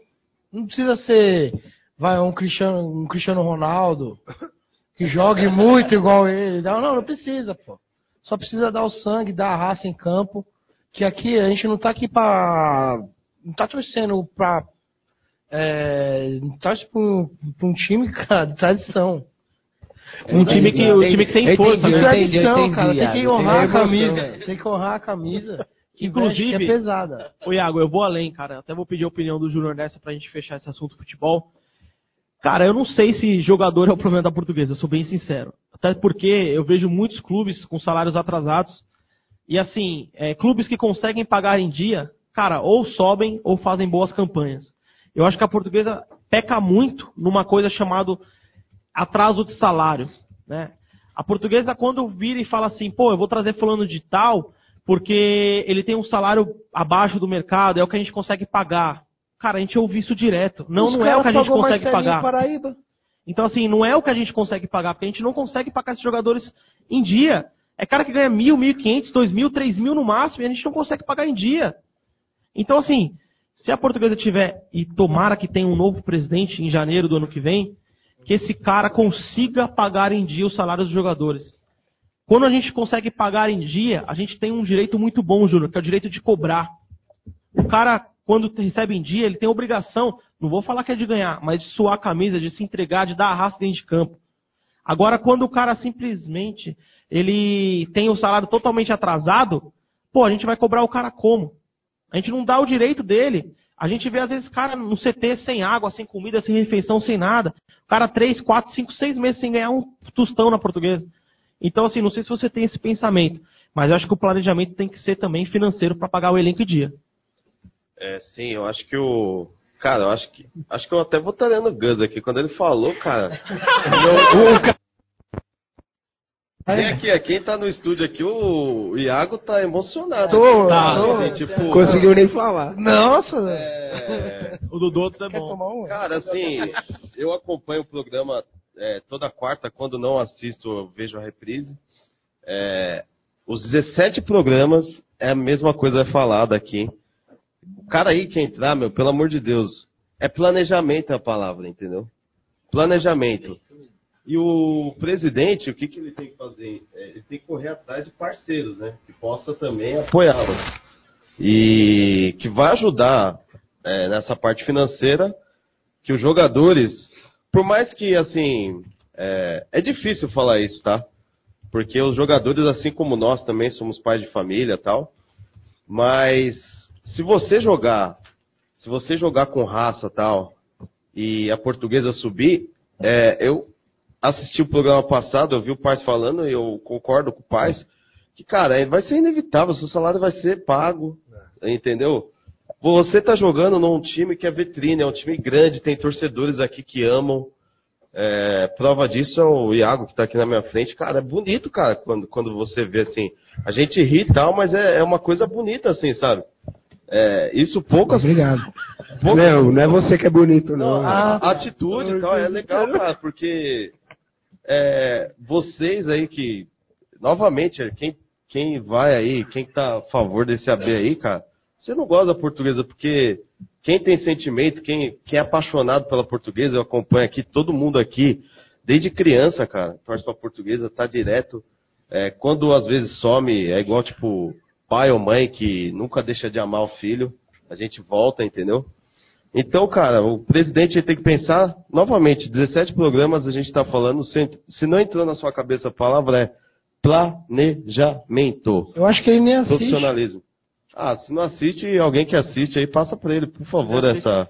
Não precisa ser vai um Cristiano, um Cristiano Ronaldo que jogue muito igual ele. Não, não, não precisa, pô. Só precisa dar o sangue, dar a raça em campo. Que aqui a gente não tá aqui pra. Não tá torcendo pra. É, torce pra um, pra um time, cara, de tradição. Um time que, um time que tem força, né? Tradição, cara. Tem que honrar a camisa. Tem que honrar a camisa. Que Inclusive, veste, que é pesada. Ô Iago, eu vou além, cara. Até vou pedir a opinião do Júnior nessa pra gente fechar esse assunto futebol. Cara, eu não sei se jogador é o problema da portuguesa, eu sou bem sincero. Até porque eu vejo muitos clubes com salários atrasados. E assim, é, clubes que conseguem pagar em dia, cara, ou sobem ou fazem boas campanhas. Eu acho que a portuguesa peca muito numa coisa chamada atraso de salário. Né? A portuguesa, quando vira e fala assim, pô, eu vou trazer fulano de tal, porque ele tem um salário abaixo do mercado, é o que a gente consegue pagar. Cara, a gente ouve isso direto. Não, Os não é o que a gente consegue Marcelinho pagar. Paraíba. Então, assim, não é o que a gente consegue pagar, porque a gente não consegue pagar esses jogadores em dia. É cara que ganha mil, mil e quinhentos, dois mil, três mil no máximo, e a gente não consegue pagar em dia. Então, assim, se a portuguesa tiver, e tomara que tenha um novo presidente em janeiro do ano que vem, que esse cara consiga pagar em dia os salários dos jogadores. Quando a gente consegue pagar em dia, a gente tem um direito muito bom, Júnior, que é o direito de cobrar. O cara, quando recebe em dia, ele tem obrigação, não vou falar que é de ganhar, mas de suar a camisa, de se entregar, de dar a raça dentro de campo. Agora, quando o cara simplesmente ele tem o salário totalmente atrasado, pô, a gente vai cobrar o cara como? A gente não dá o direito dele. A gente vê, às vezes, cara no CT sem água, sem comida, sem refeição, sem nada. O cara, três, quatro, cinco, seis meses sem ganhar um tostão na portuguesa. Então, assim, não sei se você tem esse pensamento, mas eu acho que o planejamento tem que ser também financeiro para pagar o elenco em dia. É, sim, eu acho que o. Cara, eu acho que. Acho que eu até votaria no Gus aqui. Quando ele falou, cara. eu- o ca- Quem, aqui, quem tá no estúdio aqui, o Iago tá emocionado. Tô, tá, tô. assim, tipo, Conseguiu nem falar. Nossa, é, O do Dotos é bom. tomar Cara, assim, eu acompanho o programa é, toda quarta, quando não assisto, eu vejo a reprise. É, os 17 programas é a mesma coisa falada aqui. O cara aí que entrar, meu, pelo amor de Deus, é planejamento a palavra, entendeu? Planejamento. E o presidente, o que, que ele tem que fazer? É, ele tem que correr atrás de parceiros, né? Que possa também apoiá-lo. E que vai ajudar é, nessa parte financeira, que os jogadores, por mais que, assim, é, é difícil falar isso, tá? Porque os jogadores, assim como nós também somos pais de família e tal, mas se você jogar, se você jogar com raça tal, e a portuguesa subir, é, eu assisti o programa passado, eu vi o Paz falando, e eu concordo com o Paz, que, cara, é- vai ser inevitável, seu salário vai ser pago, entendeu? Você tá jogando num time que é vitrine, é um time grande, tem torcedores aqui que amam. É, prova disso é o Iago que tá aqui na minha frente. Cara, é bonito, cara, quando, quando você vê assim. A gente ri e tal, mas é, é uma coisa bonita, assim, sabe? É, isso poucas. Obrigado. poucas- Não, não é você que é bonito, não. a a atitude e tal é legal, cara, porque é, vocês aí que, novamente, quem, quem vai aí, quem tá a favor desse AB aí, cara, você não gosta da portuguesa, porque quem tem sentimento, quem, quem é apaixonado pela portuguesa, eu acompanho aqui, todo mundo aqui, desde criança, cara, torce pra portuguesa, tá direto. É, quando às vezes some, é igual tipo pai ou mãe que nunca deixa de amar o filho, a gente volta, entendeu? Então, cara, o presidente tem que pensar, novamente, 17 programas a gente está falando, se, não entrou na sua cabeça a palavra é planejamento. Eu acho que ele nem assiste. Profissionalismo. Ah, se não assiste, alguém que assiste aí, passa para ele, por favor, essa.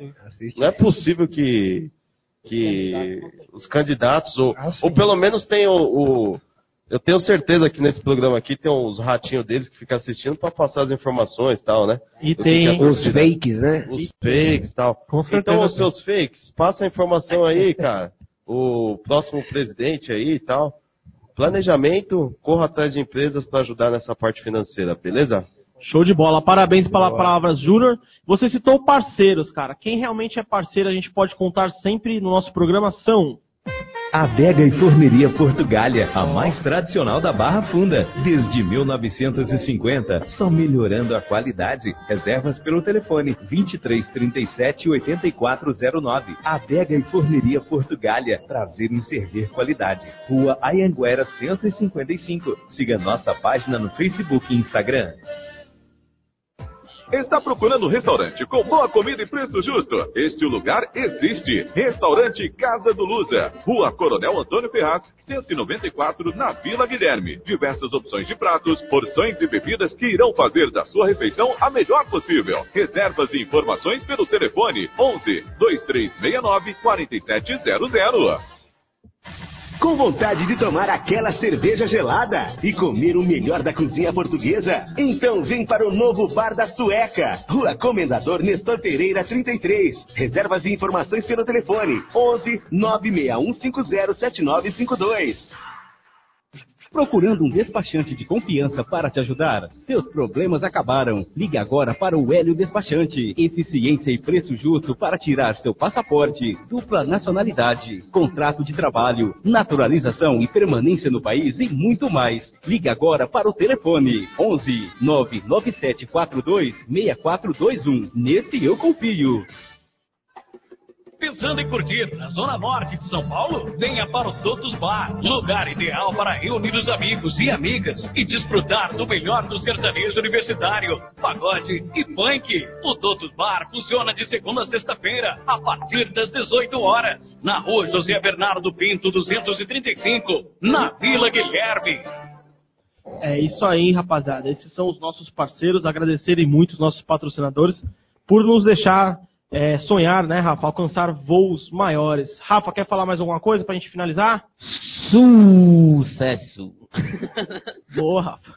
Não é possível que, que os candidatos, ou, ou pelo menos tenham o, Eu tenho certeza que nesse programa aqui tem uns ratinhos deles que ficam assistindo para passar as informações e tal, né? E Do tem Os fakes, né? os fakes e tal. Com certeza Então, os seus fakes, passa a informação aí, cara. O próximo presidente aí e tal. Planejamento, corra atrás de empresas para ajudar nessa parte financeira, beleza? Show de bola. Parabéns pela palavras, Júnior. Você citou parceiros, cara. Quem realmente é parceiro, a gente pode contar sempre no nosso programa são. Adega e Forneria Portugália, a mais tradicional da Barra Funda. Desde 1950, só melhorando a qualidade. Reservas pelo telefone 23 37 8409. Adega e Forneria Portugália, prazer em servir qualidade. Rua Ayanguera 155. Siga nossa página no Facebook e Instagram. Está procurando um restaurante com boa comida e preço justo? Este lugar existe. Restaurante Casa do Lusa. Rua Coronel Antônio Ferraz, 194, na Vila Guilherme. Diversas opções de pratos, porções e bebidas que irão fazer da sua refeição a melhor possível. Reservas e informações pelo telefone 11 2369 4700. Com vontade de tomar aquela cerveja gelada e comer o melhor da cozinha portuguesa? Então vem para o novo Bar da Sueca, Rua Comendador Nestor Pereira 33. Reservas e informações pelo telefone 11 96150 7952. Procurando um despachante de confiança para te ajudar? Seus problemas acabaram. Ligue agora para o Hélio Despachante. Eficiência e preço justo para tirar seu passaporte. Dupla nacionalidade. Contrato de trabalho. Naturalização e permanência no país e muito mais. Ligue agora para o telefone 11 99742 6421. Nesse eu confio. Pensando em curtir na Zona Norte de São Paulo? Venha para o Totos Bar, lugar ideal para reunir os amigos e amigas e desfrutar do melhor do sertanejo universitário, pagode e funk. O Totos Bar funciona de segunda a sexta-feira, a partir das 18 horas, na rua José Bernardo Pinto 235, na Vila Guilherme. É isso aí, rapaziada. Esses são os nossos parceiros. Agradecerem muito os nossos patrocinadores por nos deixar é, sonhar, né, Rafa? Alcançar voos maiores. Rafa, quer falar mais alguma coisa pra gente finalizar? Sucesso! Boa, Rafa.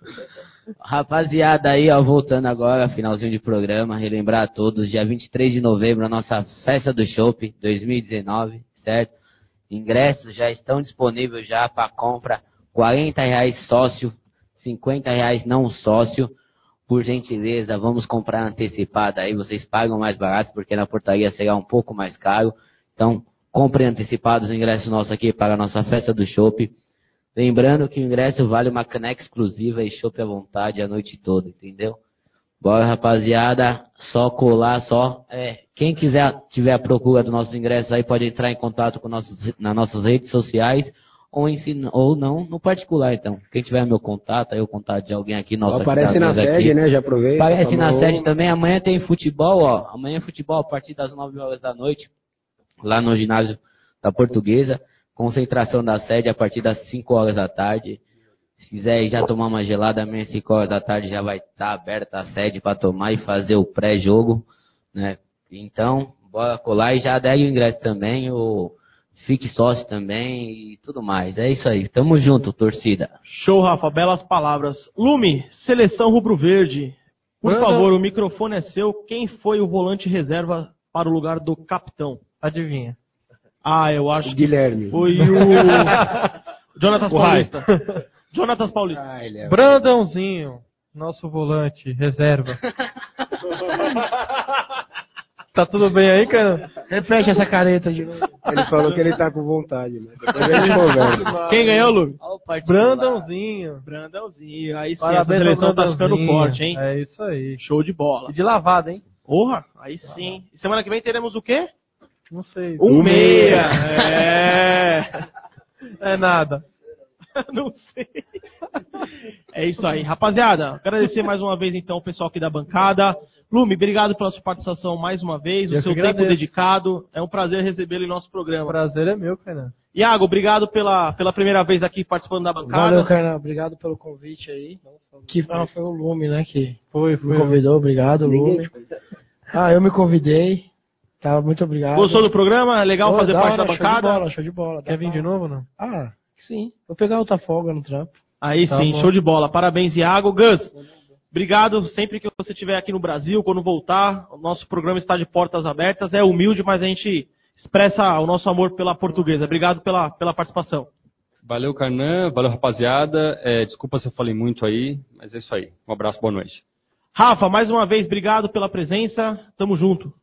Rapaziada aí, ó, voltando agora, finalzinho de programa, relembrar a todos, dia 23 de novembro, a nossa festa do Chopp 2019, certo? Ingressos já estão disponíveis já para compra, 40 reais sócio, 50 reais não sócio. Por gentileza, vamos comprar antecipado aí, vocês pagam mais barato, porque na portaria será um pouco mais caro. Então, comprem antecipados o ingresso nosso aqui para a nossa festa do Chopp. Lembrando que o ingresso vale uma caneca exclusiva e chopp à vontade a noite toda, entendeu? Bora, rapaziada. Só colar, só. É, quem quiser, tiver a procura dos nossos ingressos aí, pode entrar em contato com nossos, nas nossas redes sociais ou, ensina, ou não, no particular, então. Quem tiver meu contato, aí o contato de alguém aqui, nosso Aparece na sede, aqui. né? Já aproveita. Aparece na falou. sede também. Amanhã tem futebol, ó. Amanhã é futebol a partir das 9 horas da noite, lá no ginásio da Portuguesa. Concentração da sede a partir das 5 horas da tarde. Se quiser já tomar uma gelada, amanhã 5 horas da tarde já vai estar aberta a sede para tomar e fazer o pré-jogo, né? Então, bora colar e já adere o ingresso também. O fique sócio também e tudo mais. É isso aí. Tamo junto, torcida. Show, Rafa. Belas palavras. Lume, seleção rubro-verde. Por Manda- favor, o microfone é seu. Quem foi o volante reserva para o lugar do capitão? Adivinha. Ah, eu acho O Guilherme. que foi o Jonatas Rai. Paulista. Jonatas Paulista. Ah, ele é- Brandãozinho, nosso volante, reserva. tá tudo bem aí, cara? Repete essa careta de novo. Ele falou que ele tá com vontade, né? Depois a gente conversa. Quem ganhou, Lume? Brandãozinho. Brandãozinho. Aí sim, Parabéns essa seleção tá ficando forte, hein? É isso aí. Show de bola. E de lavada, hein? Porra, aí sim. E semana que vem teremos o quê? Não sei. Um meia. É. É nada. Não sei. É isso aí. Rapaziada, agradecer mais uma vez então o pessoal aqui da bancada. Lume, obrigado pela sua participação mais uma vez, Eu o seu tempo agradeço. dedicado. É um prazer recebê-lo em nosso O programa. prazer é meu, cara. Iago, obrigado pela, pela primeira vez aqui participando da bancada. Valeu, Kainan. Obrigado pelo convite aí. Que ah, foi o Lume, né? Que Foi, me foi. convidou. Obrigado, Ninguém Lume. Ah, eu me convidei. Tá, muito obrigado. Gostou do programa? É legal fazer da parte da hora, Show de bancada? bola, show de bola. Quer vir de novo não? Ah, sim. Vou pegar outra folga no trampo. Aí Tá sim, bom. show de bola. Parabéns, Iago. Gus, obrigado. Sempre que você estiver aqui no Brasil, quando voltar, o nosso programa está de portas abertas. É humilde, mas a gente expressa o nosso amor pela portuguesa. Obrigado pela, pela participação. Valeu, Carnan. Valeu, rapaziada. É, desculpa se eu falei muito aí, mas é isso aí. Um abraço, boa noite. Rafa, mais uma vez, obrigado pela presença. Tamo junto.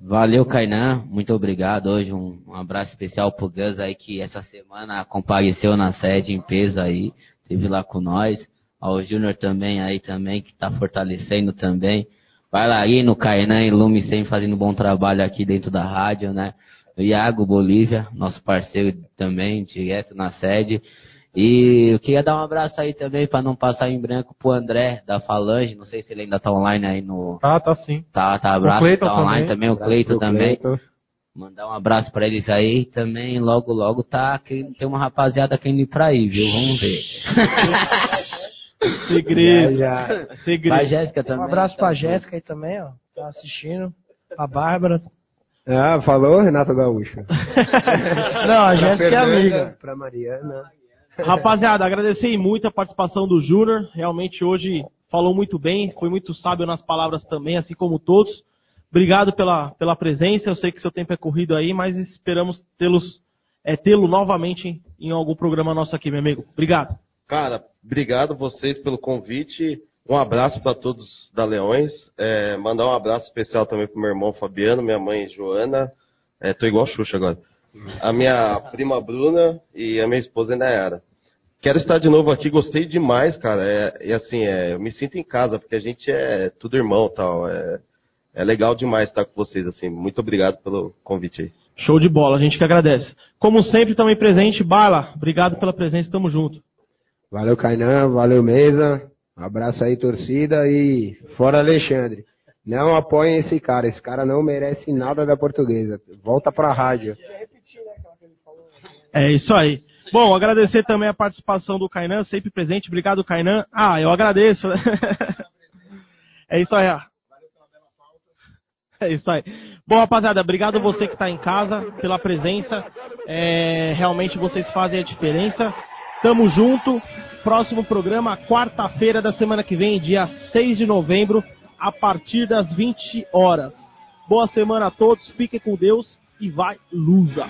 Valeu, Kainan. Muito obrigado. Hoje um, um abraço especial pro Gus aí que essa semana compareceu na sede em peso aí. Esteve lá com nós. Ao Júnior também aí também, que tá fortalecendo também. Vai lá aí no Kainan e Lume sempre fazendo um bom trabalho aqui dentro da rádio, né? O Iago Bolívia, nosso parceiro também, direto na sede. E eu queria dar um abraço aí também, para não passar em branco, pro André da Falange. Não sei se ele ainda tá online aí no, Tá, tá sim. Tá, tá, abraço, Cleiton tá online também. também, o Abraço Cleito pro também. Cleiton. Mandar um abraço pra eles aí. Também, logo, logo, tá. Tem uma rapaziada querendo ir pra aí, viu? Vamos ver. Segredo. Já, já. Segredo. Pra Jéssica também. Um abraço pra tá Jéssica aí também, ó. Tá assistindo. A Bárbara. Ah, falou Renato Gaúcho. Não, a Jéssica é amiga. Pra Mariana. Rapaziada, agradecer muito a participação do Júnior. Realmente hoje falou muito bem, foi muito sábio nas palavras também, assim como todos. Obrigado pela, pela presença. Eu sei que seu tempo é corrido aí, mas esperamos tê-los é, tê-lo novamente em algum programa nosso aqui, meu amigo. Obrigado. Cara, obrigado vocês pelo convite. Um abraço para todos da Leões. É, mandar um abraço especial também pro meu irmão Fabiano, minha mãe Joana. É, tô igual a Xuxa agora. A minha prima Bruna e a minha esposa Nayara. Quero estar de novo aqui, gostei demais, cara. É, e assim, é, eu me sinto em casa, porque a gente é tudo irmão tal. É, é legal demais estar com vocês, assim. Muito obrigado pelo convite aí. Show de bola, a gente que agradece. Como sempre, também presente, Bala. Obrigado pela presença, tamo junto. Valeu, Kainan. Valeu, mesa. Um abraço aí, torcida. E fora Alexandre. Não apoiem esse cara. Esse cara não merece nada da portuguesa. Volta pra rádio. É isso aí. Bom, agradecer também a participação do Kainan, sempre presente. Obrigado, Kainan. Ah, eu agradeço. é isso aí. ó. É isso aí. Bom, rapaziada, obrigado você que está em casa pela presença. É, realmente vocês fazem a diferença. Tamo junto. Próximo programa, quarta-feira da semana que vem, dia 6 de novembro, a partir das 20 horas. Boa semana a todos, fiquem com Deus e vai, Lusa!